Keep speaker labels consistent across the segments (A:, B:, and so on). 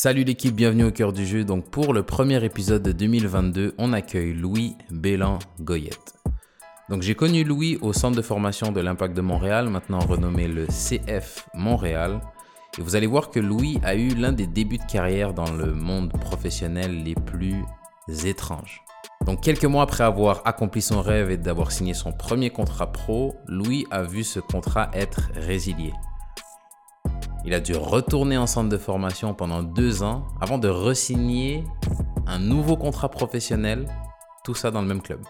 A: Salut l'équipe, bienvenue au cœur du jeu. Donc pour le premier épisode de 2022, on accueille Louis Bélan Goyette. Donc j'ai connu Louis au centre de formation de l'Impact de Montréal, maintenant renommé le CF Montréal. Et vous allez voir que Louis a eu l'un des débuts de carrière dans le monde professionnel les plus étranges. Donc quelques mois après avoir accompli son rêve et d'avoir signé son premier contrat pro, Louis a vu ce contrat être résilié. Il a dû retourner en centre de formation pendant deux ans avant de resigner un nouveau contrat professionnel, tout ça dans le même club.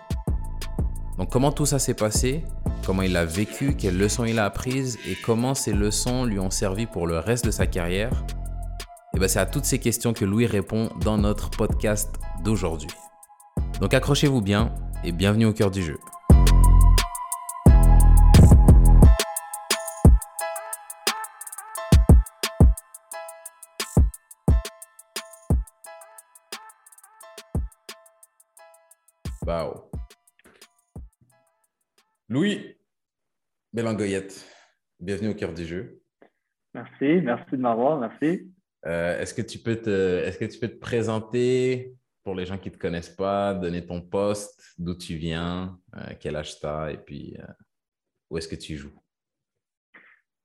A: Donc comment tout ça s'est passé, comment il a vécu, quelles leçons il a apprises et comment ces leçons lui ont servi pour le reste de sa carrière, et ben c'est à toutes ces questions que Louis répond dans notre podcast d'aujourd'hui. Donc accrochez-vous bien et bienvenue au cœur du jeu. Wow. Louis Bélangoyette, bienvenue au cœur du jeu.
B: Merci, merci de m'avoir, merci.
A: Euh, est-ce que tu peux te, est-ce que tu peux te présenter pour les gens qui ne te connaissent pas, donner ton poste, d'où tu viens, euh, quel âge tu as et puis euh, où est-ce que tu joues?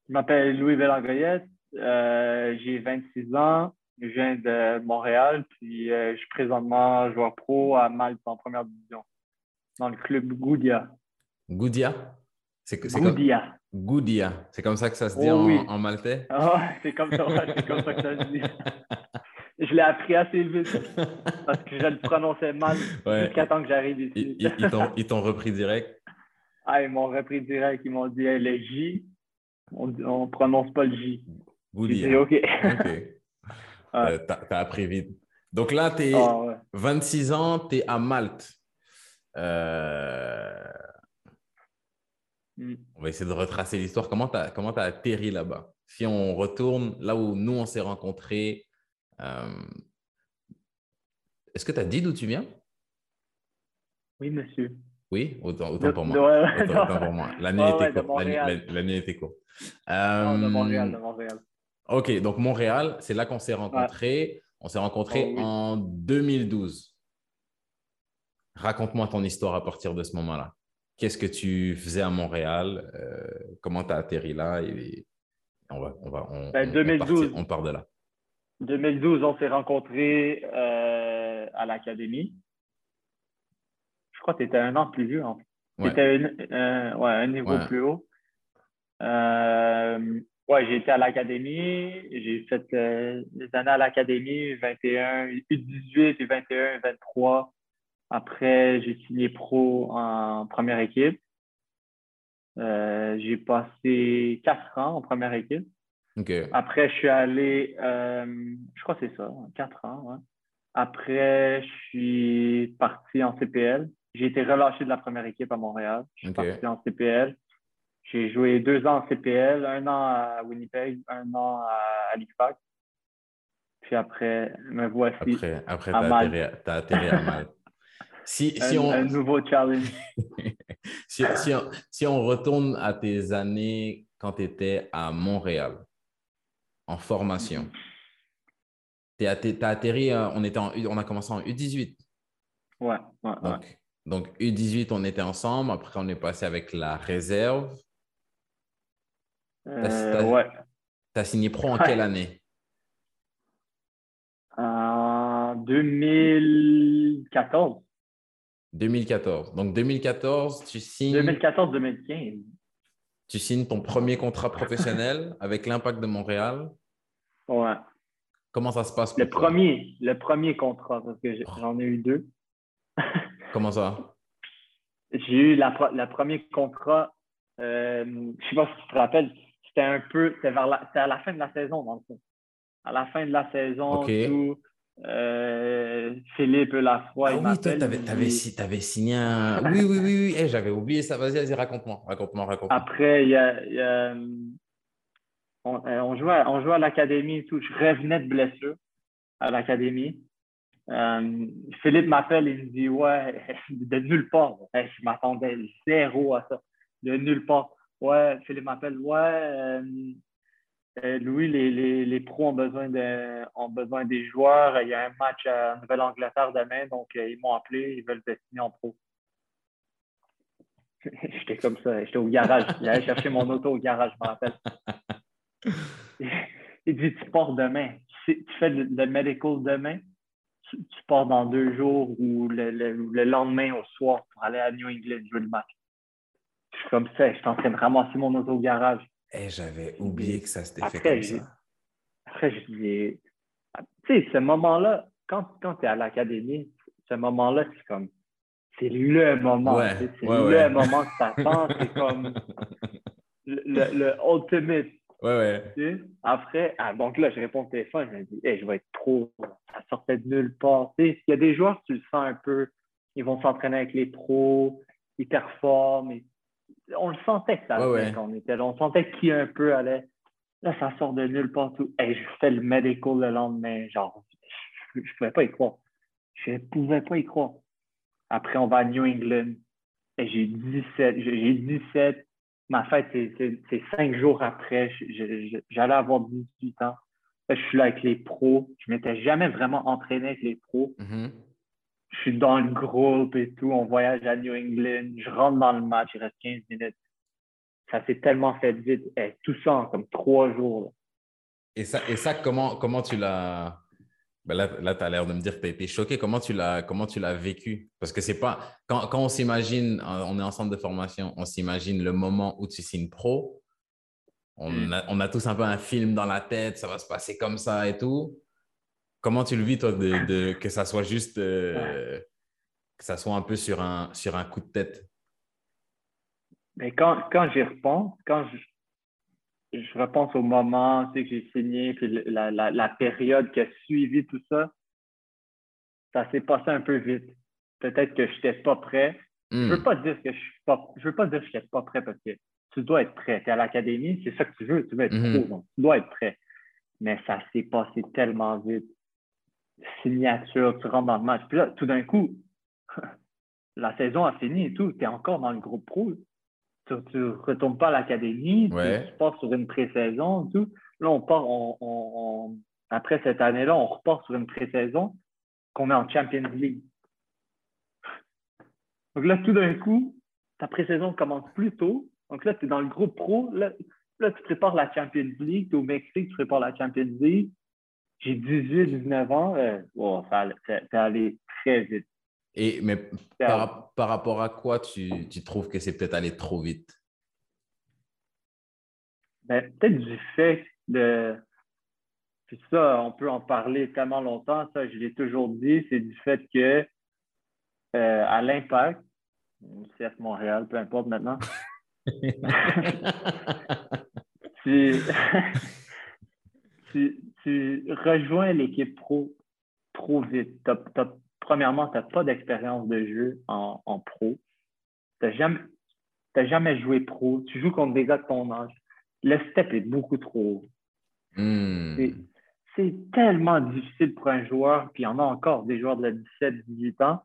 B: Je m'appelle Louis Bélangoyette, j'ai 26 ans, je viens de Montréal, puis je suis présentement joueur pro à Malte en première division, dans le club Goudia.
A: Goudia?
B: C'est Goudia.
A: Goudia. C'est comme ça que ça se dit
B: Oh
A: en,
B: oui.
A: en maltais?
B: Ah, c'est comme ça, ouais, comme ça que ça se dit. Je l'ai appris assez vite parce que je le prononçais mal
A: Ouais.
B: jusqu'à temps que j'arrive ici.
A: ils- ils t'ont- repris direct?
B: Ah, ils m'ont repris direct, ils m'ont dit hey, le J, on ne prononce pas le J. J'ai dit
A: Goudia.
B: OK.
A: OK. Euh, T'as t'as appris vite. Donc là, tu es
B: Ah, ouais.
A: 26 ans, tu es à Malte. Euh,
B: Mm.
A: On va essayer de retracer l'histoire. Comment tu as, comment t'as atterri là-bas? Si on retourne là où nous, on s'est rencontrés, euh, est-ce que tu as dit d'où tu viens?
B: Oui, monsieur.
A: Oui, autant, autant
B: De-
A: pour
B: de-
A: moi.
B: ouais,
A: Autant, autant pour moi. L'année
B: Ouais,
A: était
B: ouais, de
A: courte. L'année- L'année était courte.
B: De Montréal, de Montréal.
A: OK, donc Montréal, c'est là qu'on s'est rencontrés. On s'est rencontrés
B: Oh, oui.
A: en 2012. Raconte-moi ton histoire à partir de ce moment-là. Qu'est-ce que tu faisais à Montréal? Euh, comment tu as atterri là? Et on, va, on, va, on,
B: Ben,
A: on- on
B: 2012.
A: part- on part de là.
B: 2012, on s'est rencontrés euh, à l'académie. Je crois que tu étais un an plus vieux. En fait.
A: Ouais.
B: T'étais un, euh, ouais, un niveau
A: Ouais.
B: plus haut. J'ai été à l'académie. J'ai fait euh, des années à l'académie, 21, U18 et 21, 23. Après, j'ai signé pro en première équipe. Euh, j'ai passé quatre ans en première équipe. Après, je suis allé, euh, je crois que c'est ça, quatre ans. ouais. Après, je suis parti en CPL. J'ai été relâché de la première équipe à Montréal. Je suis parti en CPL. J'ai joué deux ans en CPL, un an à Winnipeg, un an à Halifax. Puis après, me voici.
A: Après, après tu
B: à
A: as,
B: Malte.
A: atterri, t'as atterri à Malte. Si,
B: un,
A: si, on,
B: un nouveau challenge.
A: si, si on, si on retourne à tes années quand tu étais à Montréal, en formation, tu as atterri, euh, on, était en on a commencé en U18.
B: Ouais, ouais, ouais.
A: Donc, donc, U18, on était ensemble. Après, on est passé avec la réserve.
B: Euh,
A: t'as-
B: ouais.
A: Tu as signé pro en quelle année?
B: En 2014.
A: 2014. Donc, 2014, tu signes,
B: 2014-2015.
A: tu signes ton premier contrat professionnel avec l'Impact de Montréal.
B: Ouais.
A: Comment ça se passe pour
B: Le
A: toi?
B: premier, le premier contrat, parce que j'ai- j'en ai eu deux.
A: Comment ça?
B: J'ai eu la, le premier contrat, euh, je sais pas si tu te rappelles, c'était un peu, c'était vers la, à la fin de la saison, dans le fond. À la fin de la saison, tout, euh, Philippe Lafroy,
A: Ah oui, toi, tu avais,
B: il
A: signé un. Oui, oui, oui, oui. Eh, J'avais oublié ça. Vas-y, vas-y, raconte-moi. Raconte-moi, raconte-moi.
B: Après, il y a, il y a, euh, on, on jouait, à- on jouait à l'académie et tout. Je revenais de blessure à l'académie. Euh, Philippe m'appelle et me dit Ouais, de nulle part. Hey, je m'attendais zéro à ça. De nulle part. Ouais, Philippe m'appelle Ouais, euh, euh, Louis, les, les, les, pros ont besoin, de, ont besoin des joueurs. Il y a un match à Nouvelle-Angleterre demain, donc euh, ils m'ont appelé, ils veulent dessiner en pro. J'étais comme ça, j'étais au garage. J'allais chercher mon auto au garage, je me rappelle. Il dit Tu pars demain. Tu, fais le, medical demain, tu, pars dans deux jours ou le, le, lendemain au soir pour aller à New England jouer le match. Suis comme ça, je suis en train de ramasser mon auto au garage.
A: Et eh, j'avais oublié que ça s'était fait comme ça.
B: Après, je dis, tu sais, ce moment-là, quand, quand tu es à l'académie, ce moment-là, c'est comme, c'est le moment. c'est le moment que ça sent. C'est comme le, le, ultimate.
A: Ouais, ouais.
B: Après, ah, donc là, je réponds au téléphone, je me dis, hey, je vais être trop. Ça sortait de nulle part. Il y a des joueurs, tu le sens un peu, ils vont s'entraîner avec les pros, ils performent, on le sentait que ça quand on était là. On sentait qui un peu allait. Là, ça sort de nulle part. Tout. Et je fais le medical le lendemain. Genre, je ne pouvais pas y croire. Je ne pouvais pas y croire. Après, on va à New England. Et j'ai 17. J'ai 17. Ma fête, c'est cinq jours après. J'allais avoir 18 ans. je suis là avec les pros. Je ne m'étais jamais vraiment entraîné avec les pros. Mm-hmm je suis dans le groupe et tout, on voyage à New England, je rentre dans le match, il reste 15 minutes. Ça s'est tellement fait vite. Eh, tout ça en comme trois jours.
A: Et ça, et ça comment, comment tu l'as. Ben là, là tu as l'air de me dire que tu as été choqué. Comment tu l'as vécu? Parce que c'est pas. Quand, quand on s'imagine, on est en centre de formation, on s'imagine le moment où tu signes pro. On, mm. a, on a tous un peu un film dans la tête, ça va se passer comme ça et tout. Comment tu le vis, toi, de, que ça soit juste, euh, que ça soit un peu sur un, sur un coup de tête?
B: Mais quand, quand j'y repense, quand je, je, repense au moment que j'ai signé, puis la, la, la, période qui a suivi tout ça, ça s'est passé un peu vite. Peut-être que je n'étais pas prêt. Je ne veux hmm. pas dire que je suis pas, je veux pas dire que je n'étais pas prêt parce que tu dois être prêt. Tu es à l'académie, c'est ça que tu veux, tu veux être hmm. pro, tu dois être prêt. Mais ça s'est passé tellement vite signature, tu rentres dans le match. Puis là, tout d'un coup, la saison a fini et tout, tu es encore dans le groupe pro. Tu ne retournes pas à l'académie, tu, pars sur une pré-saison, tout. Là, on part, on, après cette année-là, on repart sur une pré-saison qu'on est en Champions League. Donc là, tout d'un coup, ta pré-saison commence plus tôt. Donc là, tu es dans le groupe pro. Là, là, tu prépares la Champions League. Tu es au Mexique, tu prépares la Champions League. J'ai 18, 19 ans, euh, ça, ça, allé très vite.
A: Et, mais par, par, rapport à quoi tu, tu trouves que c'est peut-être allé trop vite?
B: Ben, peut-être du fait de. Puis ça, on peut en parler tellement longtemps, ça, je l'ai toujours dit, c'est du fait que euh, à l'impact, CF Montréal, peu importe maintenant. tu, tu, tu rejoins l'équipe pro trop vite. premièrement, tu n'as pas d'expérience de jeu en, pro. Tu n'as jamais, jamais joué pro. Tu joues contre des gars de ton âge. Le step est beaucoup trop haut.
A: Hmm.
B: C'est tellement difficile pour un joueur, puis il y en a encore des joueurs de 17-18 ans.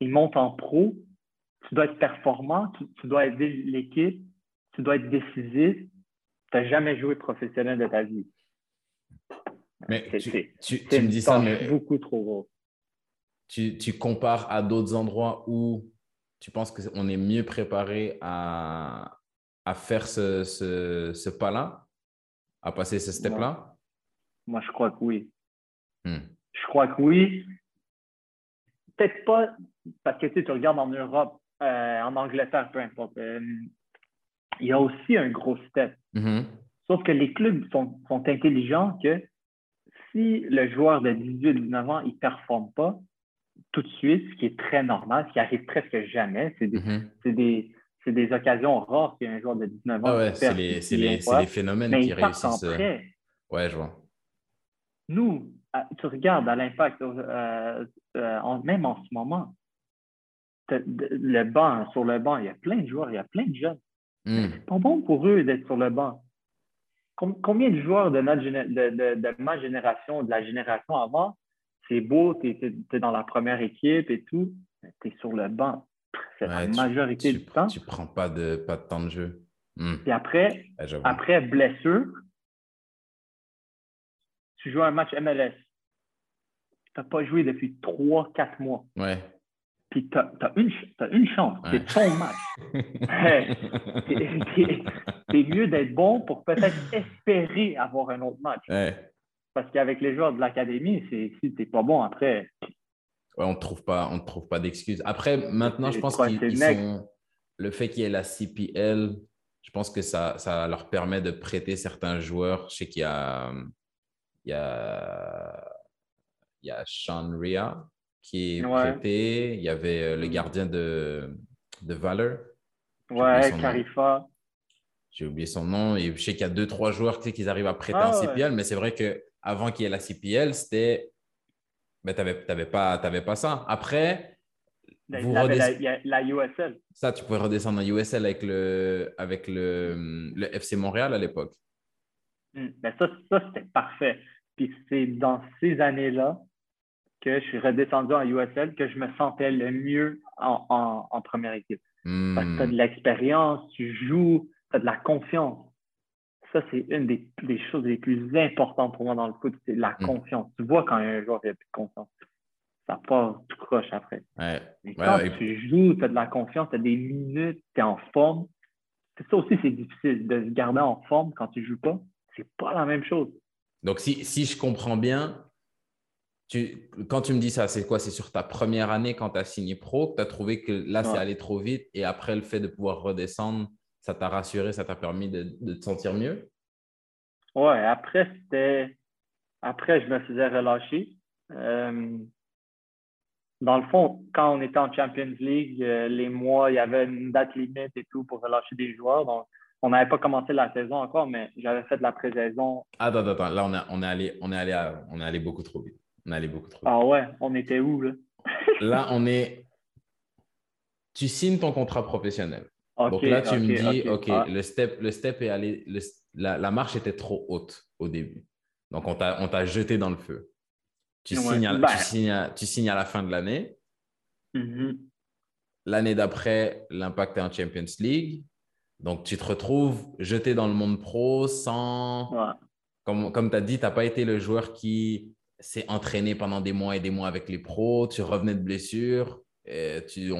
B: Ils montent en pro. Tu dois être performant, tu dois aider l'équipe, tu dois être décisif. Tu n'as jamais joué professionnel de ta vie.
A: Mais tu, me dis ça, mais
B: beaucoup trop gros.
A: Tu, tu compares à d'autres endroits où tu penses qu'on est mieux préparé à, à faire ce, ce, ce pas-là, à passer ce step-là?
B: Moi, je crois que oui. Hmm. Je crois que oui. Peut-être pas, parce que tu, regardes en Europe, euh, en Angleterre, peu importe. Euh, il y a aussi un gros step.
A: Mm-hmm.
B: Sauf que les clubs sont, sont intelligents que si le joueur de 18-19 ans, il ne performe pas tout de suite, ce qui est très normal, ce qui arrive presque jamais, c'est des, mm-hmm. des, occasions rares qu'il y ait un joueur de 19 ans.
A: Ah ouais, c'est les, les, phénomènes qui réussissent. Euh, ouais, je vois.
B: Nous, tu regardes à l'impact, euh, euh, même en ce moment, le banc, sur le banc, il y a plein de joueurs, il y a plein de jeunes.
A: Mm.
B: C'est pas bon pour eux d'être sur le banc combien de joueurs de, de, ma génération, de la génération avant, c'est beau, tu es, dans la première équipe et tout, tu es sur le banc. C'est la majorité du temps.
A: Tu prends pas de, pas de temps de jeu.
B: Et hmm. après, après blessure, tu joues un match MLS. Tu n'as pas joué depuis 3-4 mois.
A: Ouais.
B: Puis tu as, une, une chance. C'est ton match. c'est mieux d'être bon pour peut-être espérer avoir un autre match.
A: Ouais.
B: Parce qu'avec les joueurs de l'académie, si tu n'es pas bon après.
A: Ouais, on ne trouve pas, on trouve pas d'excuses. Après, maintenant, je pense qu'ils sont. Le fait qu'il y ait la CPL, je pense que ça, ça leur permet de prêter certains joueurs. Je sais qu'il y a, il y a, il y a Sean Ria qui est prêté. Il y avait euh, le gardien de, de Valor.
B: Ouais, Carifa.
A: J'ai oublié son nom. Et je sais qu'il y a deux, trois joueurs qui, qui arrivent à prêter en ah, CPL, mais c'est vrai qu'avant qu'il y ait la CPL, c'était. Ben, tu n'avais pas, pas ça. Après,
B: vous la, la, USL.
A: Ça, tu pouvais redescendre en USL avec le, avec le, le FC Montréal à l'époque.
B: Hmm. Ben ça, ça c'était parfait. Puis c'est dans ces années-là que je suis redescendu en USL que je me sentais le mieux en, en, première équipe. Parce que tu as de hmm. l'expérience, tu joues, tu as de la confiance. Ça, c'est une des, des, choses les plus importantes pour moi dans le foot, c'est la hmm. confiance. Tu vois quand un joueur n'a plus de confiance ça part tout croche après.
A: Ouais.
B: quand tu joues, tu as de la confiance, tu as des minutes, tu es en forme. Ça aussi, c'est difficile de se garder en forme quand tu ne joues pas. C'est pas la même chose.
A: Donc, si, si je comprends bien, tu, quand tu me dis ça, c'est quoi? C'est sur ta première année quand tu as signé pro que tu as trouvé que là, c'est allé trop vite et après le fait de pouvoir redescendre, ça t'a rassuré, ça t'a permis de, de, te sentir mieux?
B: Ouais, après, c'était. Après, je me faisais relâcher. Euh, dans le fond, quand on était en Champions League, euh, les mois, il y avait une date limite et tout pour relâcher des joueurs. Donc, on n'avait pas commencé la saison encore, mais j'avais fait de la pré-saison.
A: Attends, attends, attends. Là, on, a, on, est allé, on, est allé on est allé beaucoup trop vite. On est allé beaucoup trop vite.
B: Ah ouais, on était où, là?
A: là, on est. Tu signes ton contrat professionnel. Donc là, tu me dis, OK, ah. le, step, le step est allé. la, marche était trop haute au début. Donc, on t'a jeté dans le feu. Tu, signes à, ben. tu, signes à, la fin de l'année.
B: Mm-hmm.
A: L'année d'après, l'impact est en Champions League. Donc, tu te retrouves jeté dans le monde pro sans. Comme, comme tu as dit, tu n'as pas été le joueur qui s'est entraîné pendant des mois et des mois avec les pros. Tu revenais de blessure. Et tu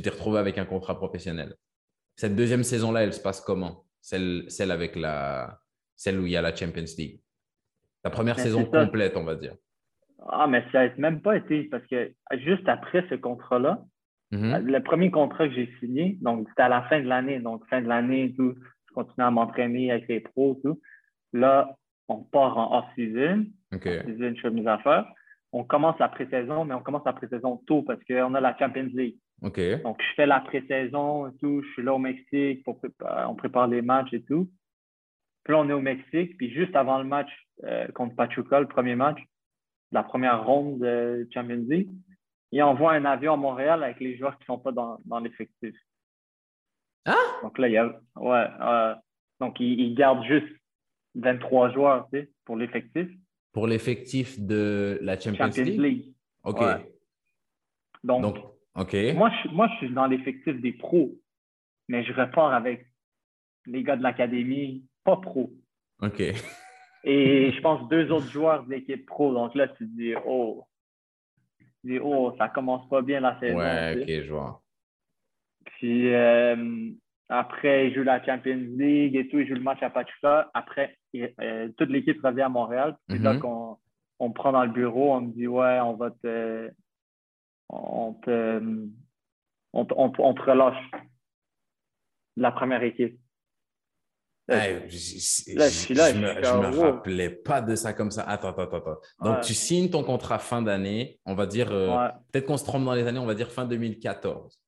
A: t'es retrouvé avec un contrat professionnel. Cette deuxième saison-là, elle se passe comment? Celle, celle, avec la, celle où il y a la Champions League. Ta première ben, saison complète, on va dire.
B: Ah, mais ça n'a même pas été parce que juste après ce contrat-là,
A: mm-hmm.
B: le premier contrat que j'ai signé, donc c'était à la fin de l'année, donc fin de l'année, tout, je continuais à m'entraîner avec les pros, tout. Là, on part en off-season.
A: Off-season,
B: je fais mes affaires. On commence la pré-saison, mais on commence la pré-saison tôt parce qu'on a la Champions League. Donc, je fais la pré-saison et tout. Je suis là au Mexique, pour on prépare les matchs et tout. Puis là, on est au Mexique. Puis juste avant le match euh, contre Pachuca, le premier match, la première ronde de Champions League, il envoie un avion à Montréal avec les joueurs qui ne sont pas dans, dans l'effectif.
A: Ah?
B: Donc là, il y a. Ouais. Euh, donc, il, garde juste 23 joueurs tu sais, pour l'effectif.
A: Pour l'effectif de la Champions, League? OK.
B: Donc, Moi, je, moi, je suis dans l'effectif des pros, mais je repars avec les gars de l'académie pas pro.
A: OK.
B: Et je pense deux autres joueurs de l'équipe pro. Donc là, tu te dis, oh, tu dis, oh, ça commence pas bien la saison.
A: Ouais, ok, je vois.
B: Puis euh, après, il joue la Champions League et tout, il joue le match à Pachuca. Après, euh, toute l'équipe revient à Montréal. C'est là mhm. qu'on on me prend dans le bureau, on me dit, ouais, on va te. On te, on, on, on te relâche la première équipe
A: je, ne me, rappelais pas de ça comme ça. Attends, attends, attends. Donc, tu signes ton contrat fin d'année. On va dire, euh, peut-être qu'on se trompe dans les années, on va dire fin 2014.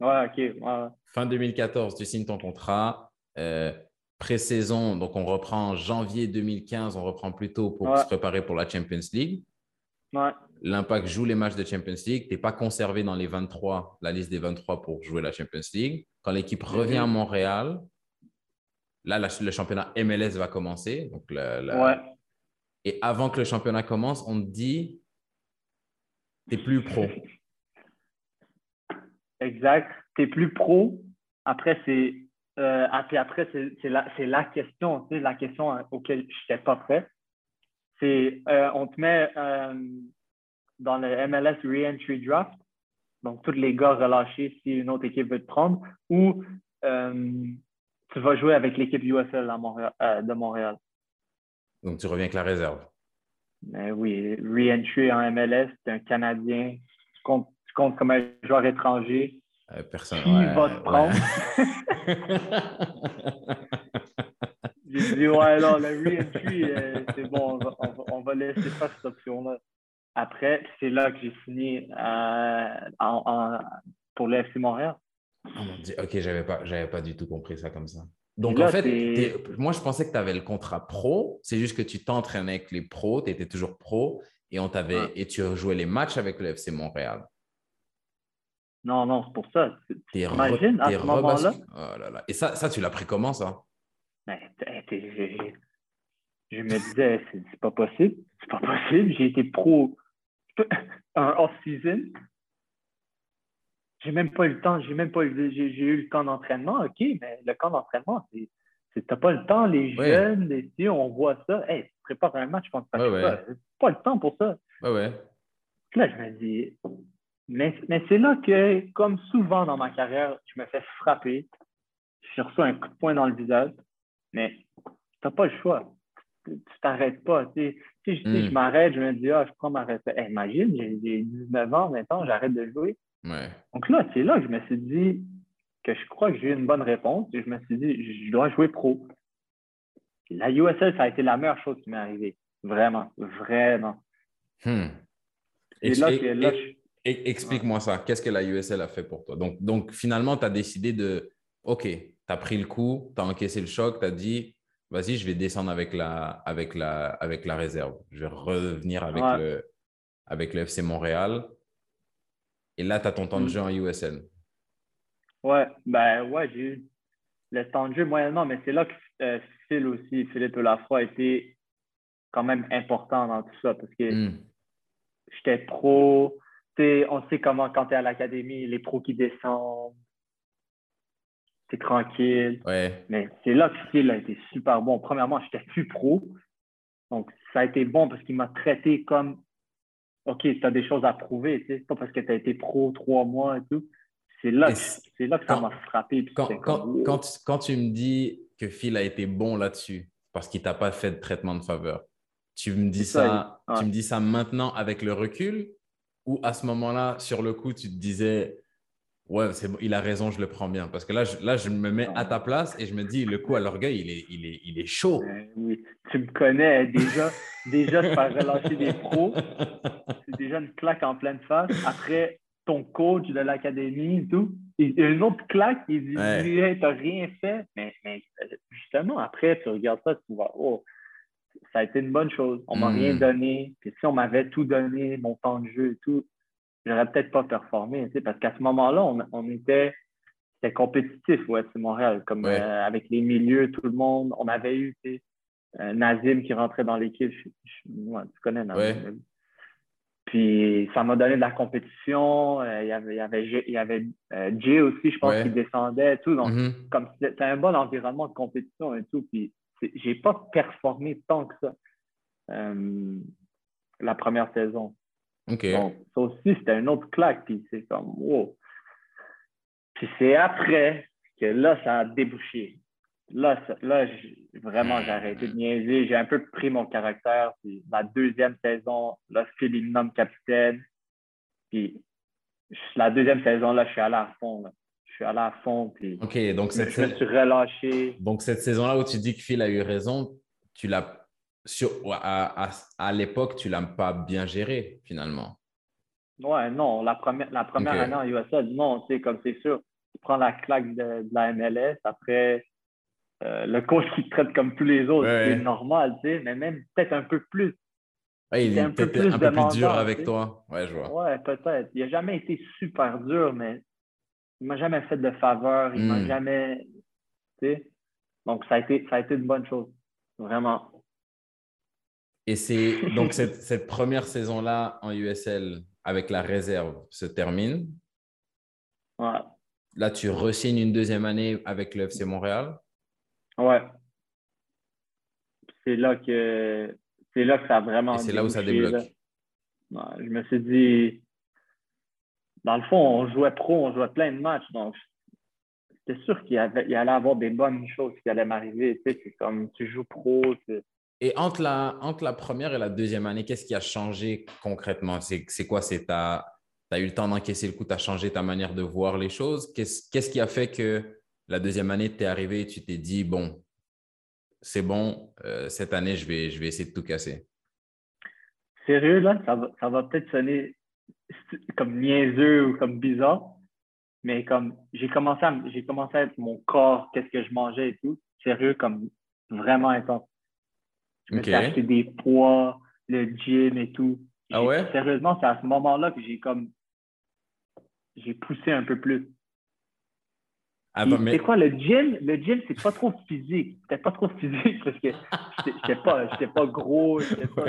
B: Ouais, ok.
A: Fin 2014, tu signes ton contrat. Euh, pré-saison, donc on reprend janvier 2015, on reprend plus tôt pour se préparer pour la Champions League. L'Impact joue les matchs de Champions League. Tu n'es pas conservé dans les 23, la liste des 23 pour jouer la Champions League. Quand l'équipe revient à Montréal, Là, le championnat MLS va commencer. Donc Et avant que le championnat commence, on te dit, tu n'es plus pro.
B: Exact. Tu n'es plus pro. Après, c'est euh, après, c'est la, la, question, la question auquel je n'étais pas prêt. C'est euh, on te met euh, dans le MLS Reentry Draft, donc tous les gars relâchés si une autre équipe veut te prendre, ou euh, tu vas jouer avec l'équipe USL à Montréal, de Montréal.
A: Donc tu reviens avec la réserve.
B: Mais oui, Reentry en MLS, c'est un Canadien. Tu comptes, comme un joueur étranger.
A: personne.
B: Qui va te prendre? J'ai dit, ouais, non, le re-entry, euh, c'est bon, on va, laisser faire cette option-là. Après, c'est là que j'ai signé euh, pour le FC Montréal.
A: Oh mon Dieu, ok, j'avais pas, pas du tout compris ça comme ça. Donc, en fait, moi, je pensais que tu avais le contrat pro. C'est juste que tu t'entraînais avec les pros, tu étais toujours pro et, on t'avait, et tu jouais les matchs avec le FC Montréal.
B: Non, non, c'est pour ça. T'imagines, à ce moment-là.
A: Oh là là. Et ça, ça tu l'as pris comment, ça?
B: Ben, je me disais, c'est pas possible. C'est pas possible. J'ai été pro un off-season. J'ai même pas eu le temps. J'ai même pas eu, j'ai, eu le camp d'entraînement. OK, mais le camp d'entraînement, c'est. T'as pas le temps, les jeunes, les, on voit ça. Hey, tu prépares un match, pense pas. Ouais, pas le temps pour ça.
A: Ouais, ouais.
B: Là, je me dis, mais, mais c'est là que, comme souvent dans ma carrière, je me fais frapper. Je reçois un coup de poing dans le visage. Mais tu n'as pas le choix. Tu t'arrêtes pas. Si je, hmm. m'arrête, je me dis, ah, je prends ma retraite. imagine, j'ai 19 ans maintenant, j'arrête de jouer. Donc là, c'est là que je me suis dit que je crois que j'ai eu une bonne réponse et je me suis dit, je dois jouer pro. La USL, ça a été la meilleure chose qui m'est arrivée. Vraiment, vraiment.
A: Hmm. Explique-moi ça. Qu'est-ce que la USL a fait pour toi? Donc, donc finalement, tu as décidé de, OK, tu as pris le coup, tu as encaissé le choc, tu as dit, vas-y, je vais descendre avec la, avec, la, avec la réserve. Je vais revenir avec, le, avec le FC Montréal. Et là, tu as ton temps de mm. jeu en USL.
B: Ouais, ben ouais, j'ai eu le temps de jeu moyennement, mais c'est là que euh, Phil aussi, Philippe Lafroy, a été quand même important dans tout ça parce que mm. j'étais pro. On sait comment, quand tu es à l'académie, les pros qui descendent, tranquille. Mais c'est là que Phil a été super bon. Premièrement, j'étais plus pro. Donc, ça a été bon parce qu'il m'a traité comme OK, tu as des choses à prouver, pas parce que tu as été pro trois mois et tout. C'est là, que, là que ça m'a frappé.
A: Quand, quand, tu me dis que Phil a été bon là-dessus, parce qu'il t'a pas fait de traitement de faveur, tu me dis ça, tu me dis ça maintenant avec le recul ou à ce moment-là, sur le coup, tu te disais Ouais, c'est il a raison, je le prends bien. Parce que là, je, là, je me mets à ta place et je me dis, le coup à l'orgueil, il est, il, est, il est chaud.
B: Ben oui, tu me connais déjà. déjà, je faire relâcher des pros. C'est déjà une claque en pleine face. Après, ton coach de l'académie et tout. Et une autre claque, il dit, ouais. t'as rien fait. Mais, mais, justement, après, tu regardes ça, tu vois, oh, ça a été une bonne chose. On m'a rien hmm. donné. Puis si on m'avait tout donné, mon temps de jeu et tout, j'aurais peut-être pas performé, parce qu'à ce moment-là, on, était, compétitif, ouais, c'est Montréal, comme euh, avec les milieux, tout le monde. On avait eu, Nazim qui rentrait dans l'équipe. tu connais Nazim. Puis ça m'a donné de la compétition. Euh, il y avait, il y avait, il y avait euh, Jay aussi, je pense, qui descendait. Tout. Donc, mm-hmm. comme c'était un bon environnement de compétition et tout. Puis j'ai pas performé tant que ça la première saison.
A: Donc,
B: ça aussi, c'était un autre claque. Puis c'est comme, wow. Puis c'est après que là, ça a débouché. Là, là vraiment, j'ai arrêté de niaiser. J'ai un peu pris mon caractère. Puis la deuxième saison, là, Phil, il me nomme capitaine. Puis la deuxième saison, là, je suis allé à fond. Je suis allé à fond. Puis
A: OK, donc cette
B: je me suis relâché.
A: Donc cette saison-là où tu dis que Phil a eu raison, tu l'as sur, à, à, l'époque, tu ne l'as pas bien géré finalement.
B: Ouais, non, la première, la première année en USL, non, tu sais, comme c'est sûr, tu prends la claque de, la MLS, après, euh, le coach qui te traite comme tous les autres, c'est normal, tu sais, mais même peut-être un peu plus.
A: il est un peu plus, un peu plus dur avec toi. Ouais, je vois.
B: Ouais, peut-être. Il n'a jamais été super dur, mais il ne m'a jamais fait de faveur, il ne m'a hmm. jamais. Tu sais. Donc, ça a, été, ça a été une bonne chose. Vraiment.
A: Et c'est donc cette, première saison-là en USL avec la réserve se termine.
B: Ouais.
A: Là, tu resignes une deuxième année avec le FC Montréal.
B: Ouais. C'est là que c'est là que ça a vraiment.
A: c'est là où ça débloque.
B: je me suis dit, dans le fond, on jouait pro, on jouait plein de matchs. Donc, c'était sûr qu'il y, allait avoir des bonnes choses qui allaient m'arriver. Tu sais, c'est comme tu joues pro.
A: Et entre la, entre la première et la deuxième année, qu'est-ce qui a changé concrètement? C'est quoi? C'est tu as eu le temps d'encaisser le coup, tu as changé ta manière de voir les choses? Qu'est-ce qui a fait que la deuxième année, tu es arrivé et tu t'es dit, bon, c'est bon, euh, cette année, je vais, je vais essayer de tout casser?
B: Sérieux, là, ça va, ça va peut-être sonner comme niaiseux ou comme bizarre, mais comme j'ai commencé à commencé à être mon corps, qu'est-ce que je mangeais et tout, sérieux, comme vraiment intense. Je me suis acheté des poids, le gym et tout.
A: Ah ouais?
B: Sérieusement, c'est à ce moment-là que j'ai comme j'ai poussé un peu plus. C'est quoi le gym? Le gym, c'est pas trop physique. C'était pas trop physique parce que j'étais pas, pas gros, pas...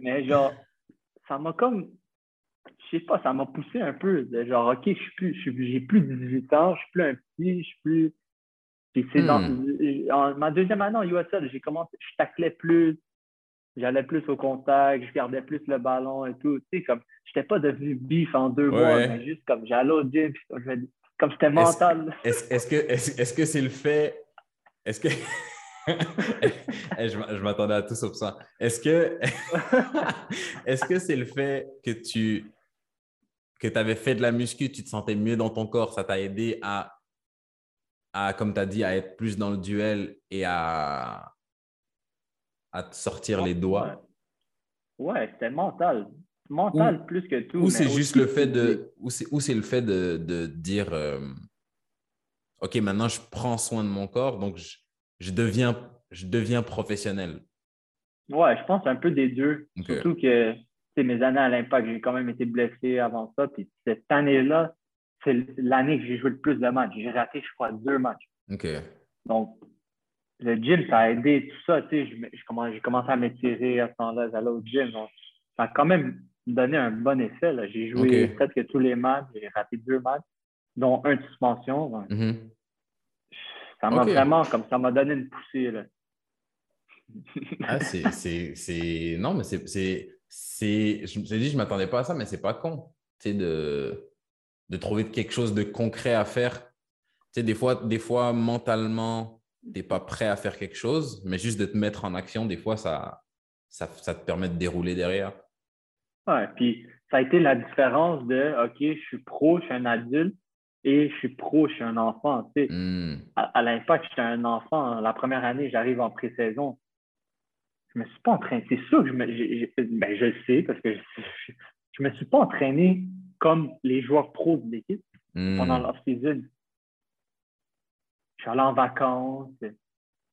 B: Mais genre, ça m'a comme je sais pas, ça m'a poussé un peu. genre, OK, je suis plus, j'ai plus de 18 ans, je suis plus un petit, je suis plus. Dans, hmm. en ma deuxième année en USL, j'ai commencé, je taclais plus, j'allais plus au contact, je gardais plus le ballon et tout. Tu sais, comme, j'étais pas devenu bif en deux mois, mais juste comme j'allais au gym, comme c'était mental.
A: Est-ce que est-ce que c'est le fait. Est-ce que. je, je m'attendais à tout sauf ça. Est-ce que est-ce que c'est le fait que tu que tu avais fait de la muscu, tu te sentais mieux dans ton corps, ça t'a aidé à, à comme tu as dit, à être plus dans le duel et à, à te sortir les doigts?
B: Ouais, c'était mental. Mental plus que tout.
A: Ou c'est juste le fait de. Ou c'est le fait de, de dire euh, OK, maintenant je prends soin de mon corps, donc je, je deviens, je deviens professionnel.
B: Ouais, je pense un peu des deux. Surtout que mes années à l'impact, j'ai quand même été blessé avant ça. Puis cette année-là, c'est l'année que j'ai joué le plus de matchs. J'ai raté, je crois, deux matchs. Donc, le gym, ça a aidé tout ça. Tu sais, j'ai commencé à m'étirer à ce temps-là, j'allais au gym. Donc, ça a quand même donné un bon effet. J'ai joué presque tous les matchs. J'ai raté deux matchs, dont un de suspension. Mm-hmm. Ça m'a vraiment, comme ça m'a donné une poussée. Là.
A: ah, c'est. Non, mais c'est c'est, je me suis dit, je ne m'attendais pas à ça, mais c'est pas con, tu sais, de, de trouver quelque chose de concret à faire. Tu sais, des fois, des fois mentalement, tu n'es pas prêt à faire quelque chose, mais juste de te mettre en action, des fois, ça, ça, ça te permet de dérouler derrière.
B: Ouais, puis ça a été la différence de, OK, je suis pro, je suis un adulte, et je suis pro, je suis un enfant. Tu sais. Hmm. À, à l'impact, j'étais un enfant. La première année, j'arrive en pré-saison je me suis pas entraîné. C'est sûr que je, me, ben, je le sais parce que je, ne me suis pas entraîné comme les joueurs pros de l'équipe hmm. pendant l'off-season. Je suis allé en vacances.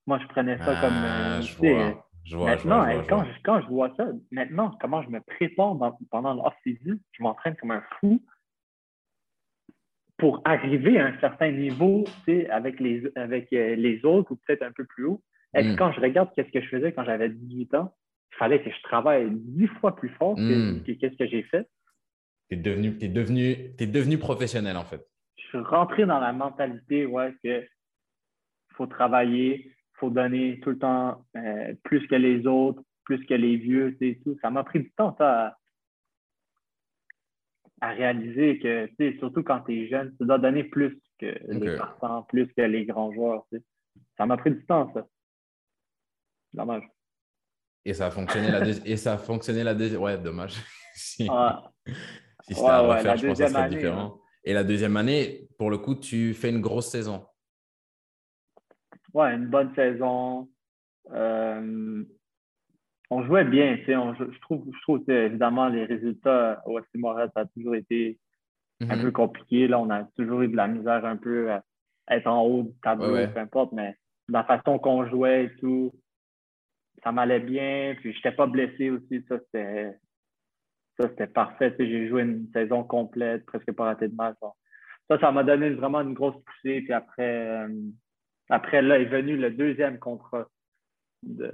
B: Moi, je prenais ça comme.
A: Ah, je, vois, je, vois,
B: maintenant, quand, Je, quand, je, vois ça, maintenant, comment je me prépare pendant l'off-season, je m'entraîne comme un fou pour arriver à un certain niveau avec les, avec euh, les autres ou peut-être un peu plus haut. Et hmm. quand je regarde qu'est-ce que je faisais quand j'avais 18 ans, il fallait que je travaille dix fois plus fort que, hmm. qu'est-ce que j'ai fait.
A: Tu es devenu, es devenu, es devenu professionnel, en fait.
B: Je suis rentré dans la mentalité, ouais, que faut travailler, il faut donner tout le temps euh, plus que les autres, plus que les vieux, c'est tout. Ça m'a pris du temps, ça, à, réaliser que, surtout quand tu es jeune, tu dois donner plus que les partants, plus que les grands joueurs. Ça m'a pris du temps, ça. Dommage.
A: Et ça a fonctionné la deuxième. Et ça a fonctionné la deuxième. Ouais, dommage. si c'était à refaire, je pense que ça serait différent. Et la deuxième année, pour le coup, tu fais une grosse saison.
B: Ouais, une bonne saison. Euh, on jouait bien, tu sais, je trouve, je trouve évidemment les résultats au FC Montréal, ça a toujours été un mhm. peu compliqué. Là, on a toujours eu de la misère un peu à être en haut du tableau, peu importe, mais la façon qu'on jouait et tout, ça m'allait bien, puis je n'étais pas blessé aussi. Ça, c'était, ça, c'était parfait. j'ai joué une saison complète, presque pas raté de match. Ça, ça m'a donné vraiment une grosse poussée. Puis après, euh, après là est venu le deuxième contrat de,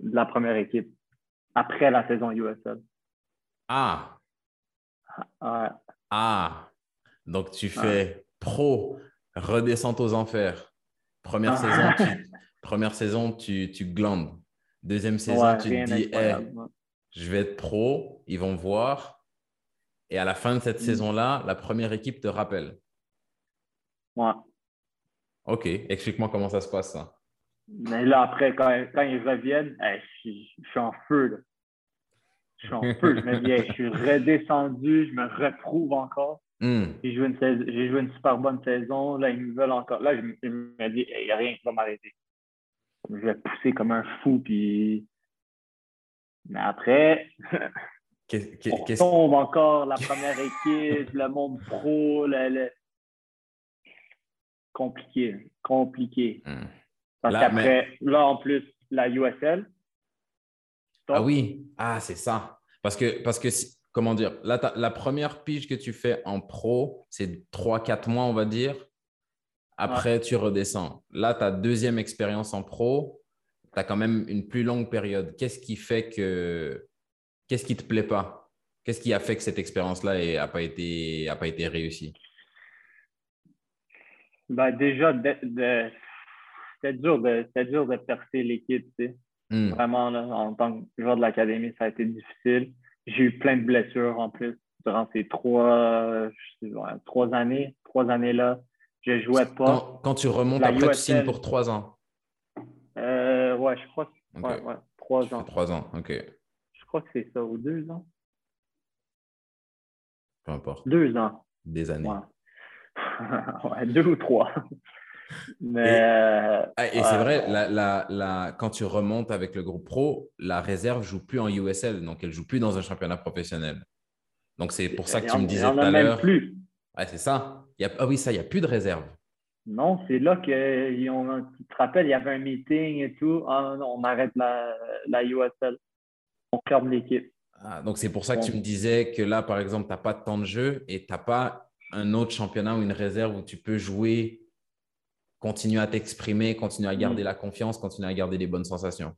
B: la première équipe, après la saison USL.
A: Ah! Ah! Donc, tu fais pro, redescente aux enfers. Première saison, tu, Première saison, tu, tu glandes. Deuxième saison, tu te dis, je vais être pro, ils vont voir. Et à la fin de cette mm. saison-là, la première équipe te rappelle.
B: Ouais.
A: OK. Explique-moi comment ça se passe, ça.
B: Mais là, après, quand, quand ils reviennent, je, suis en feu. Là. Je suis en feu. je me dis, je suis redescendu, je me retrouve encore. Hmm. J'ai joué, une super bonne saison. Là, ils me veulent encore. Là, je, me dis, il n'y a rien qui va m'arrêter. Je vais pousser comme un fou. Puis... Mais après, on tombe encore la première équipe, le monde pro, le, compliqué. Compliqué. Hmm. Parce qu'après, là, en plus, la USL.
A: Ah oui, ah, c'est ça. Parce que, parce que comment dire, là, la première pige que tu fais en pro, c'est 3-4 mois, on va dire. Après, tu redescends. Là, ta deuxième expérience en pro, tu as quand même une plus longue période. Qu'est-ce qui fait que. Qu'est-ce qui te plaît pas? Qu'est-ce qui a fait que cette expérience-là n'a pas, été, a pas été réussie?
B: Ben, déjà, de, c'était dur de, dur de percer l'équipe, tu sais. Hmm. Vraiment, en tant que joueur de l'académie, ça a été difficile. J'ai eu plein de blessures en plus durant ces trois, trois années. Trois années-là, je jouais pas.
A: Quand, tu remontes après, tu signes pour trois ans.
B: Ouais, je crois que ouais, ouais, trois ans.
A: Trois ans, OK.
B: Je crois que c'est ça, ou deux ans.
A: Peu importe.
B: Deux ans.
A: Des années.
B: ouais, deux ou trois. Mais, et,
A: euh, ah, c'est vrai, la, quand tu remontes avec le groupe pro, la réserve joue plus en USL, donc elle joue plus dans un championnat professionnel. Donc c'est pour ça que tu me disais tout à l'heure. plus. c'est ça. Il y a, ah oui, ça, il n'y a plus de réserve.
B: Non, c'est là que tu te rappelles, il y avait un meeting et tout. Ah non, on arrête la, la USL. On ferme l'équipe.
A: Ah, donc c'est pour ça que tu me disais que là, par exemple, tu n'as pas de temps de jeu et tu n'as pas un autre championnat ou une réserve où tu peux jouer continuer à t'exprimer, continuer à garder mm. la confiance, continuer à garder des bonnes sensations.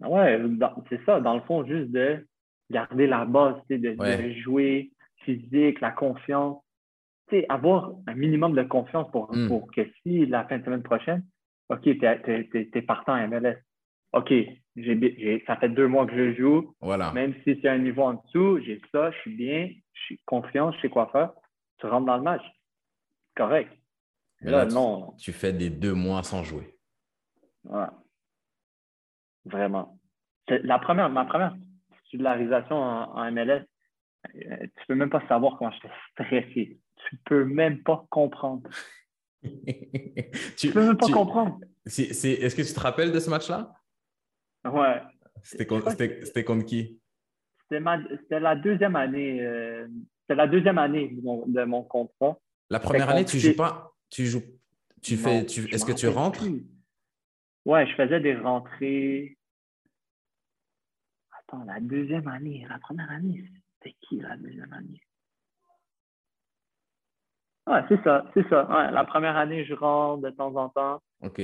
B: Ouais, c'est ça, dans le fond, juste de garder la base, de, de, jouer physique, la confiance. Avoir un minimum de confiance pour, mm. pour que si la fin de semaine prochaine, OK, tu es, partant à MLS. OK, ça fait deux mois que je joue.
A: Voilà.
B: Même si c'est un niveau en dessous, j'ai ça, je suis bien, je suis confiant, je sais quoi faire. Tu rentres dans le match. Correct
A: là, non. Tu, fais des deux mois sans jouer.
B: Ouais. Vraiment. La première, ma première titularisation en, MLS, euh, tu peux même pas savoir comment j'étais stressé. Tu peux même pas comprendre. tu, peux même pas comprendre.
A: Est-ce que tu te rappelles de ce match-là?
B: Ouais.
A: C'était contre, qui?
B: C'était la deuxième année. Euh, c'était la deuxième année de mon, de mon contrat.
A: La première année, tu ne joues pas tu joues, tu fais, tu, est-ce que tu rentres?
B: Ouais, je faisais des rentrées. Attends, la deuxième année, la première année, c'était qui la deuxième année? Ouais, c'est ça, c'est ça. Ouais, la première année, je rentre de temps en temps.
A: OK.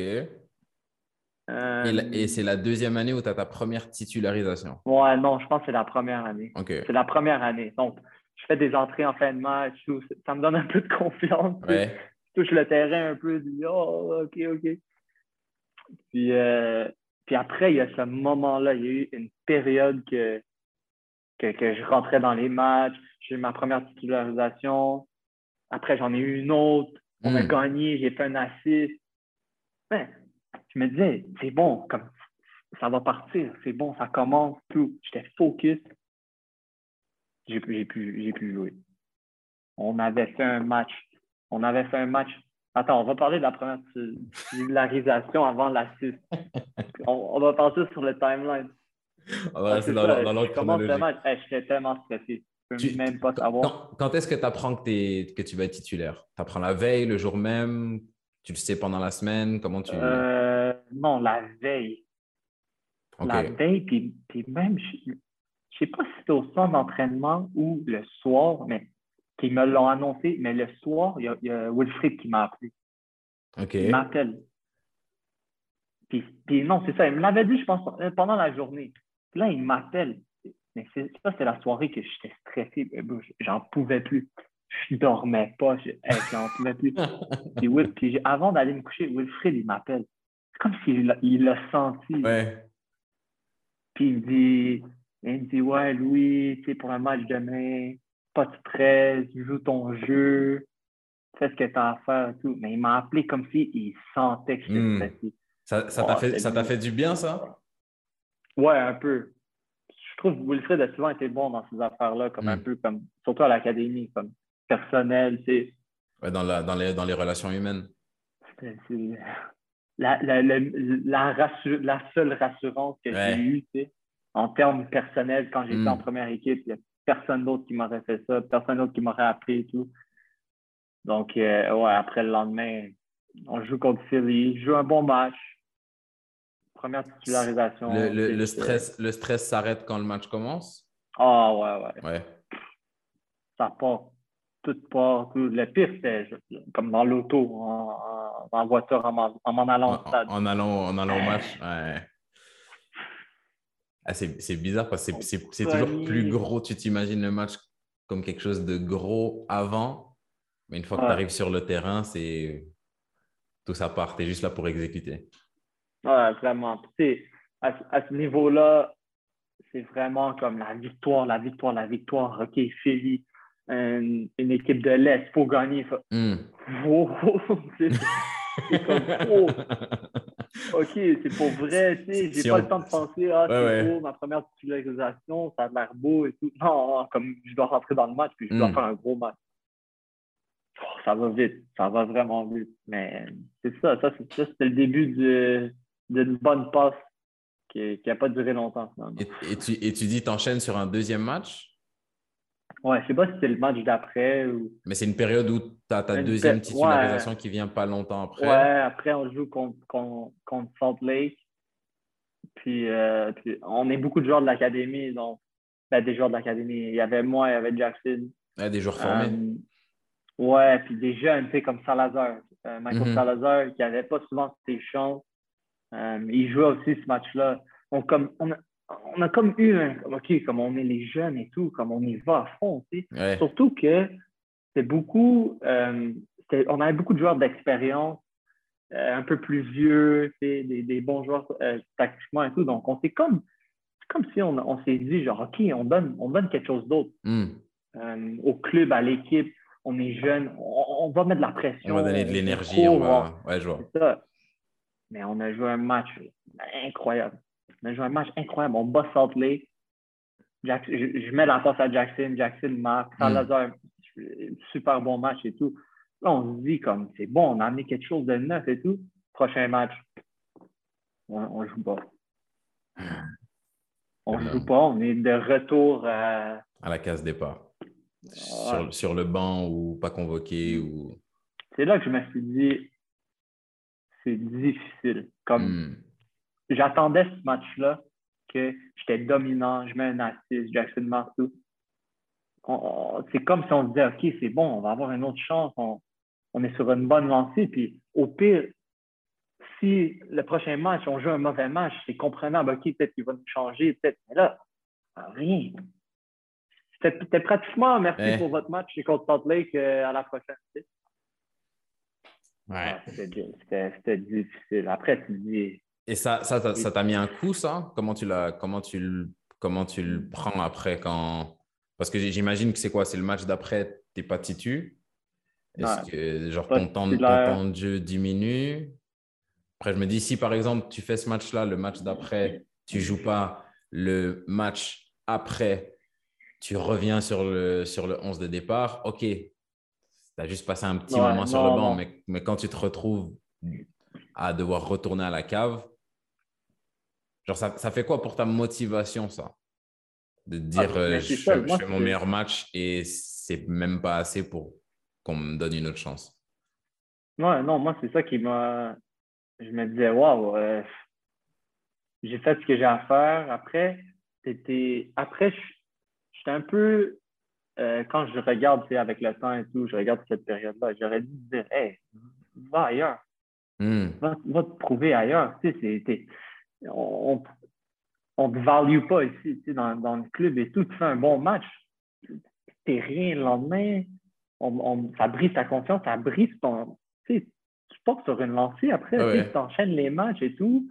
A: Euh, et, c'est la deuxième année où tu as ta première titularisation?
B: Ouais, non, je pense que c'est la première année.
A: OK.
B: C'est la première année. Donc, je fais des entrées en fin de match. Ça me donne un peu de confiance.
A: Ouais
B: touche le terrain un peu, dis oh, ok, ok. Puis, euh, puis après, il y a ce moment-là, il y a eu une période que, que, que je rentrais dans les matchs, j'ai eu ma première titularisation. Après, j'en ai eu une autre. On a hmm. gagné, j'ai fait un assist. Ben, je me disais, c'est bon, comme ça va partir, c'est bon, ça commence, tout. J'étais focus. J'ai pu, pu, pu jouer. On avait fait un match on avait fait un match. Attends, on va parler de la première titularisation avant l'assist. on, on va passer sur le timeline.
A: On va rester dans, l'autre
B: chronologie. le match. J'étais tellement stressé. Même pas savoir.
A: Quand, est-ce que tu apprends que, que tu vas être titulaire? Tu apprends la veille, le jour même? Tu le sais pendant la semaine? Comment tu...
B: Euh, non, la veille. La veille, puis, puis même, je ne sais pas si c'était au centre d'entraînement ou le soir, mais ils me l'ont annoncé, mais le soir, il y a, Wilfried qui m'a appelé. Il m'appelle. Puis, non, c'est ça. Il me l'avait dit, je pense, pendant la journée. Puis là, il m'appelle. Mais ça, c'est la soirée que j'étais stressé. J'en pouvais plus. Je dormais pas. J'en pouvais plus. puis, avant d'aller me coucher, Wilfried, il m'appelle. C'est comme s'il l'a senti.
A: Ouais.
B: Puis il me dit, il me dit Ouais, Louis, tu sais, pour un match demain, pas de stress, joue ton jeu, fais ce que tu as à faire et tout. Mais il m'a appelé comme s'il il sentait que j'étais
A: Hmm.
B: stressé.
A: Ça ça t'a fait, ça t'a fait du bien, ça?
B: Ouais, un peu. Je trouve que Wilfred a souvent été bon dans ces affaires-là, comme un
A: Mm.
B: peu comme, surtout à l'académie, comme personnel, tu sais.
A: Ouais, dans, la, dans, les, dans les relations humaines.
B: C'est- c'est- La, la, la, la, rassu- la seule rassurance que
A: Ouais.
B: j'ai eue, tu sais, en termes personnels, quand j'étais
A: Mm.
B: en première équipe, il n'y a personne d'autre qui m'aurait fait ça, personne d'autre qui m'aurait appelé et tout. Donc, euh, ouais, après le lendemain, on joue contre Philly, je joue un bon match. Première titularisation.
A: Le, le,
B: c'est-
A: le stress, le stress s'arrête quand le match commence?
B: Ah, ouais, ouais.
A: Ouais.
B: ça part, tout part. Tout. Le pire, c'était comme dans l'auto, en, en, voiture, en m'en en m'en allant
A: En,
B: au stade.
A: en allant, en allant au match. Ouais. Ah, c'est c'est bizarre parce que c'est- c'est c'est toujours plus gros. Tu t'imagines le match comme quelque chose de gros avant, mais une fois que
B: Ouais.
A: tu arrives sur le terrain, c'est tout ça part. Tu es juste là pour exécuter.
B: Ouais, vraiment. Puis, tu sais, à, ce- à ce niveau-là, c'est vraiment comme la victoire, la victoire, la victoire. OK, Philly, une, une équipe de l'Est, il faut gagner. Faut...
A: Hmm.
B: Wow, c'est comme, oh, OK, c'est pour vrai, tu sais, j'ai
A: Si
B: pas
A: on-
B: le temps de penser, ah, c'est
A: Ouais,
B: beau, ma première titularisation, ça a l'air beau et tout. Non, non, comme je dois rentrer dans le match, puis je dois
A: Mm.
B: faire un gros match. Oh, ça va vite, ça va vraiment vite. Mais c'est ça, ça, c'est- ça, c'était le début de- d'une bonne passe qui n'a pas duré longtemps.
A: Et, et tu, et tu dis, t'enchaînes sur un deuxième match,
B: Ouais, je sais pas si c'est le match d'après ou.
A: mais c'est une période où tu as ta deuxième titularisation qui vient pas longtemps après.
B: Ouais, après, on joue contre, contre, contre Salt Lake. Puis, euh, puis on est beaucoup de joueurs de l'académie, donc ben, des joueurs de l'académie. Il y avait moi, il y avait Jackson.
A: Ouais, des joueurs formés.
B: Euh, ouais, puis des jeunes, tu sais, comme Salazar. Euh, Michael
A: Mhm.
B: Salazar, qui n'avait pas souvent ses chances. Euh, il jouait aussi ce match-là. Donc, comme, on, a, on a comme eu un. OK, comme on est les jeunes et tout, comme on y va à fond, tu sais.
A: Ouais.
B: Surtout que c'est beaucoup. euh, on avait beaucoup de joueurs d'expérience, euh, un peu plus vieux, des, des bons joueurs euh, tactiquement et tout. Donc, on s'est comme. C'est comme si on, on s'est dit, genre, OK, on donne, on donne quelque chose d'autre
A: Hmm.
B: euh, au club, à l'équipe. On est jeune, on, on va mettre de la pression.
A: On va donner de l'énergie. On va... Ouais, je vois.
B: ça. Mais on a joué un match incroyable. On a joué un match incroyable. On bat Salt Lake. Jack- je, je mets la passe à Jackson. Jackson marque. Salazar, super bon match et tout. Là, on se dit comme c'est bon, on a amené quelque chose de neuf et tout. Prochain match, on, on joue pas. On
A: Eh ben.
B: joue pas. On est de retour à.
A: À la case départ. Sur, sur le banc ou pas convoqué ou.
B: C'est là que je me suis dit, c'est difficile. Comme
A: Hmm.
B: j'attendais ce match-là, que j'étais dominant, je mets un assist, Jackson on- C'est comme si on se disait, OK, c'est bon, on va avoir une autre chance, on, on est sur une bonne lancée. Puis au pire, si le prochain match, on joue un mauvais match, c'est comprenable, OK, peut-être qu'il va nous changer, peut-être. Mais là, rien. C'était pratiquement merci
A: Ouais.
B: pour votre match contre Salt Lake euh, à la prochaine.
A: Ouais.
B: Ah, C'était difficile. Après, tu dis,
A: Et ça, ça, t'a- ça t'a mis un coup, ça? Comment tu l'as, comment tu le, comment tu le prends après quand. Parce que j'imagine que c'est quoi? C'est le match d'après, t'es pas titu. Est-ce
B: Ouais.
A: que genre ton temps, ton temps de jeu diminue? Après, je me dis, si par exemple tu fais ce match-là, le match d'après, tu joues pas, le match après, tu reviens sur le, sur le 11 de départ, ok, tu as juste passé un petit
B: Ouais,
A: moment sur le banc,
B: non.
A: mais, mais quand tu te retrouves à devoir retourner à la cave, genre ça, ça fait quoi pour ta motivation, ça? De dire,
B: Ah,
A: euh, je, fais mon meilleur match et c'est même pas assez pour qu'on me donne une autre chance.
B: Ouais, non, moi, c'est ça qui m'a. Je me disais, waouh, euh, j'ai fait ce que j'ai à faire. Après, c'était. Après, j'étais un peu. Euh, quand je regarde, avec le temps et tout, je regarde cette période-là, j'aurais dû dire, hey, va ailleurs.
A: Hmm.
B: Va, va te prouver ailleurs. Tu sais, on on te value pas ici, tu sais, dans, dans le club et tout. Tu fais un bon match. T'es rien le lendemain. On, on- ça brise ta confiance, ça brise ton. Tu sais, tu portes sur une lancée après,
A: Ah
B: tu sais,
A: ouais.
B: tu enchaînes les matchs et tout.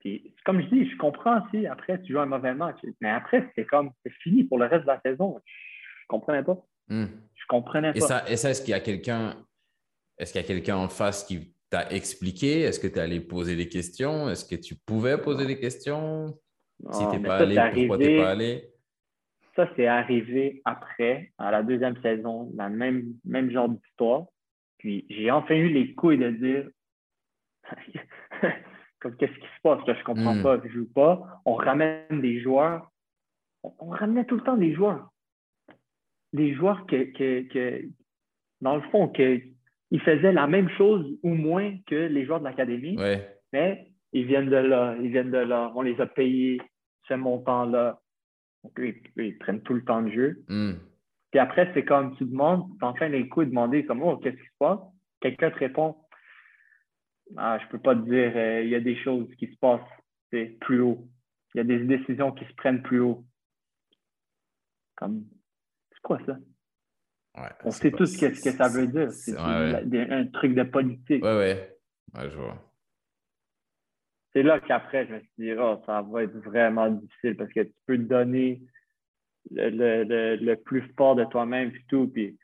B: Puis, comme je dis, je comprends si après tu joues un mauvais match. Mais après, c'est comme, c'est fini pour le reste de la saison. Je comprenais pas.
A: Hmm.
B: Je comprenais pas.
A: Et ça, et ça est-ce qu'il y a quelqu'un est-ce qu'il y a quelqu'un en face qui t'a expliqué? Est-ce que tu es allé poser des questions? Est-ce que tu pouvais poser des questions? si tu n'es pas allé, pourquoi tu n'es pas allé?
B: Ça, c'est arrivé après, à la deuxième saison, la même, même genre d'histoire. Puis j'ai enfin eu les couilles de dire comme qu'est-ce qui se passe? Là, je comprends
A: Hmm.
B: pas, je joue pas. On ramène des joueurs. On, on ramenait tout le temps des joueurs. Des joueurs que, que, que dans le fond, que ils faisaient la même chose ou moins que les joueurs de l'académie,
A: Ouais.
B: mais ils viennent de là, ils viennent de là. On les a payés ce montant-là. Ils, prennent tout le temps de jeu.
A: Hmm.
B: Puis après, c'est comme tu demandes, tu enfin les coups de demander comme oh, qu'est-ce qui se passe? Quelqu'un te répond Ah, je peux pas te dire, euh, il y a des choses qui se passent c'est plus haut. Il y a des décisions qui se prennent plus haut. Comme quoi ça?
A: Ouais,
B: On
A: c'est
B: sait
A: pas-
B: tous qu'est-ce que ça veut dire.
A: c'est- ouais, ouais.
B: un truc de politique.
A: Je vois.
B: C'est là qu'après, je me suis dit, oh, ça va être vraiment difficile parce que tu peux te donner le, le, le, le plus fort de toi-même et tout. Puis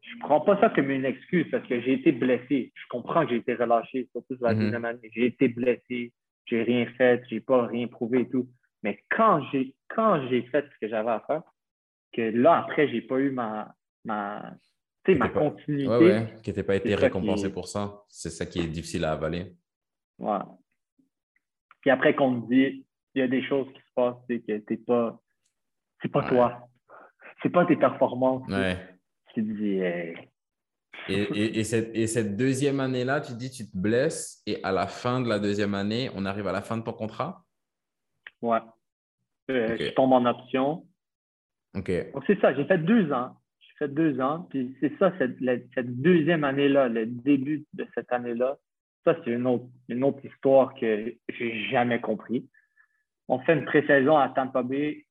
B: je prends pas ça comme une excuse parce que j'ai été blessé. Je comprends que j'ai été relâché, surtout sur la
A: Mhm.
B: deuxième année. J'ai été blessé, j'ai rien fait, j'ai pas rien prouvé et tout. Mais quand j'ai quand j'ai fait ce que j'avais à faire, que là, après, j'ai pas eu ma, ma, tu sais, ma
A: pas-
B: continuité.
A: Ouais, ouais. Que tu pas été récompensé
B: qui-
A: pour ça. C'est ça qui est difficile à avaler.
B: Ouais. Puis après qu'on te dit, il y a des choses qui se passent, c'est que t'es pas, c'est pas
A: Ouais.
B: toi. C'est pas tes performances.
A: Ouais.
B: Tu te dis, hey,
A: Et, et, et cette, et cette deuxième année-là, tu dis tu te blesses et à la fin de la deuxième année, on arrive à la fin de ton contrat?
B: ouais. Euh,
A: Ok.
B: Je tombe en option. Donc c'est ça, j'ai fait deux ans. J'ai fait deux ans. Puis c'est ça, cette, la- cette deuxième année-là, le début de cette année-là, ça, c'est une autre, une autre histoire que j'ai jamais compris. On fait une pré-saison à Tampa Bay.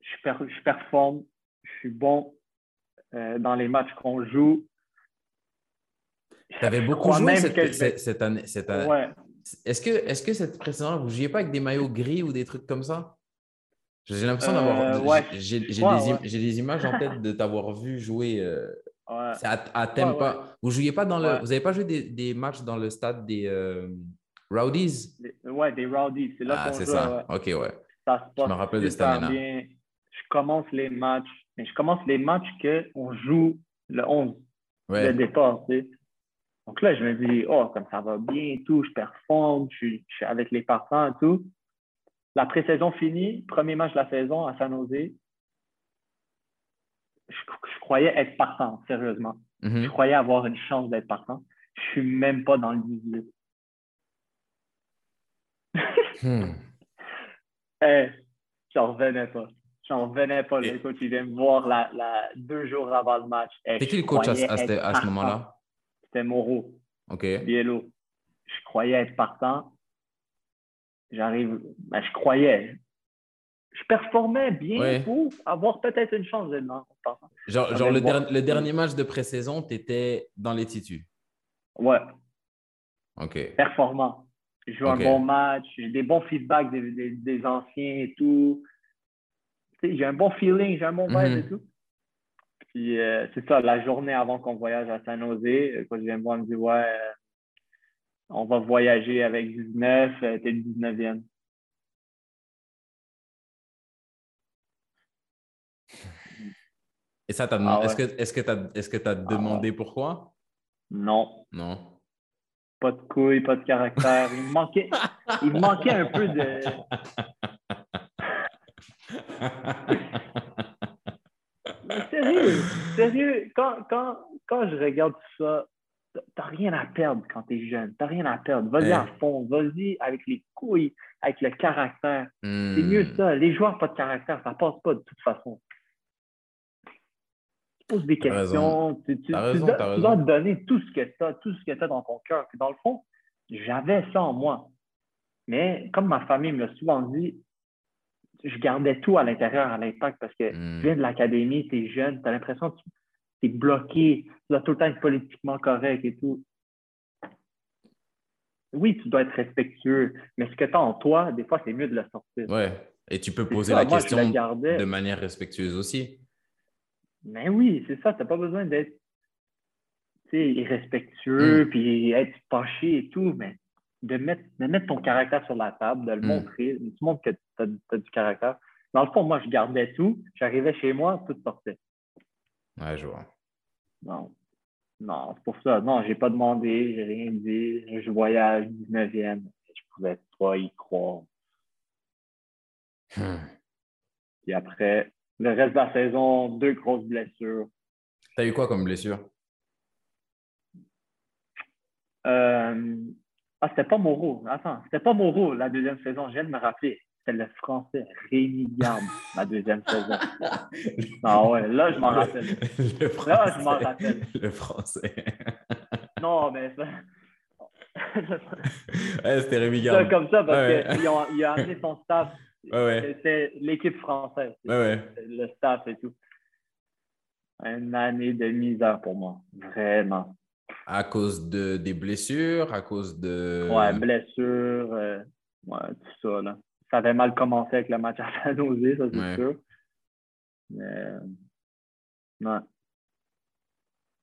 B: Je, per- je performe. Je suis bon euh, dans les matchs qu'on joue.
A: Tu avais beaucoup joué cette,
B: que
A: cette- cette année. Cette année.
B: Ouais.
A: Est-ce que, est que cette précédente, vous ne jouiez pas avec des maillots gris ou des trucs comme ça? J'ai l'impression d'avoir.
B: Euh, ouais.
A: J'ai des, im- images en tête de t'avoir vu jouer. euh,
B: ouais.
A: à, à.
B: Ouais, ouais.
A: Vous jouiez pas dans le. Vous n'avez pas joué des, des matchs dans le stade des euh, Rowdies?
B: Des- Ouais, des rowdies. C'est là
A: Ah, c'est ça. OK, ouais.
B: Ça se passe
A: me rappelle de cette année-là.
B: Je commence les matchs, mais je commence les matchs qu'on joue le 11,
A: Ouais.
B: le départ. tu sais. Donc là, je me dis, oh, comme ça va bien et tout, je performe, je suis, je suis avec les partants et tout. La pré-saison finie, premier match de la saison à San Jose. Je, je croyais être partant, sérieusement. Je
A: Mhm.
B: croyais avoir une chance d'être partant. Je suis même pas dans le 18.
A: Hmm.
B: Eh, j'en revenais pas. J'en revenais pas.
A: Et-
B: Le coach, il vient me voir la, la- deux jours avant le match. Eh,
A: C'était qui
B: je
A: le coach à, ce- ce moment-là?
B: C'était Moreau,
A: OK.
B: Biello. Je croyais être partant. J'arrive, ben, je croyais. Je performais bien
A: Ouais.
B: pour avoir peut-être une chance partant.
A: Genre,
B: Ça
A: genre le, der- le dernier match de pré-saison, tu étais dans les titus.
B: Ouais,
A: OK.
B: performant. Je joue un bon match, j'ai des bons feedbacks des, des- des anciens et tout. Tu sais, j'ai un bon feeling, j'ai un bon vibe
A: Mhm.
B: et tout. Puis euh, c'est ça, la journée avant qu'on voyage à San Jose, euh, quand je viens me voir, il me dit Ouais, euh, on va voyager avec 19, euh, t'es le 19e.
A: Et ça, t'as
B: Ah ouais.
A: est-ce que est-ce que tu as, est-ce que t'as demandé pourquoi?
B: Non,
A: Non.
B: pas de couilles, pas de caractère. Il me manquait, il me manquait un peu de. Mais sérieux, sérieux, quand, quand, quand je regarde tout ça, t'as- t'as rien à perdre quand t'es jeune. T'as rien à perdre. Vas-y à fond, vas-y avec les couilles, avec le caractère. C'est
A: Hmm.
B: mieux ça. Les joueurs pas de caractère, ça passe pas de toute façon. Tu poses des
A: T'as
B: questions, tu, tu-
A: T'as
B: tu
A: raison,
B: dois,
A: t'as
B: tu dois
A: raison.
B: te donner tout ce que tu as, tout ce que tu as dans ton cœur. Puis dans le fond, j'avais ça en moi. Mais comme ma famille me l'a souvent dit, je gardais tout à l'intérieur, à l'impact, parce que
A: Hmm.
B: tu viens de l'académie, tu es jeune, tu as l'impression que tu bloqué, tu dois tout le temps être politiquement correct et tout. oui, tu dois être respectueux, mais ce que tu as en toi, des fois, c'est mieux de le sortir.
A: Ouais. Et tu peux poser
B: ça,
A: la
B: moi,
A: question
B: la
A: de manière respectueuse aussi.
B: Mais oui, c'est ça, tu n'as pas besoin d'être irrespectueux,
A: Mm.
B: puis être fâché et tout, mais de mettre, de mettre ton caractère sur la table, de le
A: Mm.
B: montrer, tu montres que tu as, du caractère. Dans le fond, moi, je gardais tout, j'arrivais chez moi, tout sortait.
A: Ouais, je vois.
B: Non. Non, c'est pour ça. Non, j'ai pas demandé, j'ai rien dit. Je voyage 19e. Je pouvais pas y croire.
A: Hmm.
B: Puis après, le reste de la saison, deux grosses blessures.
A: T'as eu quoi comme blessure?
B: Euh, Ah, c'était pas Moreau. Attends, c'était pas Moreau la deuxième saison. Je viens de me rappeler. C'était le français Rémi Garde, la deuxième saison. Ah ouais, là, je m'en rappelle.
A: Le français.
B: Là, je m'en rappelle.
A: Le français.
B: Non, mais ça.
A: ouais, c'était Rémi Garde.
B: comme ça parce
A: Ouais.
B: qu'il a, amené son staff.
A: Ouais, ouais.
B: C'était l'équipe française.
A: Ouais, ouais.
B: le staff et tout. Une année de misère pour moi, vraiment.
A: À cause de, des blessures, à cause de.
B: Ouais, blessure, euh, ouais, tout ça. Là. Ça avait mal commencé avec le match à San Jose, ça c'est
A: Ouais.
B: sûr. Mais, ouais.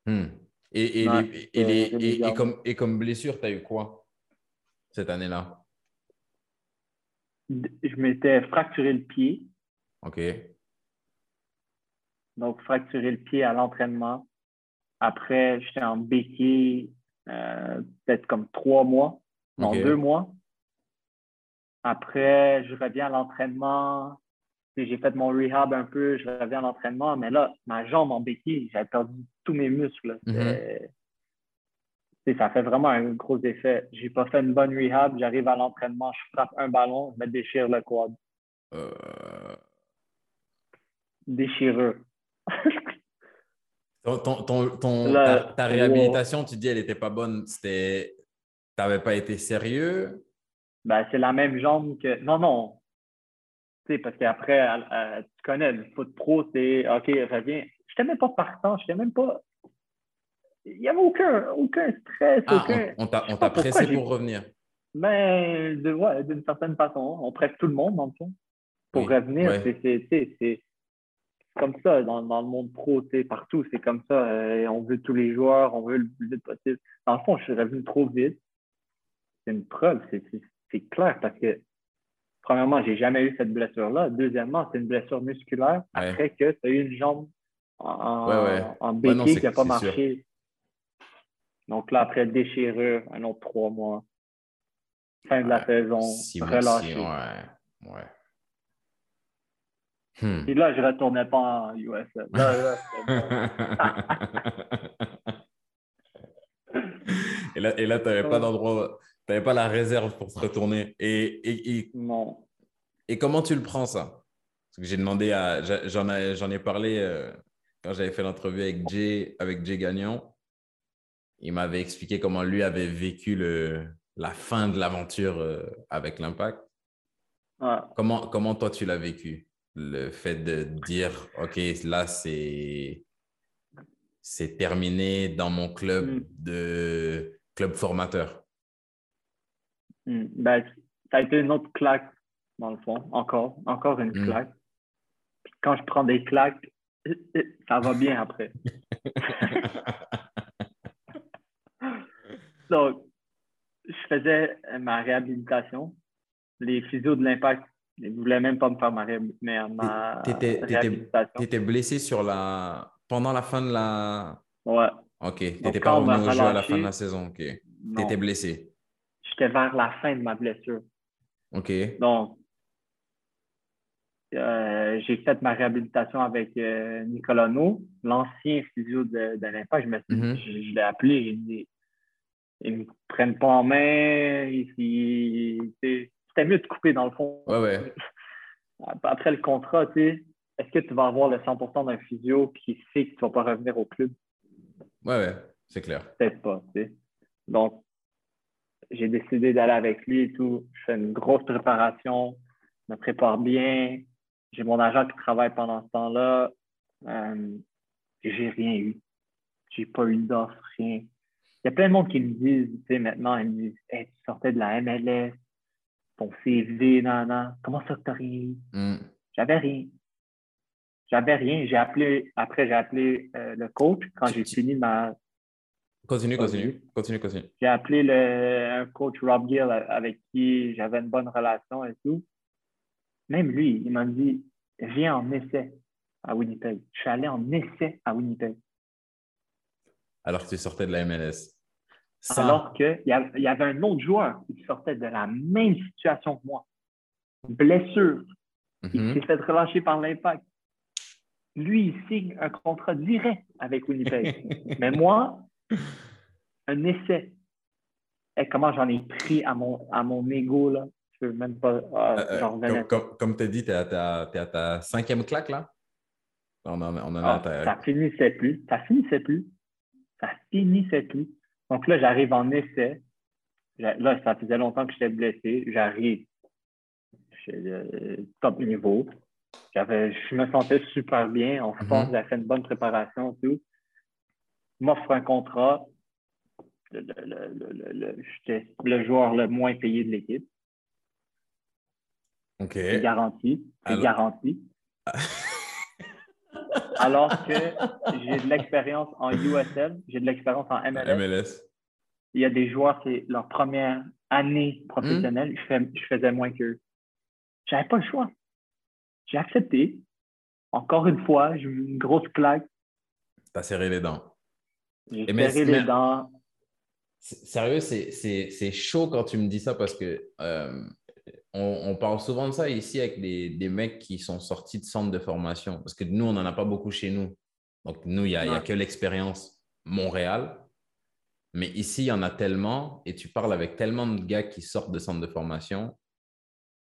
A: Hmm. Et, et,
B: Ouais,
A: les- et, les- et- comme, et comme blessure, tu as eu quoi cette année-là?
B: Je m'étais fracturé le pied,
A: OK.
B: donc fracturé le pied à l'entraînement. Après, j'étais en béquille euh, peut-être comme trois mois, non, deux mois. Après, je reviens à l'entraînement. J'ai fait mon rehab un peu, je reviens à l'entraînement, mais là, ma jambe en béquille, j'avais perdu tous mes muscles. sais, Ça fait vraiment un gros effet. J'ai pas fait une bonne rehab, j'arrive à l'entraînement, je frappe un ballon, je me déchire le quad.
A: Euh,
B: Déchireux.
A: ton, ton, ton- ton-
B: Là,
A: ta,
B: wow.
A: réhabilitation, tu dis, elle n'était pas bonne. C'était. Tu n'avais pas été sérieux?
B: Ben, c'est la même jambe que. Non, non. Tu sais, parce qu'après, euh, tu connais, le foot pro, c'est OK, reviens. Je n'étais même pas partant, je n'étais même pas. Il n'y avait aucun, aucun stress,
A: Ah,
B: aucun.
A: on, on t'a pressé pour revenir.
B: Ben, de, ouais, d'une certaine façon. On presse tout le monde, dans le fond. Pour
A: Oui,
B: revenir,
A: ouais.
B: c'est- c'est c'est- c'est comme ça dans, dans le monde pro, partout, c'est comme ça. Euh, on veut tous les joueurs, on veut le plus vite possible. Dans le fond, je suis revenu trop vite. C'est une preuve, c'est- c'est clair parce que, premièrement, j'ai jamais eu cette blessure-là. Deuxièmement, c'est une blessure musculaire
A: Ouais.
B: après que tu as eu une jambe en,
A: Ouais, ouais.
B: en
A: Ouais, non,
B: béquille qui n'a pas
A: sûr.
B: marché. Donc là, après déchirure, un autre trois mois. Fin de la saison,
A: Si,
B: relâché.
A: si, ouais. Ouais. Hmm.
B: Et là, je ne retournais pas en USL. Là, là, c'était bon.
A: et là, et là tu n'avais pas d'endroit, tu n'avais pas la réserve pour te retourner. Et, et, et,
B: non.
A: et comment tu le prends, ça? Parce que j'ai demandé à. J'en ai, j'en ai parlé euh, quand j'avais fait l'entrevue avec Jay, avec Jay Gagnon. Il m'avait expliqué comment lui avait vécu le, la fin de l'aventure euh, avec l'Impact.
B: Ouais.
A: Comment, comment toi, tu l'as vécu? Le fait de dire, OK, là, c'est c'est terminé dans mon club
B: Mm.
A: de club formateur.
B: Hmm. Ben, ça a été une autre claque, dans le fond. Encore. Encore une
A: Hmm.
B: claque. Puis quand je prends des claques, ça va bien après. Donc, je faisais ma réhabilitation. Les physios de l'impact, ils ne voulaient même pas me faire ma, ré- ma, ma
A: T'étais- t'étais-
B: réhabilitation.
A: Tu étais blessé sur la... pendant la fin de la...
B: Ouais.
A: OK, n'étais pas revenu au jeu à la fin de la saison. OK. Tu
B: non.
A: étais blessé.
B: J'étais vers la fin de ma blessure.
A: OK.
B: Donc, euh, j'ai fait ma réhabilitation avec euh, Nicolas No, l'ancien physio de, de l'Impact. Je, me suis-
A: Mhm.
B: je, je l'ai appelé, j'ai dit ils me prennent pas en main. C'était mieux de couper dans le fond.
A: Ouais, ouais.
B: Après le contrat, tu sais, est-ce que tu vas avoir le 100% d'un physio qui sait que tu ne vas pas revenir au club?
A: Ouais, ouais. C'est clair.
B: Peut-être pas, tu sais. Donc, j'ai décidé d'aller avec lui et tout. Je fais une grosse préparation, je me prépare bien. J'ai mon agent qui travaille pendant ce temps-là. Euh, j'ai rien eu. J'ai pas eu d'offre, rien. Il y a plein de monde qui me disent, tu sais, maintenant, ils me disent, hey, tu sortais de la MLS, ton CV, nan, nan. Comment ça que t'as rien?
A: Hmm.
B: J'avais rien. J'avais rien. J'ai appelé, après, j'ai appelé euh, le coach quand j'ai fini ma.
A: Continue, continue, continue, continue.
B: J'ai appelé le, un coach Rob Gill avec qui j'avais une bonne relation et tout. Même lui, il m'a dit Viens en essai à Winnipeg. Je suis allé en essai à Winnipeg.
A: Alors que tu sortais de la MLS.
B: Alors qu'il y, y avait un autre joueur qui sortait de la même situation que moi. Blessure. Il
A: Mhm.
B: s'est fait relâcher par l'impact. Lui, il signe un contrat direct avec Winnipeg. Mais moi, un essai. Et comment j'en ai pris à mon, à mon ego, là? Je peux même pas. ah,
A: Euh, euh, comme comme, comme tu as dit, tu es, à ta- t'es à ta cinquième claque, là? On en, on en a
B: Ah,
A: ta-
B: ça finissait plus. Ça finissait plus. Ça finissait plus. Donc là, j'arrive en essai. Là, ça faisait longtemps que j'étais blessé. J'arrive top niveau. Je me sentais super bien. En force,
A: Mhm.
B: j'avais fait une bonne préparation et tout. M'offre un contrat. Le, le- le- le- le- le- J'étais le joueur le moins payé de l'équipe.
A: OK.
B: C'est garanti. C'est
A: Alors-
B: garanti. Alors que j'ai de l'expérience en USL, j'ai de l'expérience en MLS.
A: MLS.
B: Il y a des joueurs, c'est leur première année professionnelle, je, fais- je faisais moins qu'eux. J'avais pas le choix. J'ai accepté. Encore une fois, j'ai eu une grosse claque.
A: Tu as serré les dents.
B: J'ai serré les dents.
A: C'est- Sérieux, c'est- chaud quand tu me dis ça parce que euh, on, on parle souvent de ça ici avec des, des mecs qui sont sortis de centres de formation. Parce que nous, on n'en a pas beaucoup chez nous. Donc, nous, il n'y a, a que l'expérience Montréal. Mais ici, il y en a tellement et tu parles avec tellement de gars qui sortent de centres de formation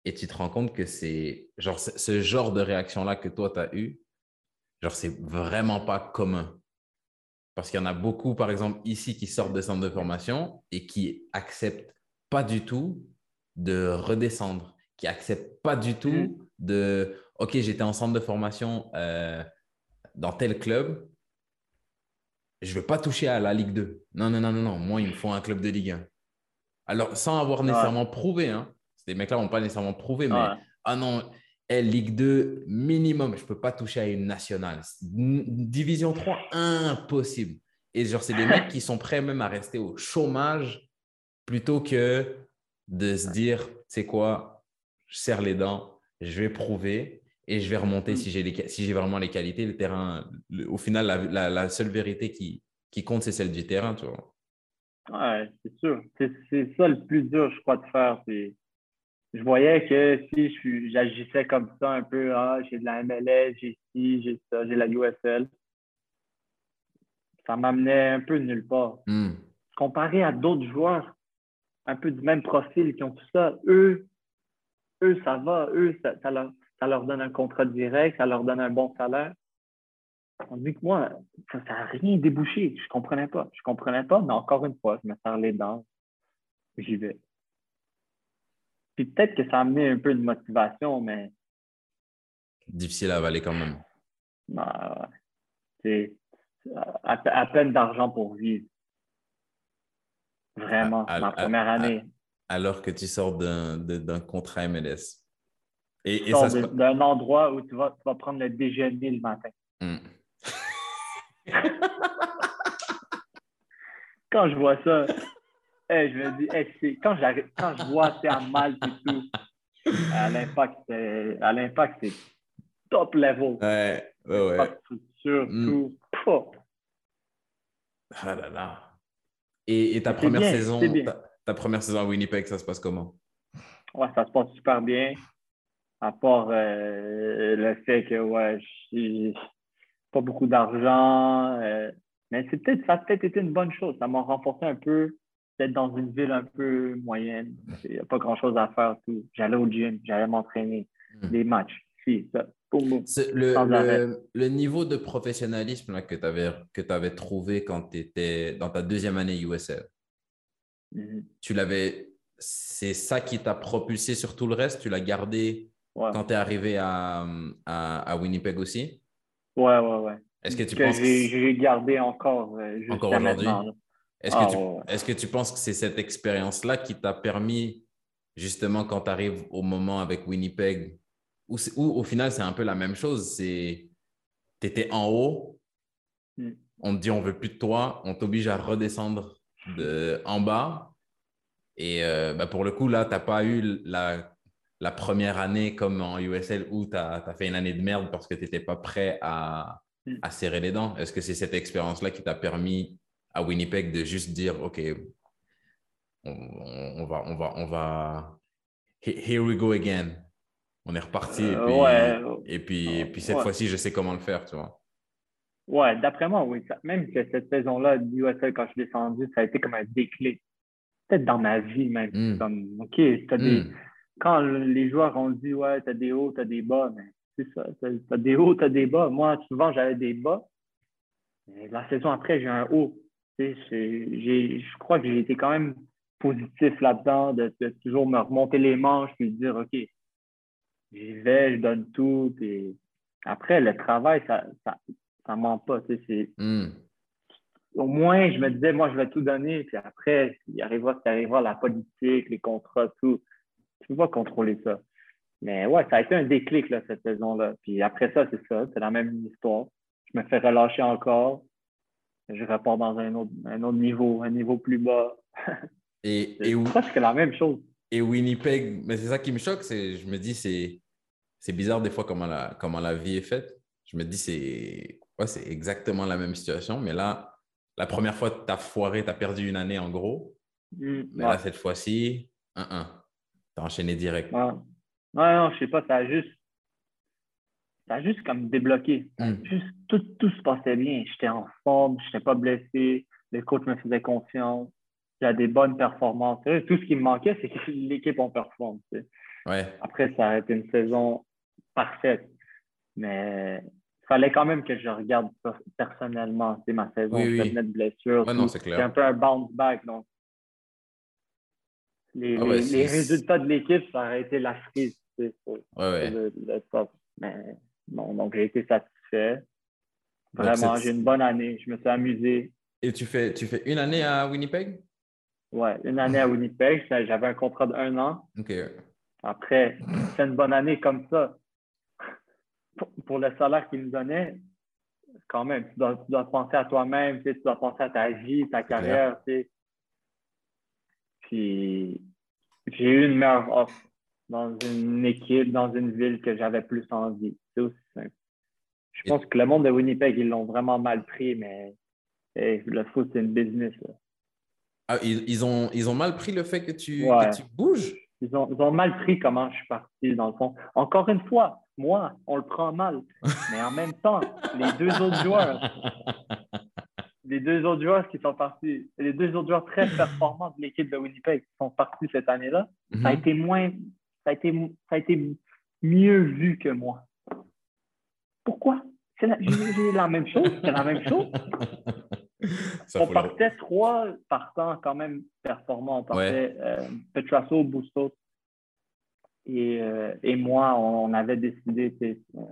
A: et tu te rends compte que c'est genre ce genre de réaction-là que toi, tu as eu, genre, c'est vraiment pas commun. Parce qu'il y en a beaucoup, par exemple, ici qui sortent de centres de formation et qui acceptent pas du tout de redescendre, qui acceptent pas du tout
B: Mm.
A: de OK, j'étais en centre de formation euh, dans tel club, je ne veux pas toucher à la Ligue 2. Non, non, non, non, non. Moi, il me faut un club de Ligue 1. Alors, sans avoir nécessairement prouvé, hein. Ces mecs-là n'ont pas nécessairement prouvé, mais
B: Ouais.
A: ah non, Ligue 2 minimum, je ne peux pas toucher à une nationale. Division 3, impossible. Et genre, c'est des mecs qui sont prêts même à rester au chômage plutôt que de se dire, tu sais quoi, je serre les dents, je vais prouver et je vais remonter
B: Mm.
A: si j'ai si j'ai vraiment les qualités. Le terrain, le- au final, la, la- la seule vérité qui, qui compte, c'est celle du terrain, tu vois.
B: Ouais, c'est sûr. C'est c'est ça le plus dur, je crois, de faire. c'est- Je voyais que si j'agissais comme ça un peu, ah, j'ai de la MLS, j'ai ci, j'ai ça, j'ai la USL, ça m'amenait un peu nulle part.
A: Hmm.
B: Comparé à d'autres joueurs un peu du même profil qui ont tout ça, eux, eux, ça va, eux, ça, ça leur, ça leur donne un contrat direct, ça leur donne un bon salaire. Tandis que moi, ça n'a rien débouché. Je comprenais pas. Je comprenais pas, mais encore une fois, je me serre les dents. J'y vais. Puis peut-être que ça a amené un peu de motivation, mais
A: Difficile à avaler quand même.
B: bah, c'est à, à peine d'argent pour vivre. Vraiment,
A: À- à-
B: ma première année.
A: Alors que tu sors d'un contrat MLS. Et,
B: Tu
A: et
B: sors
A: ça se
B: de-
A: pa-
B: d'un endroit où tu vas, tu vas prendre le déjeuner le matin.
A: Hmm.
B: Quand je vois ça, hey, je me dis, hey, quand, j'arrive- quand je vois c'est à Malte et tout, à l'impact, c'est- top level.
A: Ouais, ouais, ouais.
B: structure,
A: Mm.
B: tout.
A: Ah là là. Et, et ta première
B: bien,
A: saison, ta première saison à Winnipeg, ça se passe comment?
B: Ouais, ça se passe super bien. À part euh, le fait que ouais, j'ai pas beaucoup d'argent. euh, mais c'est peut-être, ça a peut-être été une bonne chose. Ça m'a renforcé un peu d'être dans une ville un peu moyenne. Il n'y a pas grand-chose à faire. Tout. J'allais au gym, j'allais m'entraîner,
A: Mm.
B: des matchs, si, ça. Boum,
A: Le, le, le niveau de professionnalisme là, que tu avais, que avais trouvé quand tu étais dans ta deuxième année USL,
B: Mhm.
A: tu l'avais, c'est ça qui t'a propulsé sur tout le reste? Tu l'as gardé
B: Ouais.
A: quand tu es arrivé à, à, à Winnipeg aussi?
B: ouais, ouais, ouais.
A: Est-ce que tu
B: Que
A: penses que
B: j'ai, gardé encore euh,
A: Encore aujourd'hui?
B: Là.
A: Est-ce que, ah, est que, tu penses que c'est cette expérience-là qui t'a permis, justement, quand tu arrives au moment avec Winnipeg, où, au final, c'est un peu la même chose, c'est tu étais en haut, hmm. on te dit on veut plus de toi, on t'oblige à redescendre de, en bas. Et euh, bah, pour le coup, là, tu n'as pas eu la, la, première année comme en USL où tu as, as, fait une année de merde parce que tu n'étais pas prêt à, hmm. à serrer les dents. Est-ce que c'est cette expérience-là qui t'a permis à Winnipeg de juste dire, OK, on, va, on va, on va, here we go again. On est reparti et euh, puis, et puis, puis cette fois-ci, je sais comment le faire, tu vois.
B: Ouais, d'après moi, oui. Même que cette saison-là USL, quand je suis descendu, ça a été comme un déclic. Peut-être dans ma vie même. Hmm. Comme, OK, as des... Hmm. quand les joueurs ont dit, ouais, t'as des hauts, t'as des bas, mais c'est ça. T'as des hauts, t'as des bas. Moi, souvent, j'avais des bas. la saison après, j'ai un haut je crois que j'ai été quand même positif là-dedans, de, toujours me remonter les manches et dire OK, j'y vais, je donne tout. Et après, le travail, ça ça, ment pas. Hmm. Au moins, je me disais, moi, je vais tout donner. Puis après, il arrivera ce qui arrivera, la politique, les contrats, tout. Tu peux pas contrôler ça. Mais ouais, ça a été un déclic là, cette saison-là. Puis après ça, c'est ça, c'est la même histoire. Je me fais relâcher encore je repars dans un autre, un autre niveau, un niveau plus bas.
A: Et, et
B: presque la même chose.
A: Et Winnipeg, mais c'est ça qui me choque, c'est, je me dis, c'est, c'est bizarre des fois comment la, comment la vie est faite. Je me dis, c'est, ouais, c'est exactement la même situation, mais là, la première fois, tu as foiré, tu as perdu une année en gros. Mm, mais là, cette fois-ci, un, un. Tu as enchaîné direct.
B: Ouais. non, je sais pas, ça a juste ça a juste comme débloqué. Hmm. Juste, tout, tout, se passait bien. J'étais en forme, je n'étais pas blessé, les coachs me faisaient confiance, j'avais des bonnes performances. Tout ce qui me manquait, c'est que l'équipe en performe.
A: Ouais.
B: Après, ça a été une saison parfaite. Mais il fallait quand même que je regarde personnellement ma saison.
A: Oui,
B: oui. de blessure.
A: c'est
B: un peu un bounce back. Donc, les, ah les, résultats de l'équipe, ça aurait été la frise.
A: Ouais, ouais.
B: Mais Bon, donc, j'ai été satisfait. Vraiment, j'ai une bonne année. Je me suis amusé.
A: Et tu fais, tu fais une année à Winnipeg?
B: Oui, une année à Winnipeg. J'avais un contrat d'un an.
A: OK.
B: Après, c'est une bonne année comme ça. Pour, le salaire qu'ils nous donnaient, quand même, tu dois, tu dois penser à toi-même, tu, dois penser à ta vie, ta carrière. Tu Puis, j'ai eu une meilleure offre dans une équipe, dans une ville que j'avais plus envie. Je pense que le monde de Winnipeg, ils l'ont vraiment mal pris, mais le foot, c'est une business.
A: Ah, ils, ont, ils ont mal pris le fait que tu, tu bouges?
B: Ils ont, ils ont, mal pris comment je suis parti, dans le fond. Encore une fois, moi, on le prend mal. Mais en même temps, les deux autres joueurs, les deux autres joueurs qui sont partis, les deux autres joueurs très performants de l'équipe de Winnipeg qui sont partis cette année-là, ça a mhm. été moins ça a été, ça a été mieux vu que moi. Pourquoi? C'est la, la même chose. C'est la même chose. on partait trois partants quand même performants. On partait euh, Petrasso, Bustos et, euh, et moi, on avait décidé, on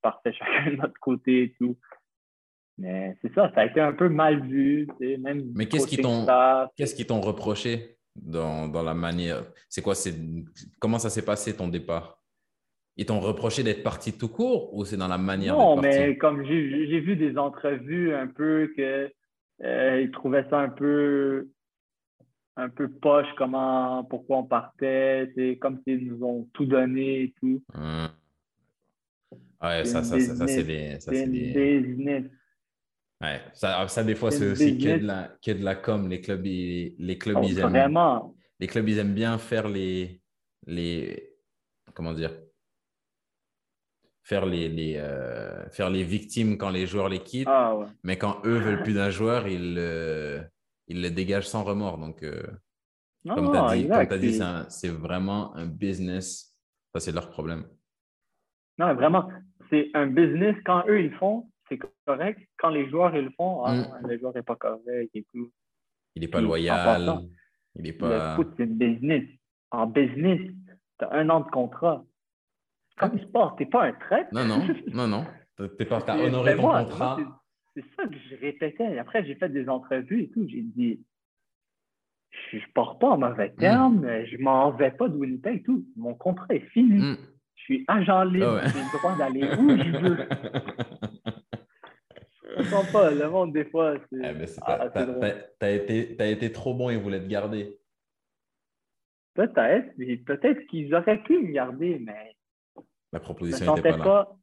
B: partait chacun de notre côté et tout. Mais c'est ça, ça a été un peu mal vu. Même
A: Mais qu'est-ce qui t'ont reproché dans, dans la manière? C'est quoi c'est, Comment ça s'est passé ton départ? Ils t'ont reproché d'être parti tout court ou c'est dans la manière
B: Non, mais comme j'ai, vu des entrevues un peu que euh, ils trouvaient ça un peu un peu poche comment pourquoi on partait c'est comme s'ils nous ont tout donné et tout
A: hum. ouais ça, ça, ça, c'est des ça, c'est des... Ouais, ça, ça, des fois, c'est aussi que de, la, que de la com. Les clubs, ils, les clubs, ils aiment,
B: vraiment.
A: les clubs, ils aiment bien faire les, les comment dire, faire les, les euh, faire les victimes quand les joueurs les quittent.
B: Ah, ouais.
A: Mais quand eux veulent plus d'un joueur, ils, ils le dégagent sans remords. Donc, euh, comme tu as dit, c'est vraiment un business. Ça, c'est leur problème.
B: Non, vraiment, c'est un business quand eux, ils font c'est correct. Quand les joueurs ils le font, ah, mm. le joueur n'est pas correct et tout.
A: Il n'est pas loyal. il est pas...
B: Le foot, c'est business. En business, tu as un an de contrat. Comme sport, tu n'es pas un trait.
A: Non, non, non, non. Tu as honoré ton contrat.
B: c'est ça que je répétais. Après, j'ai fait des entrevues et tout. J'ai dit, je ne pars pas en mauvais mm. terme, je m'en vais pas de Winnipeg et tout. Mon contrat est fini. Mm. Je suis agent libre, ah j'ai le droit d'aller où je veux. Je comprends pas. Le monde, des fois, c'est.
A: Eh ah, t'as été, été trop bon, ils voulaient te garder.
B: Peut-être, mais peut-être qu'ils auraient pu me garder, mais.
A: La proposition n'était pas,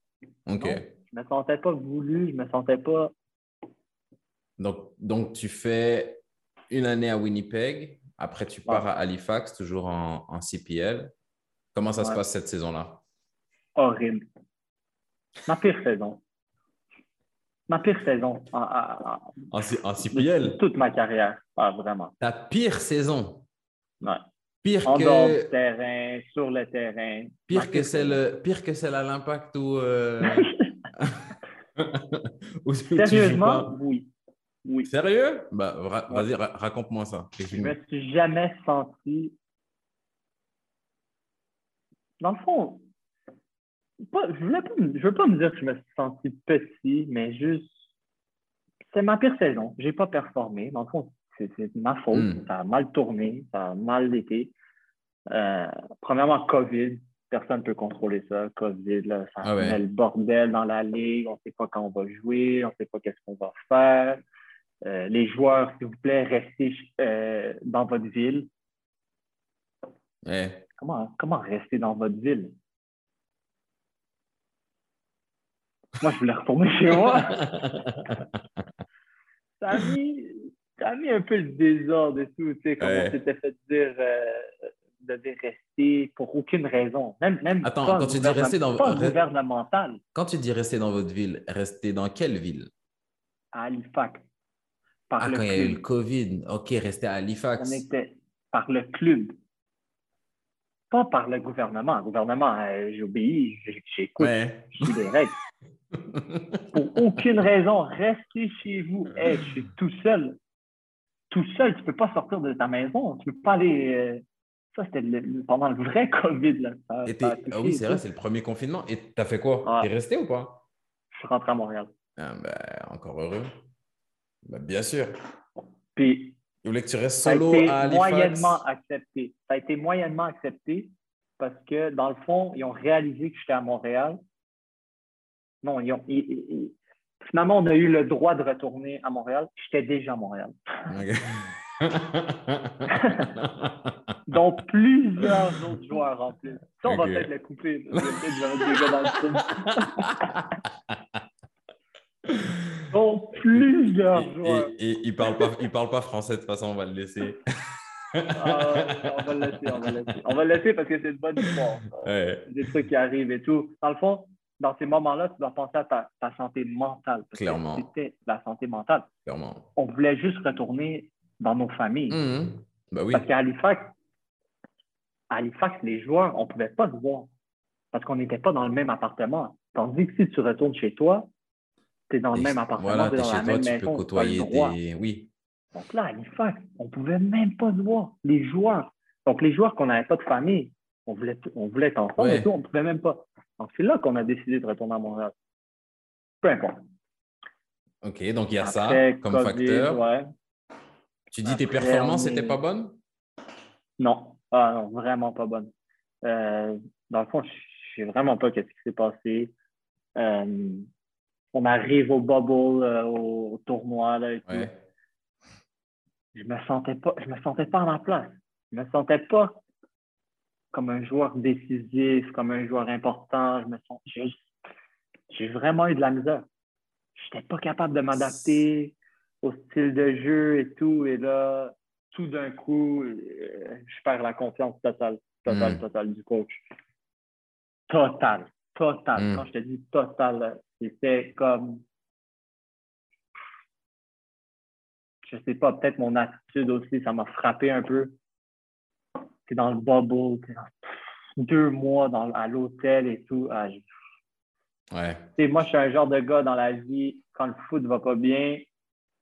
A: là.
B: OK. je me sentais pas voulu, je me sentais pas.
A: Donc, donc tu fais une année à Winnipeg, après tu pars à Halifax, toujours en, en CPL. Comment ça se passe cette saison-là?
B: Horrible. Ma pire saison. Ma pire saison en, en,
A: en, CPL?
B: Toute ma carrière, ah, vraiment.
A: Ta pire saison?
B: Ouais.
A: Pire
B: en
A: que...
B: dehors du terrain, sur le terrain.
A: Pire que, celle, pire que celle à l'impact ou... Euh...
B: Sérieusement, oui. oui.
A: Sérieux? Bah, Vas-y, raconte-moi ça.
B: Je me suis jamais senti... Dans le fond, je ne veux pas me dire que je me suis senti petit, mais juste... C'est ma pire saison. Je n'ai pas performé. Dans le fond, c'est ma faute. Hmm. Ça a mal tourné, ça a mal été. Euh, premièrement, COVID. Personne ne peut contrôler ça. COVID, là, ça ah met le bordel dans la ligue. On ne sait pas quand on va jouer. On ne sait pas qu'est-ce qu'on va faire. Euh, les joueurs, s'il vous plaît, restez euh, dans votre ville. Comment, comment rester dans votre ville? Moi, je voulais retourner chez moi. ça a mis, ça a mis un peu le désordre et tout, tu sais, comme on s'était fait dire, euh, devait rester pour aucune raison. Même, même
A: Attends, quand tu dis rester dans
B: pas gouvernemental.
A: Quand tu dis rester dans votre ville, rester dans quelle ville?
B: À Halifax.
A: Par ah, quand il y a eu le COVID. OK, rester à Halifax.
B: On était par le club. Pas par le gouvernement. Le gouvernement, euh, j'obéis, j'écoute, ouais. je suis des règles. pour aucune raison, restez chez vous. Hey, je suis tout seul tout seul, tu ne peux pas sortir de ta maison. Tu ne peux pas aller. Euh, ça, c'était pendant le vrai COVID. Là.
A: ah oui, c'est vrai, c'est le premier confinement. Et tu as fait quoi? Tu es resté ou pas?
B: Je suis rentré à Montréal.
A: Ah, ben, encore heureux. Ben, bien sûr.
B: Puis.
A: Il voulait que tu restes solo
B: ça a
A: été à Halifax?
B: moyennement accepté. Ça a été moyennement accepté parce que, dans le fond, ils ont réalisé que j'étais à Montréal. Non, ils ont, Finalement, on a eu le droit de retourner à Montréal. J'étais déjà à Montréal. Donc, plusieurs autres joueurs en plus. Ça, on va peut-être le couper. Donc, plusieurs joueurs.
A: Et, il ne parle, pas, parle pas français, de toute façon, on va le laisser.
B: Ah, on va le laisser, on va le laisser. On va le laisser parce que c'est une bonne histoire. Des trucs qui arrivent et tout. Dans le fond, dans ces moments-là, tu dois penser à ta, santé mentale.
A: Clairement.
B: C'était la santé mentale.
A: Clairement.
B: On voulait juste retourner dans nos familles.
A: Mmh. Ben oui.
B: Parce qu'à Halifax, à Halifax, les joueurs, on ne pouvait pas se voir parce qu'on n'était pas dans le même appartement. Tandis que si tu retournes chez toi, tu es dans le même appartement,
A: voilà,
B: es dans
A: chez
B: la
A: toi,
B: même
A: tu
B: maison,
A: peux côtoyer des... Oui.
B: Donc là, à Halifax, on ne pouvait même pas se voir. Les joueurs. Donc les joueurs qu'on n'avait pas de famille, on voulait, on voulait être ensemble et tout, on ne pouvait même pas. Donc, c'est là qu'on a décidé de retourner à Montréal. Peu importe.
A: OK, donc il y a ça comme facteur. Tu dis tes performances n'étaient pas bonnes?
B: Non. Ah non, vraiment pas bonnes. Euh, dans le fond, je ne sais vraiment pas ce qui s'est passé. Euh, on arrive au bubble, euh, au, tournoi là, et tout. Je me sentais pas, je me sentais pas à ma place. Je me sentais pas comme un joueur décisif, comme un joueur important. Je me sens, j'ai vraiment eu de la misère. Je n'étais pas capable de m'adapter au style de jeu et tout. Et là, tout d'un coup, euh, je perds la confiance totale, totale, hmm. totale du coach. Total, total. Hmm. Quand je te dis total, c'était comme. Je sais pas, peut-être mon attitude aussi, ça m'a frappé un peu t'es dans le bubble, t'es dans deux mois dans, à l'hôtel et tout. Ah,
A: ouais.
B: moi, je suis un genre de gars dans la vie, quand le foot va pas bien,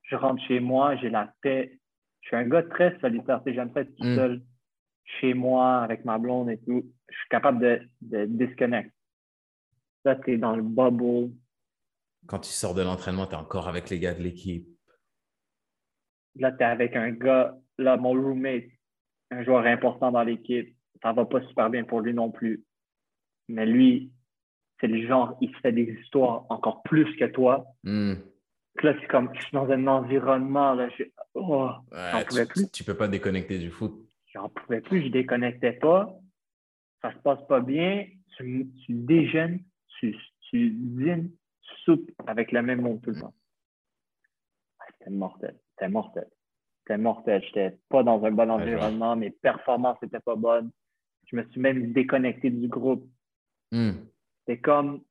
B: je rentre chez moi, j'ai la paix. Je suis un gars très solitaire. J'aime ça être tout mm. seul chez moi avec ma blonde et tout. Je suis capable de, de disconnect. Là, tu es dans le bubble.
A: Quand tu sors de l'entraînement, tu es encore avec les gars de l'équipe.
B: Là, tu es avec un gars, là, mon roommate, un joueur important dans l'équipe. Ça va pas super bien pour lui non plus. Mais lui, c'est le genre, il se fait des histoires encore plus que toi.
A: Hmm.
B: Là, c'est comme, je suis dans un environnement, là, je, oh,
A: Ouais,
B: pouvais
A: tu,
B: plus.
A: tu peux pas déconnecter du foot.
B: J'en pouvais plus, je déconnectais pas. Ça se passe pas bien. Tu, tu déjeunes, tu, tu dînes, tu soupes avec le même monde tout le temps. Ah, C'était mortel. C'était mortel. C'était mortel. J'étais pas dans un bon environnement. Mes performances n'étaient pas bonnes. Je me suis même déconnecté du groupe.
A: Hmm.
B: C'était comme.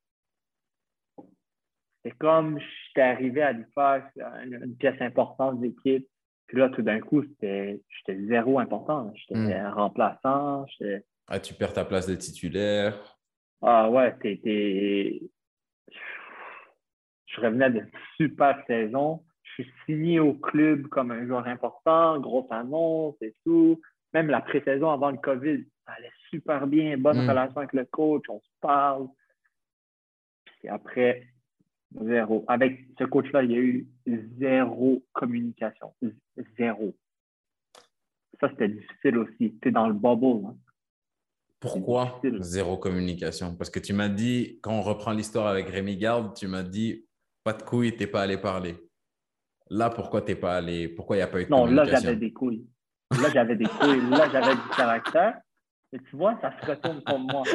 B: C'était comme j'étais arrivé à Halifax, une, une pièce importante de l'équipe. Puis là, tout d'un coup, j'étais zéro important. J'étais remplaçant. J'étais.
A: Ah, tu perds ta place de titulaire.
B: Ah ouais, t'es. Je revenais de super saison. Suis signé au club comme un joueur important, grosse annonce et tout. Même la pré-saison avant le COVID, ça allait super bien, bonne
A: Mm.
B: relation avec le coach, on se parle. Puis après, zéro. Avec ce coach-là, il y a eu zéro communication. Zéro. Ça, c'était difficile aussi. Tu es dans le bubble. hein.
A: Pourquoi zéro communication? Parce que tu m'as dit, quand on reprend l'histoire avec Rémi Garde, tu m'as dit, pas de couilles, t'es pas allé parler. Là, pourquoi t'es pas allé? Pourquoi il n'y a pas eu de
B: Non, là, j'avais des couilles. Là, j'avais des couilles. Là, j'avais du caractère. Et tu vois, ça se retourne contre moi.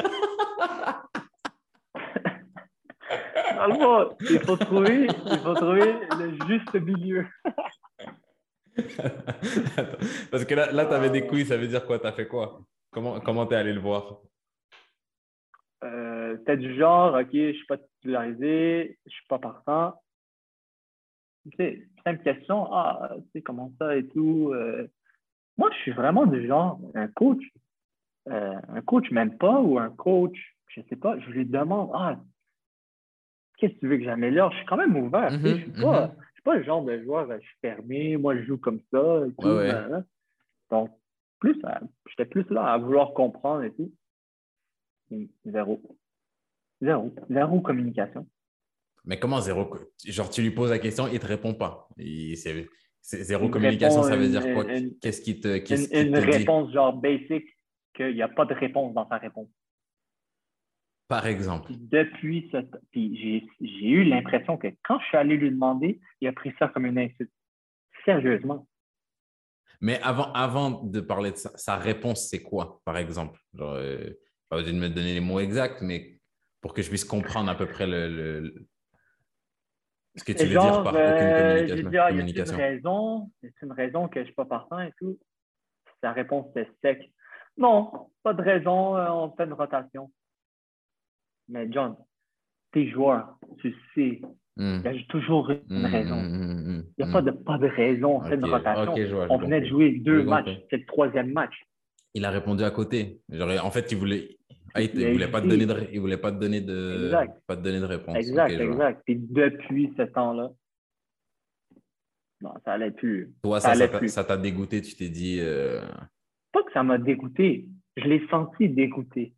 B: Le fond, il faut trouver, il faut trouver le juste milieu.
A: Parce que là, là tu avais des couilles, ça veut dire quoi? Tu as fait quoi? Comment comment t'es allé le voir?
B: Euh, T'es du genre, OK, je suis pas titularisé, je suis pas partant. Tu sais, simple question, ah, tu sais, comment ça et tout. euh. moi, je suis vraiment du genre, un coach, euh, un coach m'aime pas ou un coach, je sais pas, je lui demande, ah, qu'est-ce que tu veux que j'améliore? Je suis quand même ouvert. tu sais,
A: Mhm,
B: je suis pas,
A: mhm.
B: je suis pas le genre de joueur, euh, je suis fermé, moi, je joue comme ça et tout.
A: Ouais, ouais.
B: nanana. Donc, plus, j'étais plus là à vouloir comprendre et tout. Zéro. Zéro. Zéro communication.
A: Mais comment zéro? Genre, tu lui poses la question, il te répond pas. C'est zéro
B: Il
A: communication, ça veut
B: une-
A: dire quoi?
B: une-
A: Qu'est-ce qui te,
B: Une,
A: qui
B: une
A: te dit?
B: réponse genre basic, qu'il n'y a pas de réponse dans sa réponse.
A: Par exemple.
B: Puis depuis ce j'ai j'ai eu l'impression que quand je suis allé lui demander, il a pris ça comme une insulte. Sérieusement.
A: Mais avant, avant de parler de ça, sa réponse, c'est quoi, par exemple? Genre, euh, pas besoin de me donner les mots exacts, mais pour que je puisse comprendre à peu près le- ce que tu veux dire
B: genre,
A: par
B: euh,
A: aucune communication.
B: dit, y a une raison, a une raison que je ne suis pas partant et tout. Sa réponse était sec. Non, pas de raison, euh, on fait une rotation. Mais John, t'es joueur, tu sais,
A: Hmm.
B: il y a toujours une
A: Hmm,
B: raison.
A: hmm,
B: Il n'y a pas de, pas de raison, on fait une rotation.
A: ok, je vois,
B: on venait de jouer deux matchs, c'est le troisième match.
A: Il a répondu à côté. Genre, en fait, il voulait, ah, il,
B: a
A: voulait pas te donner de, il voulait pas te donner de,
B: Exact.
A: pas te donner de réponse.
B: Exact, exact. Puis depuis ce temps-là, non, ça allait plus.
A: Toi,
B: Ça
A: t'a- ça t'a dégoûté. Tu t'es dit, euh,
B: Pas que ça m'a dégoûté, je l'ai senti dégoûté.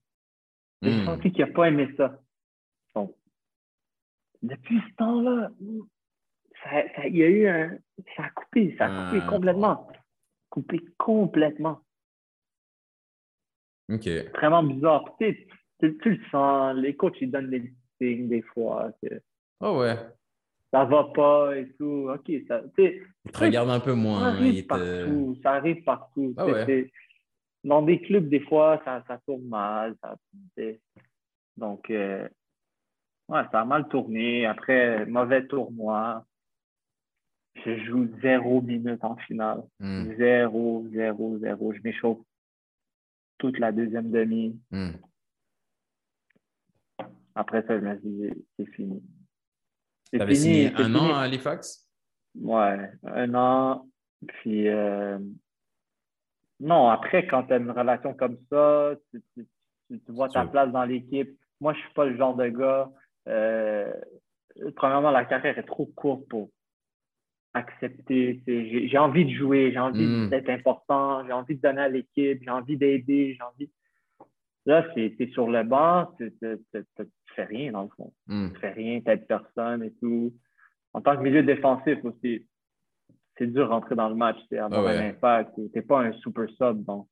B: J'ai
A: hmm,
B: senti qu'il n'a pas aimé ça. Donc, depuis ce temps-là, ça, ça- il y a eu un. Ça a coupé, ça a coupé
A: Ah.
B: complètement. Coupé complètement.
A: Ok.
B: Vraiment bizarre. Tu, tu, tu le sens, les coachs, ils donnent des signes des fois que
A: Oh ouais.
B: ça va pas et tout. OK, ça. Tu sais,
A: Il te regarde un peu
B: ça
A: moins. hein,
B: arrive
A: te-
B: partout. Ça arrive partout.
A: Ah ouais.
B: Dans des clubs, des fois, ça, ça tourne mal. ça-. Donc, euh, ouais, ça a mal tourné. Après, mauvais tournoi. Je joue zéro minute en finale.
A: Hmm,
B: Zéro, zéro, zéro. Je m'échauffe toute la deuxième demi.
A: hmm.
B: Après ça, je me suis dit, c'est fini. C'est
A: T'avais
B: fini,
A: signé un
B: fini.
A: an à Halifax?
B: Ouais, un an. Puis, euh, non, après, quand tu as une relation comme ça, tu, tu- tu- tu vois ta
A: Sûr.
B: place dans l'équipe. Moi, je suis pas le genre de gars. euh, premièrement, la carrière est trop courte pour accepter. J'ai envie de jouer, j'ai envie
A: Mm.
B: d'être important, j'ai envie de donner à l'équipe, j'ai envie d'aider, j'ai envie. Là, es sur le banc, tu, fais rien dans le fond.
A: Hmm.
B: Tu fais rien, t'aides personne et tout. En tant que milieu défensif aussi, c'est dur de rentrer dans le match, c'est avoir
A: Ah ouais.
B: un impact. T'es pas un super sub, donc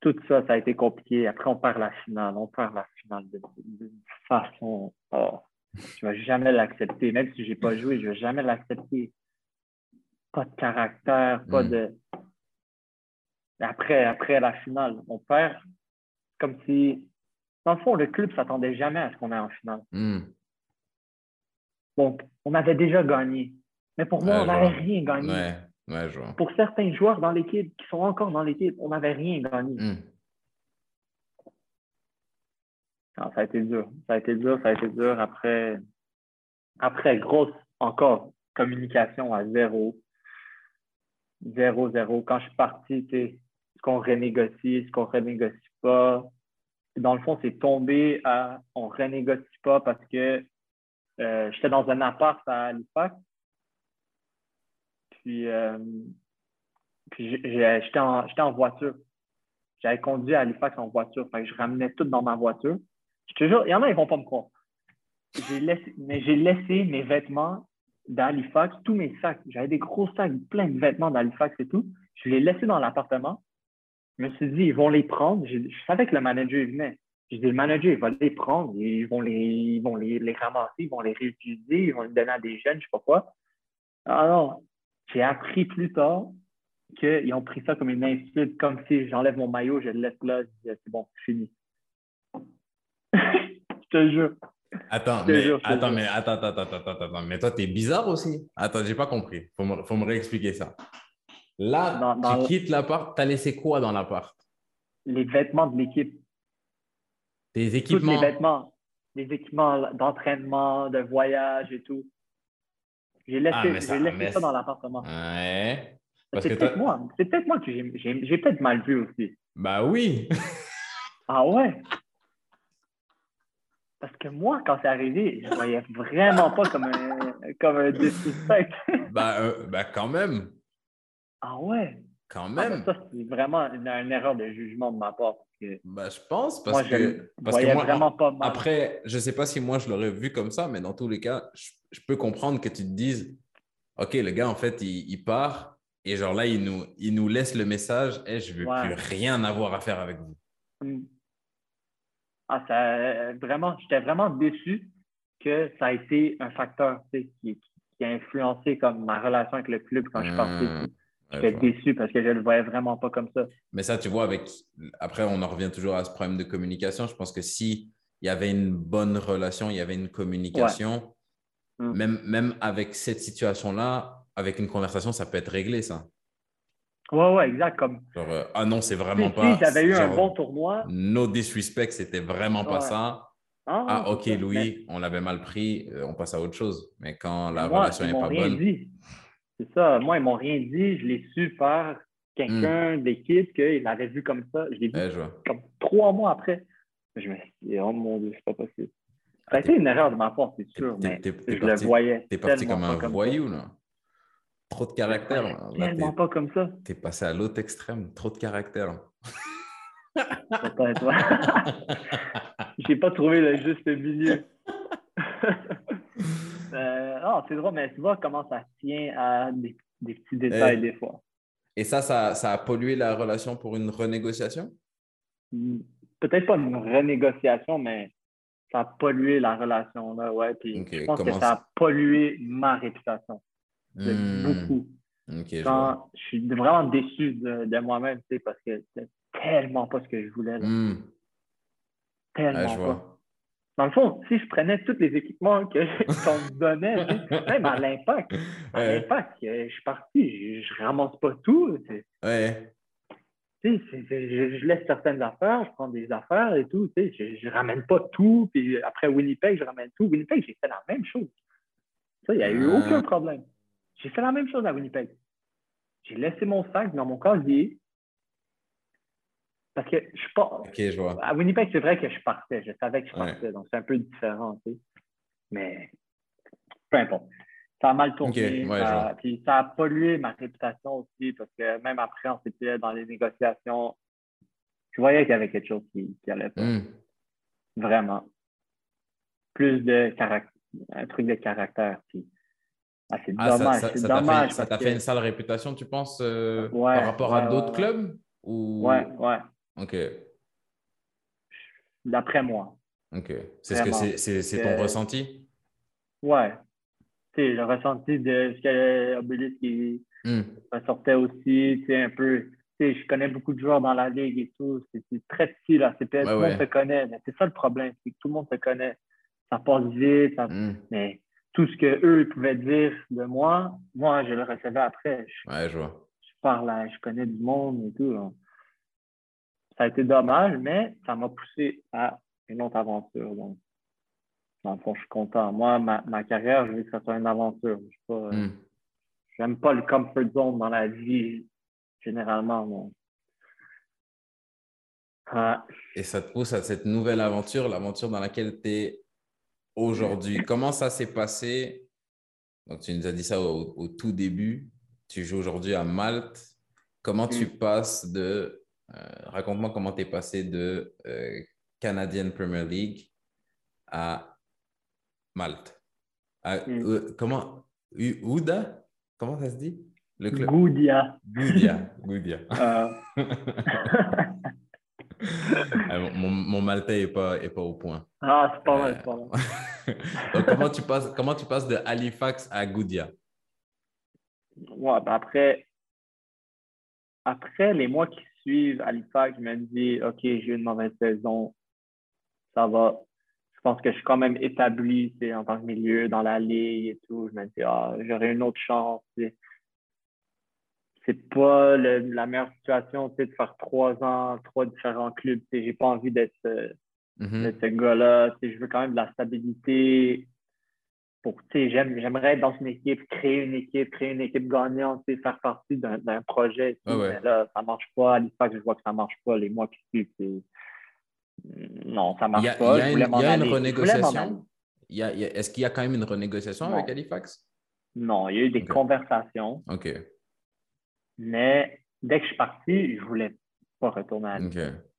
B: tout ça, ça a été compliqué. Après, on perd la finale. On perd la finale de- d'une façon. Oh, je vais jamais l'accepter. Même si j'ai pas joué, je vais jamais l'accepter. Pas de caractère, pas
A: Mm.
B: de. Après, après la finale, on perd comme si. Dans le fond, le club s'attendait jamais à ce qu'on ait en finale.
A: Hmm.
B: Donc, on avait déjà gagné. Mais pour moi,
A: Ouais,
B: on n'avait rien gagné.
A: Ouais, ouais.
B: Pour certains joueurs dans l'équipe qui sont encore dans l'équipe, on n'avait rien gagné.
A: Hmm.
B: Non, ça a été dur. Ça a été dur, ça a été dur. Après, après grosse, encore, communication à zéro. Zéro, zéro. Quand je suis parti, est-ce qu'on renégocie, est-ce qu'on renégocie pas? Dans le fond, c'est tombé à on renégocie pas parce que euh, j'étais dans un appart à Halifax. Puis, euh, j'étais en, en voiture. J'avais conduit à Halifax en voiture. Fait que je ramenais tout dans ma voiture. Je te jure, il y en a, ils vont pas me croire. Laissé, mais j'ai laissé mes vêtements d'Halifax, tous mes sacs. J'avais des gros sacs pleins de vêtements d'Halifax et tout. Je les laissés dans l'appartement. Je me suis dit, ils vont les prendre. Je, savais que le manager venait. Je dis, le manager, il va les prendre. Ils vont les, ils vont les, les ramasser, ils vont les réutiliser, ils vont les donner à des jeunes, je sais pas quoi. Ah non, j'ai appris plus tard qu'ils ont pris ça comme une insulte, comme si j'enlève mon maillot, je le laisse là, je dis, c'est bon, c'est fini. je te jure.
A: Attends, mais,
B: jure,
A: attends, mais attends, attends, attends, attends, attends. Mais toi, t'es bizarre aussi. Attends, j'ai pas compris. Faut me, faut me réexpliquer ça. Là,
B: Dans- dans
A: tu quittes l'appart, t'as laissé quoi dans l'appart?
B: Les vêtements de l'équipe,
A: Tes
B: tous les
A: équipements?
B: vêtements, les équipements d'entraînement, de voyage et tout. J'ai laissé,
A: Ah, ça-
B: laissé
A: mais
B: ça dans l'appartement.
A: Ouais.
B: C'est peut-être moi. C'est peut-être moi que j'ai peut-être mal vu aussi.
A: Bah oui.
B: Ah ouais? Parce que moi, quand c'est arrivé, je voyais vraiment pas comme un, comme un
A: bah, euh, bah quand même.
B: Ah ouais?
A: Quand
B: Ah, ben
A: même.
B: ça, c'est vraiment une, une erreur de jugement de ma part. Que
A: Bah, je pense parce
B: moi, je
A: que.
B: le
A: Parce que
B: voyais
A: moi,
B: vraiment pas mal.
A: Après, je sais pas si moi je l'aurais vu comme ça, mais dans tous les cas, je, je peux comprendre que tu te dises, OK, le gars, en fait, il, il part et genre là, il nous, il nous laisse le message, hey, je veux
B: Ouais.
A: plus rien avoir à faire avec vous.
B: Hmm. Ah, ça, euh, vraiment, j'étais vraiment déçu que ça a été un facteur tu sais, qui, qui a influencé comme ma relation avec le club quand je suis parti.
A: Ouais,
B: J'étais déçu parce que je le voyais vraiment pas comme ça.
A: Mais ça, tu vois, avec. Après, on en revient toujours à ce problème de communication. Je pense que si il y avait une bonne relation, il y avait une communication,
B: Mm.
A: même, même avec cette situation-là, avec une conversation, ça peut être réglé, ça.
B: Ouais, ouais, exact. Comme
A: Genre, euh, ah non, c'est
B: si,
A: vraiment
B: si
A: pas.
B: j'avais eu un bon tournoi.
A: No disrespect, c'était vraiment pas
B: Ouais.
A: ça.
B: Ah,
A: Ah, ok. Louis, on l'avait mal pris, euh, on passe à autre chose. Mais quand la
B: moi,
A: relation
B: ils
A: n'est
B: m'ont
A: pas
B: rien
A: bonne.
B: dit. C'est ça. Moi, ils m'ont rien dit. Je l'ai su par quelqu'un
A: Hmm.
B: d'équipe qu'il l'avait vu comme ça. Je l'ai vu
A: je vois.
B: comme trois mois après. Je me suis dit, oh mon Dieu, c'est pas possible. Ça a
A: Ah,
B: été une erreur de ma part, c'est sûr, mais je le
A: parti-
B: voyais.
A: T'es parti comme un voyou, là. Trop de caractère. Là.
B: Tellement pas comme ça.
A: T'es passé à l'autre extrême. Trop de caractère.
B: J'ai pas trouvé le juste milieu. Euh, non, c'est drôle, mais tu vois comment ça tient à des, des petits détails
A: Eh.
B: des fois.
A: Et ça, ça, ça a pollué la relation pour une renégociation?
B: Peut-être pas une renégociation, mais ça a pollué la relation. Là, ouais. Puis je pense que ça- a pollué ma réputation.
A: Hmm,
B: Beaucoup. Quand je suis vraiment déçu de, de moi-même, tu sais, parce que c'était tellement pas ce que je voulais. là.
A: Hmm,
B: Tellement
A: ouais, je
B: pas.
A: vois.
B: Dans le fond, si je prenais tous les équipements que- qu'on me donnait, même à l'impact, à
A: Ouais,
B: l'impact, euh, je suis parti, je, je ramasse pas tout. tu sais.
A: ouais.
B: Tu sais, c'est- c'est- je, je laisse certaines affaires, je prends des affaires et tout. tu sais, Je, je ramène pas tout. Puis après Winnipeg, je ramène tout. Winnipeg, j'ai fait la même chose. Ça, il n'y a eu
A: Ah.
B: aucun problème. J'ai fait la même chose à Winnipeg. J'ai laissé mon sac dans mon casier. Parce que je suis pas.
A: Ok, je vois.
B: À Winnipeg, c'est vrai que je partais. Je savais que je
A: Ouais.
B: partais. Donc, c'est un peu différent. Tu sais. Mais peu importe. Ça a mal tourné.
A: Ouais,
B: ça, puis ça a pollué ma réputation aussi parce que même après, on s'était dans les négociations. Je voyais qu'il y avait quelque chose qui, qui allait pas.
A: Hmm.
B: Vraiment. plus de caractère, un truc de caractère.
A: Ah, c'est ah, dommage. Ça, t'a fait, une sale réputation, tu penses, euh, par rapport à d'autres clubs? Ou...
B: Ouais, ouais.
A: OK.
B: D'après moi.
A: OK. C'est ce que c'est ton ressenti?
B: Ouais. Tu sais, le ressenti de ce que Obélix qui hmm. sortait aussi, tu sais, un peu. Tu sais, je connais beaucoup de joueurs dans la ligue et tout. C'est très petit, là. tout le monde se connaît. Mais c'est ça le problème, c'est que tout le monde se connaît. Ça passe vite, hmm. mais tout ce qu'eux pouvaient dire de moi, moi, je le recevais après.
A: Je, ouais, je vois.
B: Je parle, je connais du monde et tout. Ça a été dommage, mais ça m'a poussé à une autre aventure. Donc, dans le fond, je suis content. Moi, ma, ma carrière, je veux que ça soit une aventure. Je n'aime pas, hmm. pas le comfort zone dans la vie, généralement.
A: Et ça te pousse à cette nouvelle aventure, l'aventure dans laquelle tu es aujourd'hui? Comment ça s'est passé? Donc, tu nous as dit ça au, tout début. Tu joues aujourd'hui à Malte. Comment tu mm. passes de. Euh, raconte-moi comment tu es passé de euh, Canadian Premier League à Malte. Mm. Euh, comment Ouda? Comment ça se dit?
B: Le club? Goudia.
A: Goudia. Goudia. Ah, mon, mon, maltais n'est pas, est pas au point.
B: Ah, c'est pas mal, c'est pas mal.
A: Comment tu, passes, comment tu passes de Halifax à Goudia?
B: Ouais, ben après, après les mois qui suivent Halifax, je me dis, OK, j'ai une mauvaise saison, ça va. Je pense que je suis quand même établi en tant que milieu dans la ligue et tout. Je me dis, ah, j'aurai une autre chance c'est pas la meilleure situation de faire trois ans, trois différents clubs. J'ai pas envie d'être euh, mm-hmm. ce gars-là. Je veux quand même de la stabilité. Pour, j'aimerais être dans une équipe, créer une équipe, créer une équipe gagnante, faire partie d'un projet. Mais là, ça marche pas. À je vois que ça marche pas. Les mois qui suivent, non, ça marche pas.
A: Il y a, une, renégociation. Est-ce qu'il y a quand même une renégociation avec Halifax?
B: Non, il y a eu des conversations.
A: OK.
B: Mais dès que je suis parti, je voulais pas retourner à Halifax.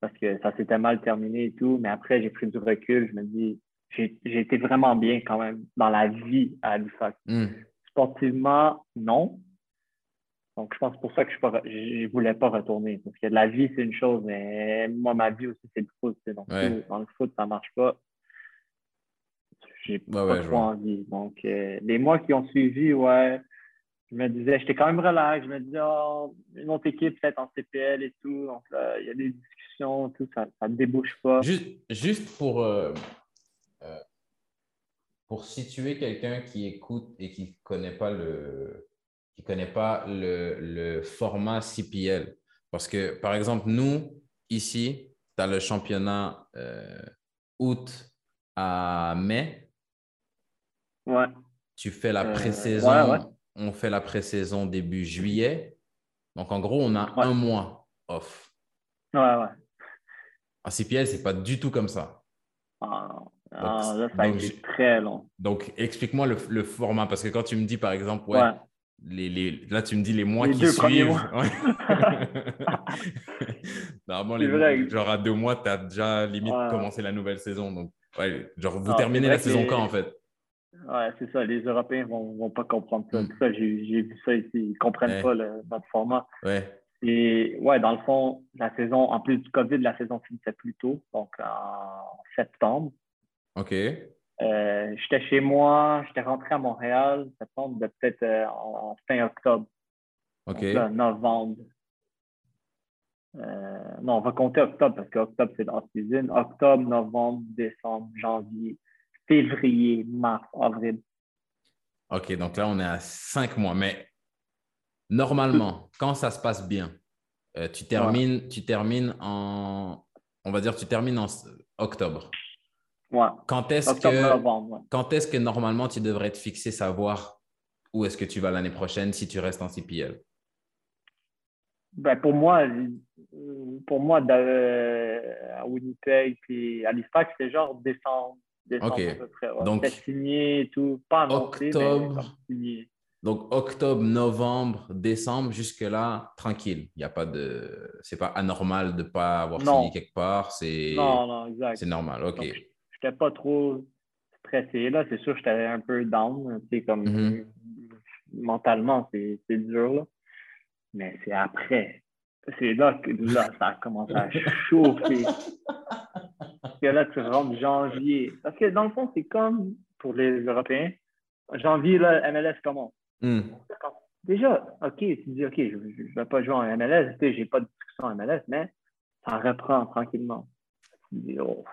B: Parce que ça s'était mal terminé et tout. Mais après, j'ai pris du recul. Je me dis, j'ai été vraiment bien quand même dans la vie à Halifax. Hmm. Sportivement, non. Donc, je pense pour ça que je ne voulais pas retourner. Parce que la vie, c'est une chose, mais moi, ma vie aussi, c'est le foot. Donc, dans le foot, ça ne marche pas. J'ai pas trop envie. Donc, euh, les mois qui ont suivi, ouais, je me disais, j'étais quand même relax. Je me disais, oh, une autre équipe peut-être en CPL et tout. Donc là, il y a des discussions, tout, ça ne débouche pas.
A: Juste, juste pour, euh, euh, pour situer quelqu'un qui écoute et qui ne connaît pas le, qui connaît pas le, le, format CPL. Parce que, par exemple, nous, ici, tu as le championnat euh, août à mai.
B: Ouais.
A: Tu fais la pré-saison. Ouais, ouais on fait la pré-saison début juillet. Donc, en gros, on a un mois off.
B: Ouais, ouais.
A: En CPL, c'est pas du tout comme ça.
B: Ah, ah là, ça très long.
A: Donc, explique-moi le, format, parce que quand tu me dis, par exemple, ouais, Les, les, là, tu me dis les mois qui suivent. Normalement, genre à deux mois, tu as déjà limite commencé la nouvelle saison. Donc, ouais, genre, vous terminez la saison quand, en fait?
B: Ouais, c'est ça. Les Européens ne vont, vont, pas comprendre ça. Hmm. ça j'ai vu ça ici. Ils ne comprennent pas le, notre format.
A: Ouais.
B: Et ouais, dans le fond, la saison, en plus du COVID, la saison finissait plus tôt, donc en septembre.
A: OK.
B: Euh, j'étais chez moi, j'étais rentré à Montréal, septembre, peut-être euh, en, fin octobre.
A: OK.
B: novembre. Euh, non, on va compter octobre parce qu'octobre, c'est dans season. Octobre, novembre, décembre, janvier, février, mars, avril.
A: OK, donc là, on est à cinq mois. Mais normalement, quand ça se passe bien, euh, tu, termines, tu termines en, on va dire, tu termines en octobre.
B: Ouais.
A: Quand est-ce que, quand est-ce que normalement tu devrais te fixer, savoir où est-ce que tu vas l'année prochaine si tu restes en CPL?
B: Ben pour moi, pour moi, à Winnipeg et à Halifax, c'est genre décembre,
A: ok. Donc,
B: signé et tout. Pas octobre,
A: Donc, octobre, novembre, décembre, jusque-là, tranquille. Il n'y a pas de. C'est pas anormal de ne pas avoir signé quelque part. C'est...
B: Non, non, exact.
A: C'est normal, ok.
B: j'étais pas trop stressé. Là, c'est sûr, j'étais un peu down. Tu sais, comme
A: Mhm.
B: mentalement, c'est c'est dur. Là. Mais c'est après. C'est là que là, ça a commencé à chauffer. Parce que là, tu rentres janvier. Parce que dans le fond, c'est comme pour les Européens. Janvier, là, MLS commence.
A: Hmm.
B: Déjà, OK, tu dis, OK, je ne vais pas jouer en MLS, tu sais, j'ai pas de discussion en MLS, mais ça reprend tranquillement. Tu dis, oh.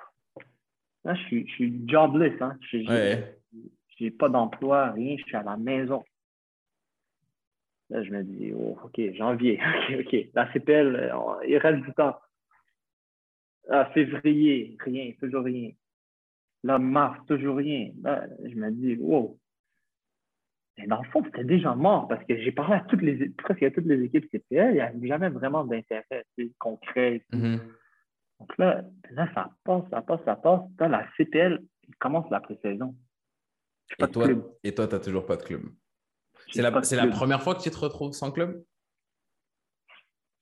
B: Là, je suis, je suis jobless, hein. Je n'ai
A: Ouais.
B: pas d'emploi, rien, je suis à la maison. Là, je me dis, oh, OK, janvier, OK, OK. La CPL, euh, il reste du temps. Ah, février, rien, toujours rien. Là, mars, toujours rien. Là, je me dis, wow. Mais dans le fond, c'était déjà mort parce que j'ai parlé à toutes les, presque à toutes les équipes CPL, il n'y avait jamais vraiment d'intérêt concret.
A: Mhm.
B: Donc là, là, ça passe, ça passe, ça passe. Là, la CPL, commence la pré-saison.
A: Et toi, et toi, tu n'as toujours pas de club. C'est la, la première fois que tu te retrouves sans club?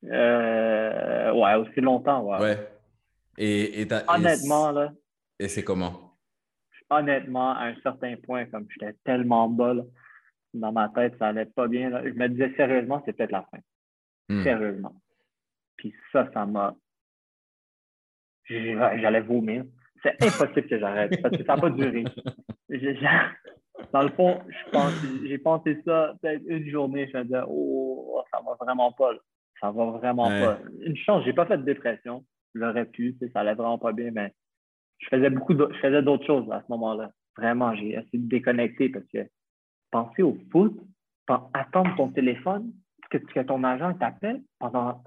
B: Euh, ouais, aussi longtemps, ouais.
A: Ouais. Et, et, t'as- et
B: Honnêtement, là,
A: Et c'est comment?
B: honnêtement, à un certain point, comme j'étais tellement bas, là, dans ma tête, ça allait pas bien. là. Je me disais sérieusement, c'est peut-être la fin.
A: Hmm.
B: Sérieusement. Puis ça, ça m'a. J'allais vomir. C'est impossible que j'arrête parce que ça n'a pas duré. Dans le fond, j'ai pensé ça peut-être une journée. Je me disais, oh, ça va vraiment pas. là. Ça va vraiment
A: Ouais.
B: pas. Une chance, j'ai pas fait de dépression. J'aurais pu, ça allait vraiment pas bien, mais je faisais beaucoup d'autres, je faisais d'autres choses à ce moment-là. Vraiment, j'ai essayé de déconnecter parce que penser au foot, attendre ton téléphone, que, que ton agent t'appelle pendant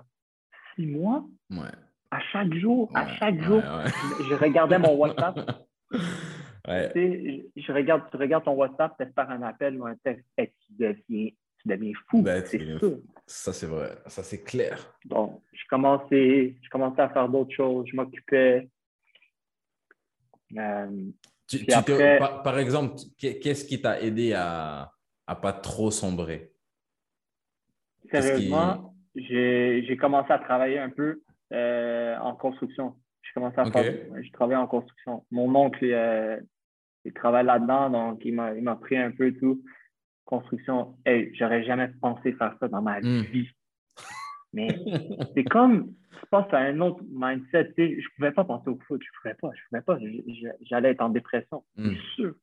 B: six mois,
A: Ouais.
B: à chaque jour, à chaque
A: ouais,
B: jour, je, regardais mon WhatsApp. Tu sais, je, je regarde, tu regardes ton WhatsApp, tu espères un appel ou un texte, et tu deviens, tu deviens fou.
A: Ben,
B: c'est sûr.
A: Ça, c'est vrai. Ça, c'est clair.
B: Bon, je commençais, je commençais à faire d'autres choses, je m'occupais. Euh,
A: Tu-
B: après-
A: par, par exemple, qu'est- qu'est-ce qui t'a aidé à à pas trop sombrer? Qui-
B: sérieusement, j'ai commencé à travailler un peu euh, en construction. J'ai commencé à faire, je travaillais en construction. Mon oncle, il, euh, il travaille là-dedans, donc il m'a il m'a pris un peu tout. Construction, hey, j'aurais jamais pensé faire ça dans ma
A: Hmm.
B: vie. Mais c'est comme, tu passes à un autre mindset. Tu sais, je pouvais pas penser au foot, je pouvais pas, je pouvais pas. Je- je- J'allais être en dépression,
A: Hmm.
B: c'est sûr.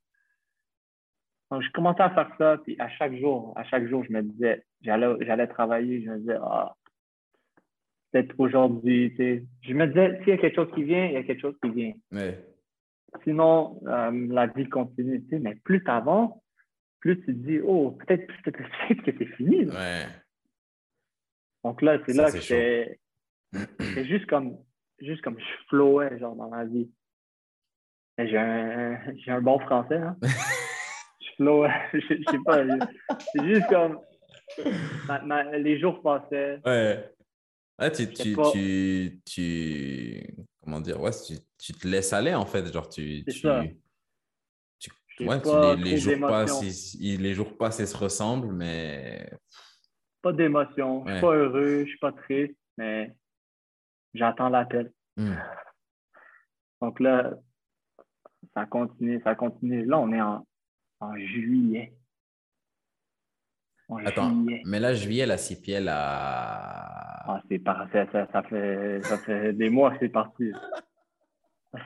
B: Donc, je commençais à faire ça, puis à chaque jour, à chaque jour, je me disais, j'allais, travailler, je me disais, ah, peut-être aujourd'hui, tu sais. Je me disais, s'il y a quelque chose qui vient, il y a quelque chose qui vient.
A: Ouais.
B: Sinon, euh, la vie continue, tu sais. Mais plus tu avances, plus tu te dis, oh, peut-être, peut-être que c'est fini. là.
A: Ouais.
B: Donc là, c'est là que c'est juste comme, juste comme je flowais, genre, dans ma vie. J'ai un, un bon français, hein. je flowais, je je sais pas. C'est juste comme, ma- ma- les jours passaient.
A: Ouais. Ah, tu, tu,
B: pas.
A: tu, tu- comment dire, ouais, tu, tu te laisses aller en fait, genre tu,
B: C'est
A: tu,
B: ça.
A: Ouais,
B: pas
A: les, jours passent, ils, les jours passent et se ressemblent, mais
B: Pas d'émotion. Je
A: Ouais.
B: suis pas heureux, je suis pas triste, mais j'attends l'appel.
A: Hmm.
B: Donc là, ça continue, ça continue. Là, on est en, en juillet. En
A: attends,
B: juillet.
A: mais là juillet la CPL a
B: Ah, c'est parfait. Ça, ça, fait, ça fait des mois que c'est parti.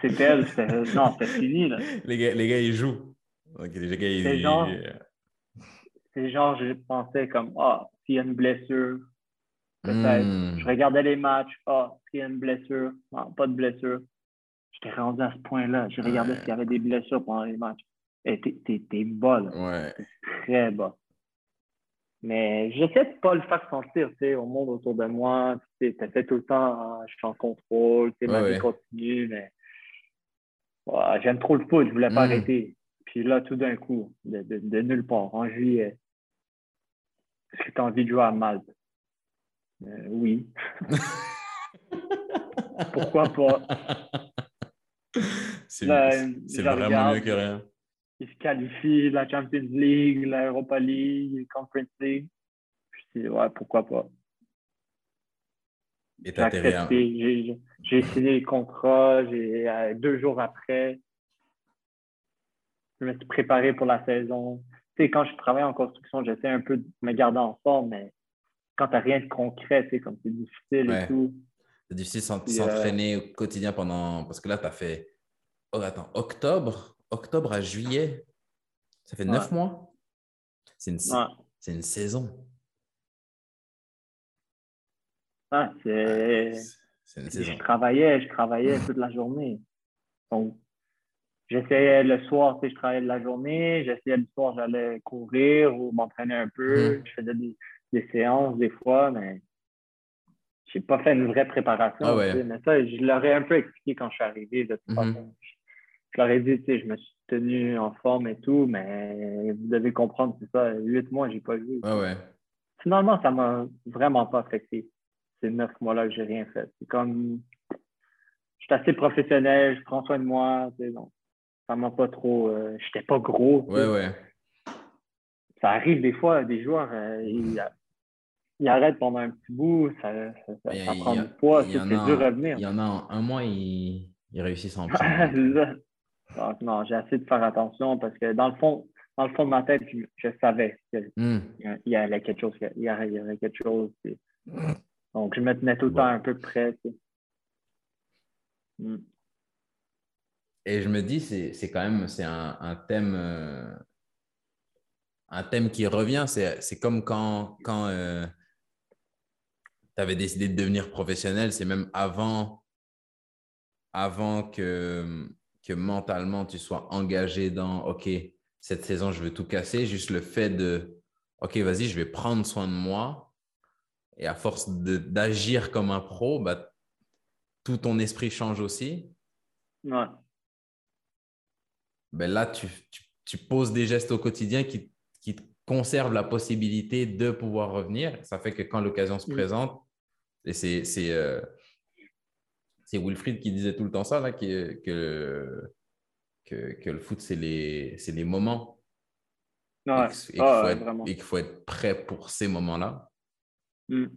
B: C'est elle. c'est- Non, c'est fini. Là.
A: les gars, les gars ils jouent. Donc, les gars ils,
B: C'est genre-
A: ils-
B: C'est genre, je pensais comme, ah, s'il y a une blessure, peut-être.
A: Hmm.
B: Je regardais les matchs, ah, s'il y a une blessure, non, pas de blessure. J'étais rendu à ce point-là. Je regardais
A: Ouais.
B: s'il y avait des blessures pendant les matchs. Et t'es, t'es, t'es bas, là.
A: Ouais.
B: Très bas. Mais j'essaie de pas le faire sentir, tu sais, au monde autour de moi. Tu sais, fait tout le temps, ah, je suis en contrôle, tu sais, ma vie continue, mais j'aime trop le foot, je voulais pas
A: Mm.
B: arrêter. Puis là, tout d'un coup, de, de, de nulle part, en juillet, est-ce que tu as envie de jouer à Malte? Euh, oui. Pourquoi pas?
A: C'est vraiment
B: regarde.
A: mieux que rien.
B: Ils se qualifient, la Champions League, la Europa League, la Conference League. Je dis, ouais, pourquoi pas? J'ai signé le contrat. J'ai, euh, deux jours après, je me suis préparé pour la saison. Tu sais, quand je travaille en construction, j'essaie un peu de me garder en forme, mais quand tu n'as rien de concret, tu sais, comme c'est difficile et tout.
A: C'est difficile de s'entraîner au quotidien pendant. Parce que là, tu as fait. Oh, attends, octobre, octobre à juillet, ça fait neuf mois. C'est une, c'est une saison.
B: Ah, c'est. une saison. Je travaillais, je travaillais toute la journée. Donc, j'essayais le soir, tu sais, je travaillais de la journée. J'essayais le soir, j'allais courir ou m'entraîner un peu. Mhm. Je faisais des, des, séances des fois, mais j'ai pas fait une vraie préparation.
A: Ah
B: mais ça, je leur ai un peu expliqué quand je suis arrivé. De toute mhm. Je leur ai dit, tu sais, je me suis tenu en forme et tout, mais vous devez comprendre, c'est ça, huit mois, j'ai pas vu.
A: Ah ouais.
B: Finalement, ça m'a vraiment pas affecté. Ces neuf mois-là que j'ai rien fait. C'est comme, je suis assez professionnel, je prends soin de moi, tu sais, donc ça m'a pas trop, euh, j'étais pas gros.
A: Ouais, ouais.
B: Ça arrive des fois, des joueurs, euh, ils, arrêtent pendant un petit bout, ça, ça, prend du poids, c'est dur à venir.
A: Il y en a un mois, ils, ils réussissent en prendre.
B: Donc, non, j'ai assez de faire attention parce que dans le fond, dans le fond de ma tête, je, savais qu'il
A: hmm.
B: y avait quelque chose. Il y avait, quelque chose. Donc, je me tenais tout le temps un peu près.
A: Hmm. Et je me dis, c'est quand même c'est un, thème. Euh, un thème qui revient, c'est comme quand, quand euh, tu avais décidé de devenir professionnel, c'est même avant, avant que, que mentalement tu sois engagé dans OK, cette saison, je veux tout casser. Juste le fait de OK, vas-y, je vais prendre soin de moi. Et à force d'agir comme un pro, bah, tout ton esprit change aussi.
B: Ouais.
A: Ben là, tu, tu, poses des gestes au quotidien qui, qui te conservent la possibilité de pouvoir revenir. Ça fait que quand l'occasion se mm. présente, et c'est euh, c'est Wilfried qui disait tout le temps ça, là, que, que, que, le foot, c'est les, les moments.
B: et
A: qu'il faut, être prêt pour ces moments-là.
B: Hmm.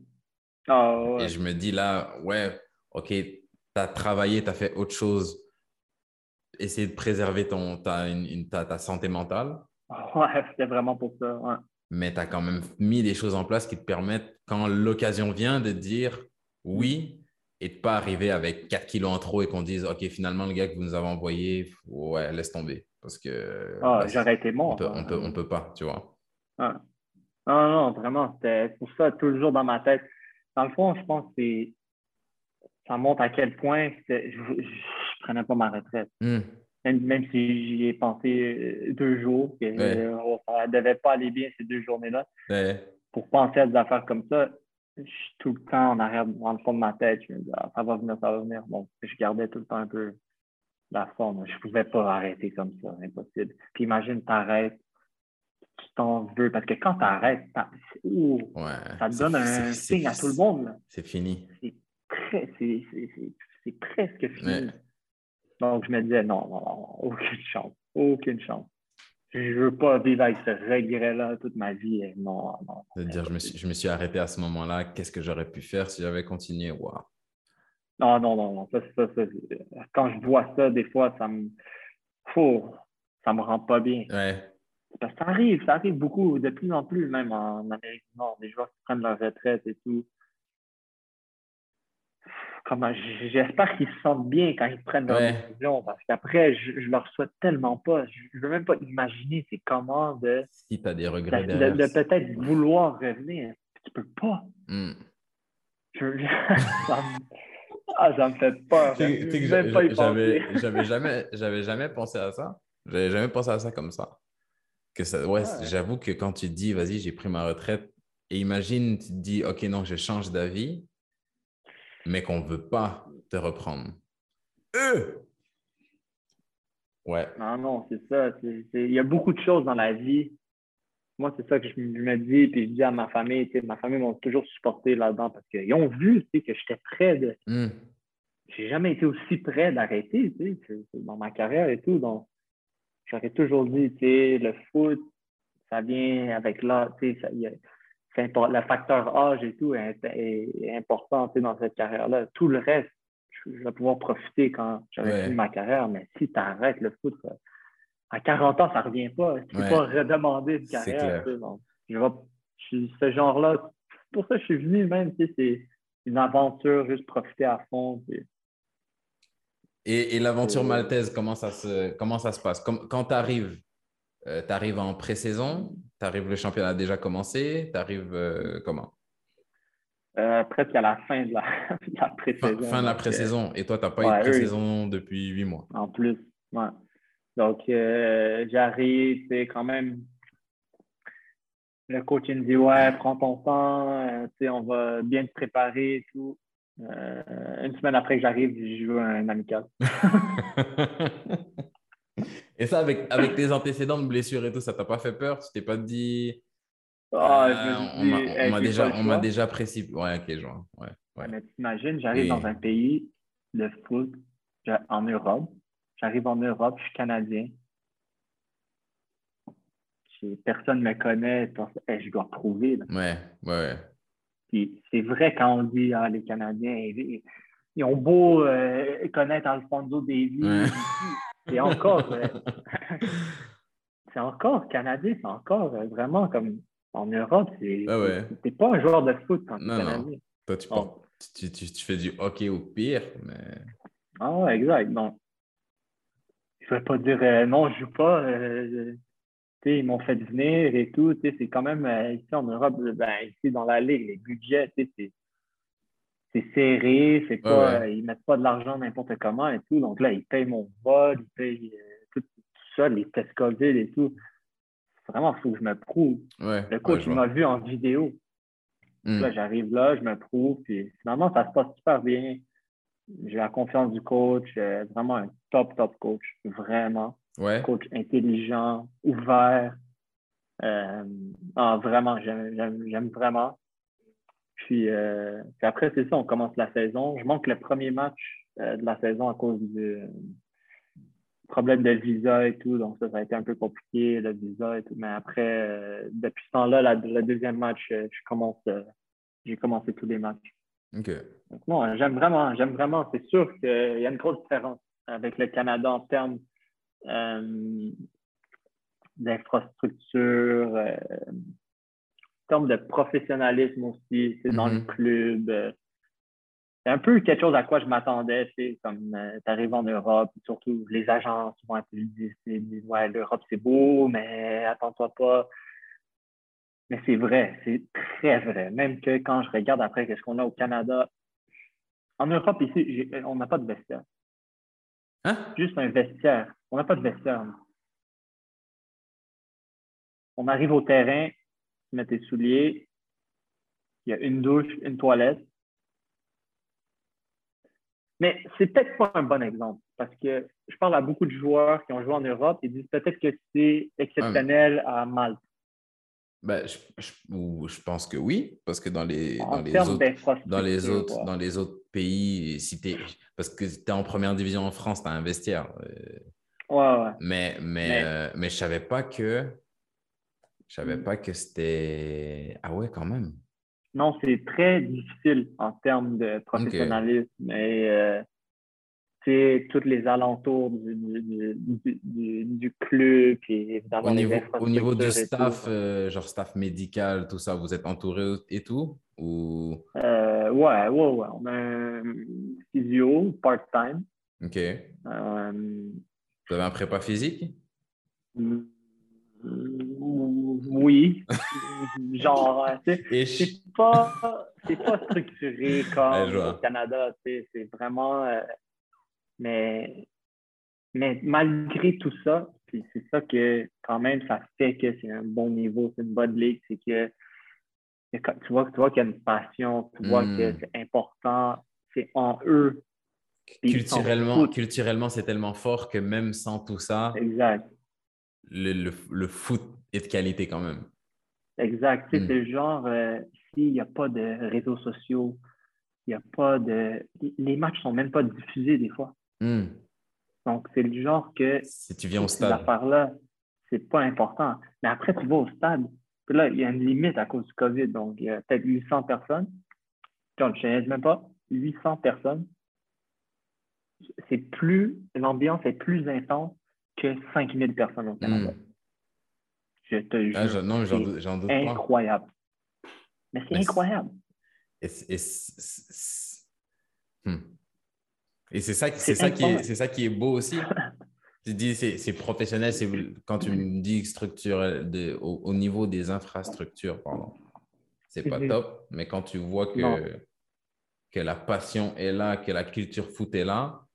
B: Ah,
A: et je me dis là, ouais, OK, tu as travaillé, tu as fait autre chose. Essayer de préserver ton, ta, une, ta, santé mentale.
B: Ouais, c'était vraiment pour ça.
A: Mais tu as quand même mis des choses en place qui te permettent, quand l'occasion vient, de dire oui, et de pas arriver avec 4 kilos en trop et qu'on dise OK, finalement, le gars que vous nous avez envoyé, ouais, laisse tomber. Parce que.
B: Ah, j'aurais été mort.
A: On peut, on, peut, on peut, pas, tu vois.
B: Ah. Non, non, vraiment, c'était pour ça, toujours dans ma tête. Dans le fond, je pense que ça montre à quel point je ne prenais pas ma retraite.
A: Hmm.
B: Même, si j'y ai pensé euh, deux jours, que ça ne devait pas aller bien ces deux journées-là. Pour penser à des affaires comme ça, je suis tout le temps en arrière, dans le fond de ma tête. Je me dis, ah, ça va venir, ça va venir. Bon, je gardais tout le temps un peu la forme. Je ne pouvais pas arrêter comme ça, impossible. Puis imagine, tu arrêtes, tu t'en veux. Parce que quand tu arrêtes, ça te donne un signe à tout le monde.
A: C'est fini.
B: C'est presque fini. Donc, je me disais, non, non, non, aucune chance. Aucune chance je veux pas vivre avec ce regret-là toute ma vie. Non, non.
A: dire, je me, suis, je me suis arrêté à ce moment-là. Qu'est-ce que j'aurais pu faire si j'avais continué? Wow.
B: Non, non, non, non. Ça, ça, quand je vois ça, des fois, ça me. Faut, ça me rend pas bien.
A: Ouais.
B: Parce que ça arrive, ça arrive beaucoup, de plus en plus, même en Amérique du Nord, des joueurs qui prennent leur retraite et tout j'espère qu'ils se sentent bien quand ils prennent leur décision parce qu'après, je, je leur souhaite tellement pas. Je, ne veux même pas imaginer c'est comment de.
A: Si tu as des regrets
B: de, de, peut-être vouloir revenir. Tu peux pas.
A: Hmm.
B: ça, me... Ah, ça me fait peur.
A: J'avais jamais, jamais pensé à ça. J'avais jamais pensé à ça comme ça. Que ça ouais, j'avoue que quand tu te dis, vas-y, j'ai pris ma retraite, et imagine, tu te dis, OK, non, je change d'avis mais qu'on ne veut pas te reprendre. Eux! Ouais.
B: Non, non, c'est ça. Il y a beaucoup de choses dans la vie. Moi, c'est ça que je me dis, puis je dis à ma famille, ma famille m'a toujours supporté là-dedans parce qu'ils ont vu que j'étais prêt de.
A: Hmm.
B: J'ai jamais été aussi prêt d'arrêter dans ma carrière et tout. Donc, j'aurais toujours dit, le foot, ça vient avec là, le facteur âge et tout est, important dans cette carrière-là. Tout le reste, je vais pouvoir profiter quand j'aurai fini ma carrière, mais si tu arrêtes le foot, à 40 ans, ça ne revient pas. Tu ne peux pas redemander une carrière. je, je suis ce genre-là. Pour ça, je suis venu même, tu sais, c'est une aventure, juste profiter à fond.
A: Et, et l'aventure maltaise, comment ça se, comment ça se passe? quand tu arrives, euh, tu arrives en pré-saison, tu arrives, le championnat a déjà commencé, tu arrives euh, comment?
B: Euh, presque à la fin de la, pré-saison.
A: Fin, de la pré-saison. Et toi, tu n'as pas eu de pré-saison depuis huit mois.
B: En plus, ouais. Donc, j'arrive, c'est quand même. Le coach me dit Ouais, prends ton temps, on va bien te préparer et tout. une semaine après que j'arrive, je joue un amical.
A: Et ça, avec, avec tes antécédents de blessures et tout, ça t'a pas fait peur? Tu t'es pas dit.
B: Ah,
A: on m'a déjà, on déjà précipité. Ouais, ok, je vois. Ouais, ouais.
B: Mais t'imagines, j'arrive dans un pays de foot en Europe. J'arrive en Europe, je suis Canadien. Personne ne me connaît. je dois prouver.
A: Ouais, ouais.
B: Puis c'est vrai quand on dit ah, les Canadiens, ils, ont beau euh, connaître Alfonso Davies. Ouais. C'est encore, euh, c'est encore canadien, c'est encore euh, vraiment comme en Europe, c'est ah pas un joueur de foot quand tu es canadien.
A: Toi, tu, tu, tu, fais du hockey au pire, mais.
B: Ah ouais, exact. Donc, je vais pas dire euh, non, je joue pas. ils m'ont fait venir et tout. C'est quand même ici en Europe, ben, ici dans la ligue, les budgets, c'est c'est serré, c'est pas, ils mettent pas de l'argent n'importe comment et tout. Donc là, ils payent mon vol, ils payent euh, tout, ça, les tests COVID et tout. Vraiment, il faut que je me prouve. le coach, il m'a vu en vidéo. Hmm. Là, j'arrive là, je me prouve, puis finalement, ça se passe super bien. J'ai la confiance du coach, euh, vraiment un top, top coach, vraiment. Coach intelligent, ouvert. Euh, ah, vraiment, j'aime vraiment. Euh, puis, après, c'est ça, on commence la saison. Je manque le premier match euh, de la saison à cause du problème de visa et tout. Donc, ça, ça a été un peu compliqué, le visa et tout. Mais après, euh, depuis ce temps-là, le deuxième match, je commence, j'ai commencé tous les matchs.
A: OK.
B: Donc, j'aime vraiment, j'aime vraiment. C'est sûr qu'il y a une grosse différence avec le Canada en termes d'infrastructure, termes de professionnalisme aussi, c'est dans le mm-hmm. club. Euh, c'est un peu quelque chose à quoi je m'attendais, c'est comme euh, tu arrives en Europe, surtout les agents souvent ils disent, ouais, l'Europe c'est beau, mais attends-toi pas. Mais c'est vrai, c'est très vrai. Même que quand je regarde après qu'est-ce qu'on a au Canada, en Europe ici, on n'a pas de vestiaire.
A: Hein?
B: Juste un vestiaire. On n'a pas de vestiaire. On arrive au terrain, tu mets tes souliers, il y a une douche, une toilette. Mais c'est peut-être pas un bon exemple parce que je parle à beaucoup de joueurs qui ont joué en Europe et disent peut-être que c'est exceptionnel à Malte.
A: Ben, je, je, pense que oui, parce que dans les, dans les, autres, dans, les autres, dans les autres pays, si es, parce que tu es en première division en France, tu as un vestiaire.
B: Euh, ouais, ouais.
A: Mais, mais, mais, euh, mais je ne savais pas que je savais mm. pas que c'était. Ah ouais, quand même.
B: Non, c'est très difficile en termes de professionnalisme. Mais euh, c'est tous les alentours du, du, du, club et évidemment
A: au niveau, au niveau du staff, euh, genre staff médical, tout ça, vous êtes entouré et tout ou?
B: Euh, ouais, ouais, ouais. On a un physio part-time.
A: OK. Euh, vous avez un prépa physique?
B: Mm oui. Genre, c'est pas, pas structuré comme au Canada, c'est vraiment. Euh, mais, mais malgré tout ça, c'est ça que quand même ça fait que c'est un bon niveau, c'est une bonne ligue, c'est que tu vois, tu vois qu'il y a une passion, tu vois que hmm. c'est important, c'est en eux.
A: Culturellement, culturellement c'est tellement fort que même sans tout ça,
B: exact
A: le, le, foot est de qualité quand même.
B: Exact. C'est hmm. le genre, euh, s'il n'y a pas de réseaux sociaux, il n'y a pas de. Les matchs ne sont même pas diffusés des fois.
A: Hmm.
B: Donc, c'est le genre que.
A: Si tu viens au stade.
B: Ces là c'est pas important. Mais après, tu vas au stade. Puis là, il y a une limite à cause du COVID. Donc, il y a peut-être 800 personnes. Je ne même pas. 800 personnes. C'est plus. L'ambiance est plus intense que 5000 personnes au Canada.
A: Hmm.
B: Je te
A: Ah, je- non, j'en doute pas.
B: incroyable. Mais c'est
A: Mais c'est-
B: incroyable.
A: Et c'est- Hmm. Et c'est ça, qui-
B: C'est
A: ça qui est, ça qui est beau aussi. Tu dis c'est c'est professionnel, c'est quand tu me dis structurel de, au, au niveau des infrastructures, pardon. C'est pas top, mais quand tu vois
B: Non.
A: que, que la passion est là, que la culture foot est là,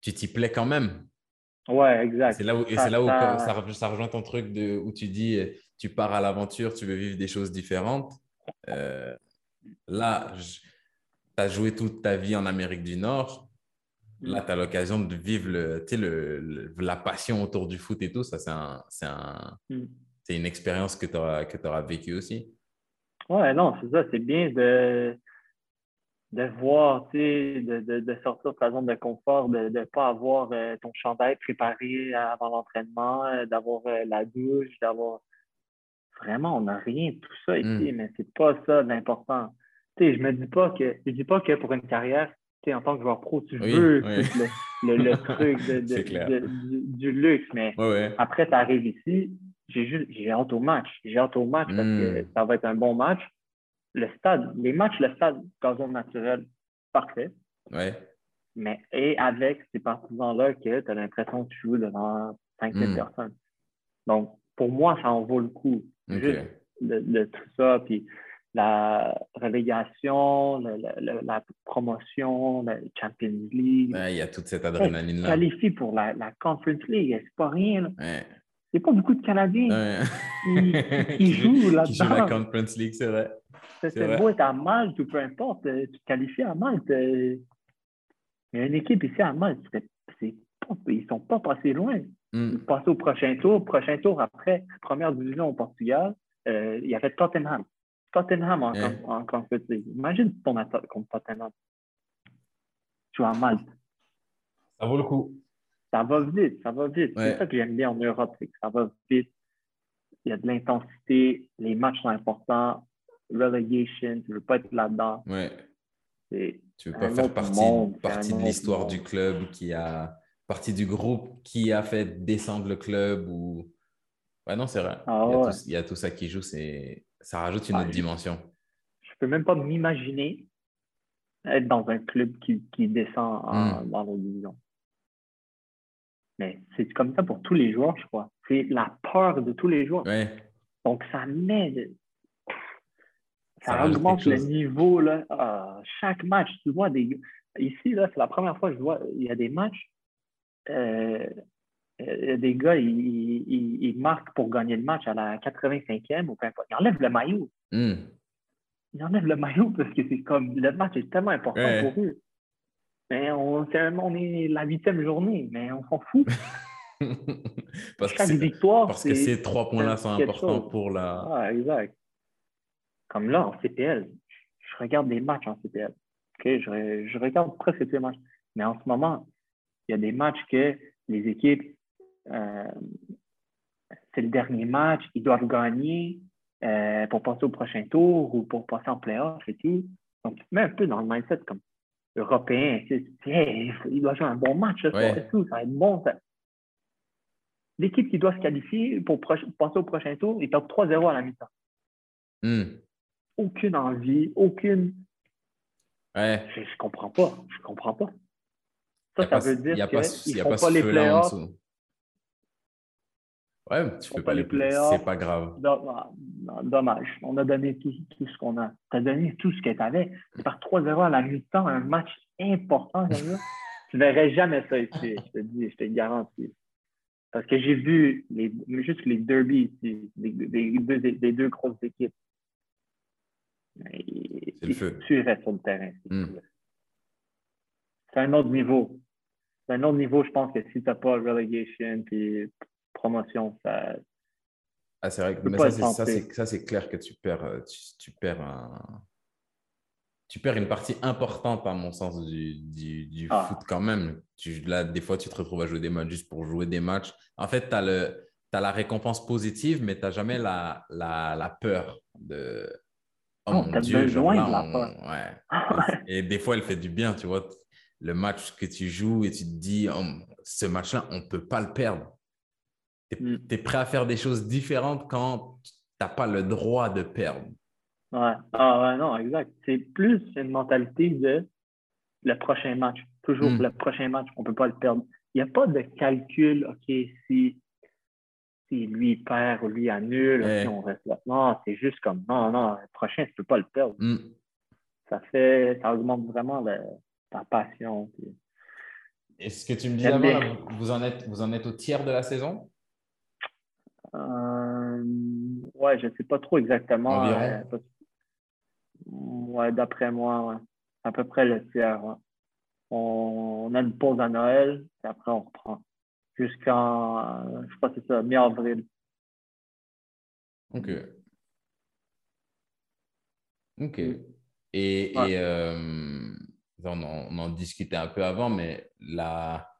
A: tu t'y plais quand même.
B: Ouais, exact.
A: C'est là où, et c'est là où
B: ça-
A: ça, re- ça rejoint ton truc de, où tu dis euh, tu pars à l'aventure, tu veux vivre des choses différentes. Euh, là, tu as joué toute ta vie en Amérique du Nord. Là, tu as l'occasion de vivre le, le, le- la passion autour du foot et tout. Ça, c'est un, c'est un-
B: Mm.
A: c'est une expérience que tu auras, que auras vécue aussi.
B: Ouais, non, c'est ça. C'est bien de, de voir, tu sais, de, de, de sortir de ta zone de confort, de ne pas avoir euh, ton chandail préparé avant l'entraînement, euh, d'avoir euh, la douche, d'avoir. Vraiment, on n'a rien de tout ça ici,
A: Mm.
B: mais c'est pas ça l'important. Tu sais, je me dis pas que je dis pas que pour une carrière, tu sais, en tant que joueur pro, tu
A: Oui,
B: veux
A: oui.
B: le, le, le truc de, de- du, du luxe, mais
A: Ouais, ouais.
B: après, tu arrives ici, j'ai hâte au match. J'ai hâte au match parce que
A: Mm.
B: ça va être un bon match. Le stade, les matchs, le stade, gazon naturel, parfait.
A: ouais.
B: Mais et avec ces partisans-là que tu as l'impression que tu joues devant 5000
A: Mm.
B: personnes. Donc, pour moi, ça en vaut le coup.
A: Ok.
B: Juste de, de tout ça, puis la relégation, le- le- le- la promotion, la Champions League,
A: Ouais, Il y a toute cette adrénaline-là.
B: qualifier pour la, la Conference League, c'est pas rien.
A: Ouais.
B: C'est pas beaucoup de Canadiens
A: Ouais.
B: qui, qui jouent
A: Qui joue la
B: là-dedans.
A: Conference League, c'est vrai.
B: C'est beau être à Malte ou peu importe, euh, tu te qualifies à Malte. euh, Il y a une équipe ici à Malte, pas- ils sont pas passés loin.
A: Mm.
B: Ils passent au prochain tour. Prochain tour après, première division au Portugal, euh, il y avait Tottenham. Tottenham en, League. Imagine ton attaque contre Tottenham. Tu joues à Malte.
A: Ça vaut le coup.
B: Ça va vite, ça va vite.
A: Ouais.
B: C'est ça que j'aime bien en Europe, c'est que ça va vite. Il y a de l'intensité, les matchs sont importants. Relegation, tu ne veux pas être là-dedans.
A: Ouais. Tu veux pas faire partie,
B: monde,
A: partie de l'histoire du club qui a partie du groupe qui a fait descendre le club ou ouais non c'est vrai
B: Ah
A: il, y a
B: ouais.
A: tout, il y a tout ça qui joue c'est ça rajoute une
B: Ah,
A: autre dimension
B: je peux même pas m'imaginer être dans un club qui, qui descend en-
A: Hmm.
B: dans la division. Mais c'est comme ça pour tous les joueurs, je crois. C'est la peur de tous les joueurs.
A: ouais
B: Donc, ça met.
A: Ça
B: augmente le niveau. Là. Ah, chaque match, tu vois des. Ici, là, c'est la première fois que je vois. Il y a des matchs. euh, a des gars, ils, ils, ils marquent pour gagner le match à la 85e ou peu importe. Ils enlèvent le maillot.
A: Hmm.
B: Ils enlèvent le maillot parce que c'est comme le match est tellement important
A: Ouais.
B: pour eux. Mais on, c'est un- on est la huitième journée, mais on s'en fout.
A: parce que
B: Chaque victoire,
A: parce que ces trois points là sont importants
B: chose.
A: pour la
B: Ah, exact. Comme là, en CPL, je regarde des matchs en CPL. Je, re- je regarde presque tous les matchs. Mais en ce moment, il y a des matchs que les équipes, euh, c'est le dernier match, ils doivent gagner euh, pour passer au prochain tour ou pour passer en playoff et tout. Donc, tu te mets un peu dans le mindset comme européen. Tu sais, tu dis, Hey, il doit jouer un bon match
A: Ouais.
B: et tout, ça va être bon. ça. L'équipe qui doit se qualifier pour passer au prochain tour, ils perdent 3-0 à la mi-temps
A: Hmm.
B: Aucune envie, aucune.
A: ouais
B: Je, je comprends pas. Je comprends pas. Ça,
A: pas
B: ça veut dire qu'ils ne font
A: pas
B: les playoffs.
A: dessous. ouais tu
B: font
A: fais
B: pas
A: pas
B: les
A: playoffs c'est pas grave
B: ah, Dommage. On a donné tout, tout ce qu'on a. Tu as donné tout ce que tu avais. Tu pars 3-0 à la mi-temps, un match important comme ça. tu verrais jamais ça ici. Je te dis, je te garantis. Parce que j'ai vu les, juste les derbies ici, des, des deux, des deux grosses équipes.
A: C'est le feu.
B: Sur le terrain.
A: Hmm.
B: c'est un autre niveau. C'est un autre niveau, je pense que si tu n'as pas relegation puis promotion, ça.
A: Ah, c'est vrai mais ça, c'est, clair que tu perds, euh, tu, tu perds un- tu perds une partie importante, à mon sens, du, du, du
B: Ah.
A: foot quand même. Tu, là, des fois, tu te retrouves à jouer des matchs juste pour jouer des matchs. En fait, tu as, t'as la récompense positive, mais tu n'as jamais la, la, la peur de. Oh
B: Non,
A: mon Dieu, genre
B: besoin
A: là,
B: de la
A: on-
B: peur.
A: ouais. Et des fois, elle fait du bien, tu vois. le match que tu joues et tu te dis, oh, ce match-là, on ne peut pas le perdre. Tu es, mm. prêt à faire des choses différentes quand tu n'as pas le droit de perdre.
B: Ouais. Ah ouais, non, exact. C'est plus une mentalité de le prochain match. Toujours mm. le prochain match, on ne peut pas le perdre. Il n'y a pas de calcul, OK, si, si lui perd ou lui annule, si on reste là. Non, c'est juste comme non, non, le prochain, tu ne peux pas le perdre. Mm. Ça fait, ça augmente vraiment ta passion.
A: Est-ce que tu me disais avant, vous en, êtes, vous en êtes au tiers de la saison?
B: Euh, ouais, je ne sais pas trop exactement. Environ? Euh, ouais, d'après moi, ouais. à peu près le tiers. On, a une pause à Noël, et après on reprend. Jusqu'en, je crois que c'est ça, mi-avril.
A: OK. OK. Et, et euh, on, en, discutait un peu avant, mais là,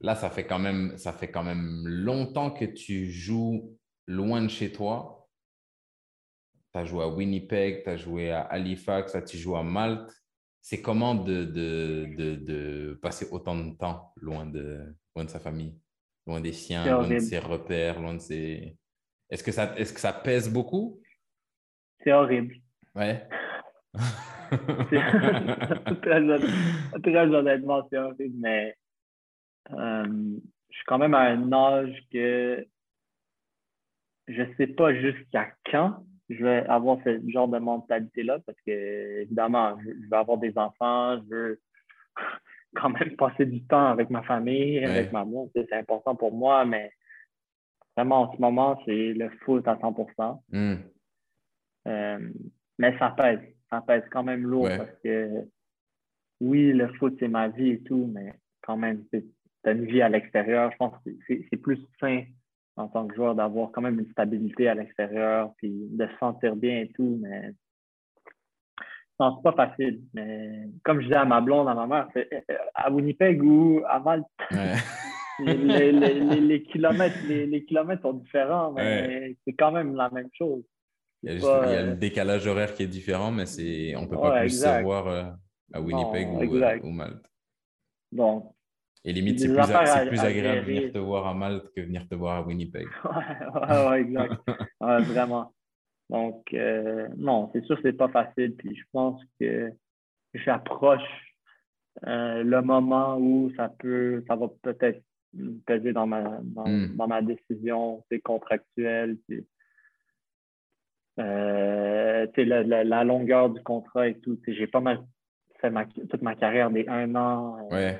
A: là ça, fait quand même, ça fait quand même longtemps que tu joues loin de chez toi. Tu as joué à Winnipeg, tu as joué à Halifax, tu joues à Malte. C'est comment de, de, de, passer autant de temps loin de, loin de sa famille, loin des siens, loin de ses repères, loin de ses... Est-ce que, ça, est-ce que ça pèse beaucoup?
B: C'est horrible.
A: Ouais.
B: très, très honnêtement, c'est horrible, mais euh, je suis quand même à un âge que je ne sais pas jusqu'à quand je vais avoir ce genre de mentalité-là parce que, évidemment, je, vais avoir des enfants, je veux quand même passer du temps avec ma famille, avec ma mère. C'est important pour moi, mais vraiment, en ce moment, c'est le foot à 100% hmm. euh, mais ça pèse ça pèse quand même lourd parce que oui, le foot, c'est ma vie et tout, mais quand même, c'est une vie à l'extérieur. Je pense que c'est plus sain en tant que joueur d'avoir quand même une stabilité à l'extérieur, puis de se sentir bien et tout, mais non, c'est pas facile. Mais comme je disais à ma blonde, à ma mère, à Winnipeg ou à Malte, les, kilomètres, les, kilomètres sont différents, mais c'est quand même la même chose.
A: Il y, a juste, il y, a le décalage horaire qui est différent, mais c'est, on ne peut pas plus se voir euh, à Winnipeg ou, euh, ou, Malte.
B: Donc,
A: Et limite, c'est plus, plus agréable de venir te voir à Malte que venir te voir à Winnipeg.
B: ouais, ouais, exact. vraiment. Donc, euh, non, c'est sûr que ce n'est pas facile. Puis je pense que j'approche le moment où ça peut, ça va peut-être peser dans ma, dans, hmm. dans ma décision, c'est contractuel. Puis, euh, la, la, longueur du contrat et tout. J'ai pas mal fait toute ma carrière des un an.
A: Euh,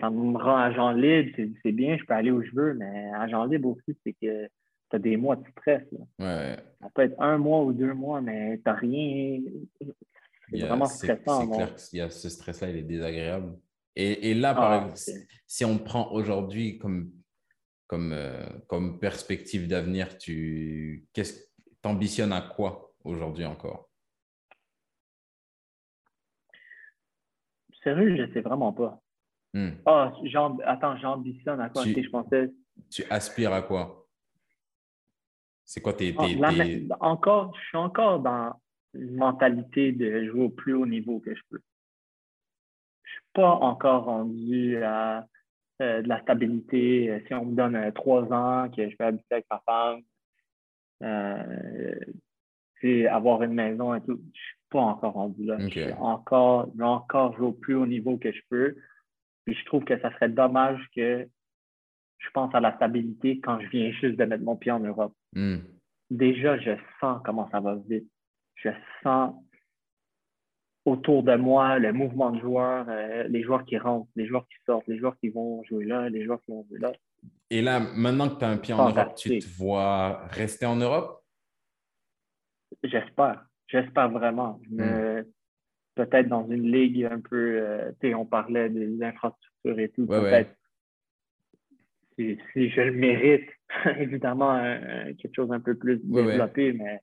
B: ça me rend agent libre. C'est bien, je peux aller où je veux, mais agent libre aussi, c'est que tu as des mois de stress.
A: Ça
B: peut être un mois ou deux mois, mais tu rien. C'est vraiment stressant.
A: C'est clair qu'il y a ce stress-là, il est désagréable. Et, et là, par ah, exemple, si on prend aujourd'hui comme, comme, euh, comme perspective d'avenir, tu qu'est-ce T'ambitionnes à quoi aujourd'hui encore?
B: Sérieux, je ne sais vraiment pas. Hmm. Ah, attends, j'ambitionne à quoi? Tu, je pensais...
A: tu aspires à quoi? C'est quoi tes.
B: Ah, encore, je suis encore dans une mentalité de jouer au plus haut niveau que je peux. Je ne suis pas encore rendu à euh, de la stabilité. Euh, si on me donne euh, trois ans, que je vais habiter avec ma femme, euh, avoir une maison et tout. Je suis pas encore rendu là. Je suis encore, encore au plus haut niveau que je peux. Puis je trouve que ça serait dommage que je pense à la stabilité quand je viens juste de mettre mon pied en Europe.
A: Hmm.
B: Déjà, je sens comment ça va vite. Je sens autour de moi le mouvement de joueurs, euh, les joueurs qui rentrent, les joueurs qui sortent, les joueurs qui vont jouer là, les joueurs qui vont jouer là.
A: Et là, maintenant que tu as un pied en Europe, tu te vois rester en Europe?
B: J'espère. J'espère vraiment. Peut-être dans une ligue un peu. Euh, tu sais, on parlait des infrastructures et tout. peut-être. Si, je le mérite, évidemment, quelque chose un peu plus développé, mais,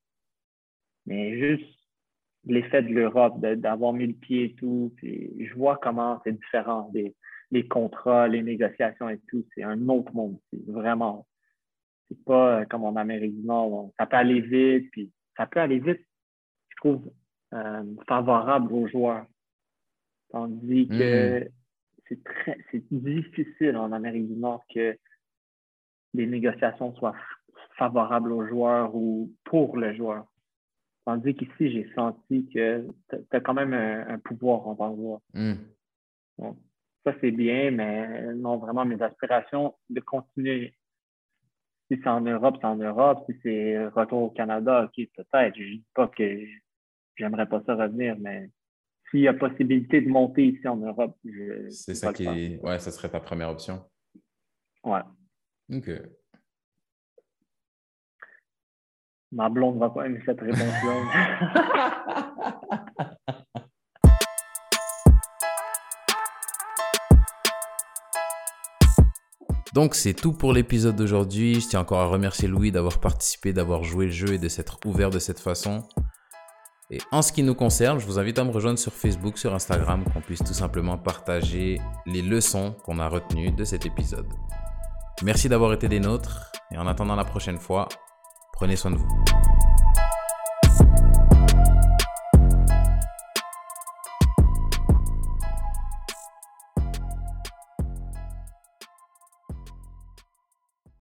B: mais juste l'effet de l'Europe, d'avoir mis le pied et tout. Puis je vois comment c'est différent des les contrats, les négociations et tout, c'est un autre monde. C'est vraiment. C'est pas comme en Amérique du Nord. Ça peut aller vite, puis ça peut aller vite, je trouve, euh, favorable aux joueurs. Tandis que c'est très c'est difficile en Amérique du Nord que les négociations soient favorables aux joueurs ou pour le joueur. Tandis qu'ici, j'ai senti que tu as quand même un, pouvoir en tant que joueur. Hmm. ça, c'est bien, mais non, vraiment, mes aspirations de continuer. Si c'est en Europe, c'est en Europe. Si c'est retour au Canada, OK, peut-être. Je ne dis pas que j'aimerais pas ça revenir, mais s'il y a possibilité de monter ici en Europe,
A: C'est ça qui est... Ouais, ça serait ta première option.
B: Ouais.
A: OK.
B: Ma blonde va pas aimer cette réponse-là.
A: Donc c'est tout pour l'épisode d'aujourd'hui. Je tiens encore à remercier Louis d'avoir participé, d'avoir joué le jeu et de s'être ouvert de cette façon. Et en ce qui nous concerne, je vous invite à me rejoindre sur Facebook, sur Instagram, qu'on puisse tout simplement partager les leçons qu'on a retenues de cet épisode. Merci d'avoir été des nôtres et en attendant la prochaine fois, prenez soin de vous.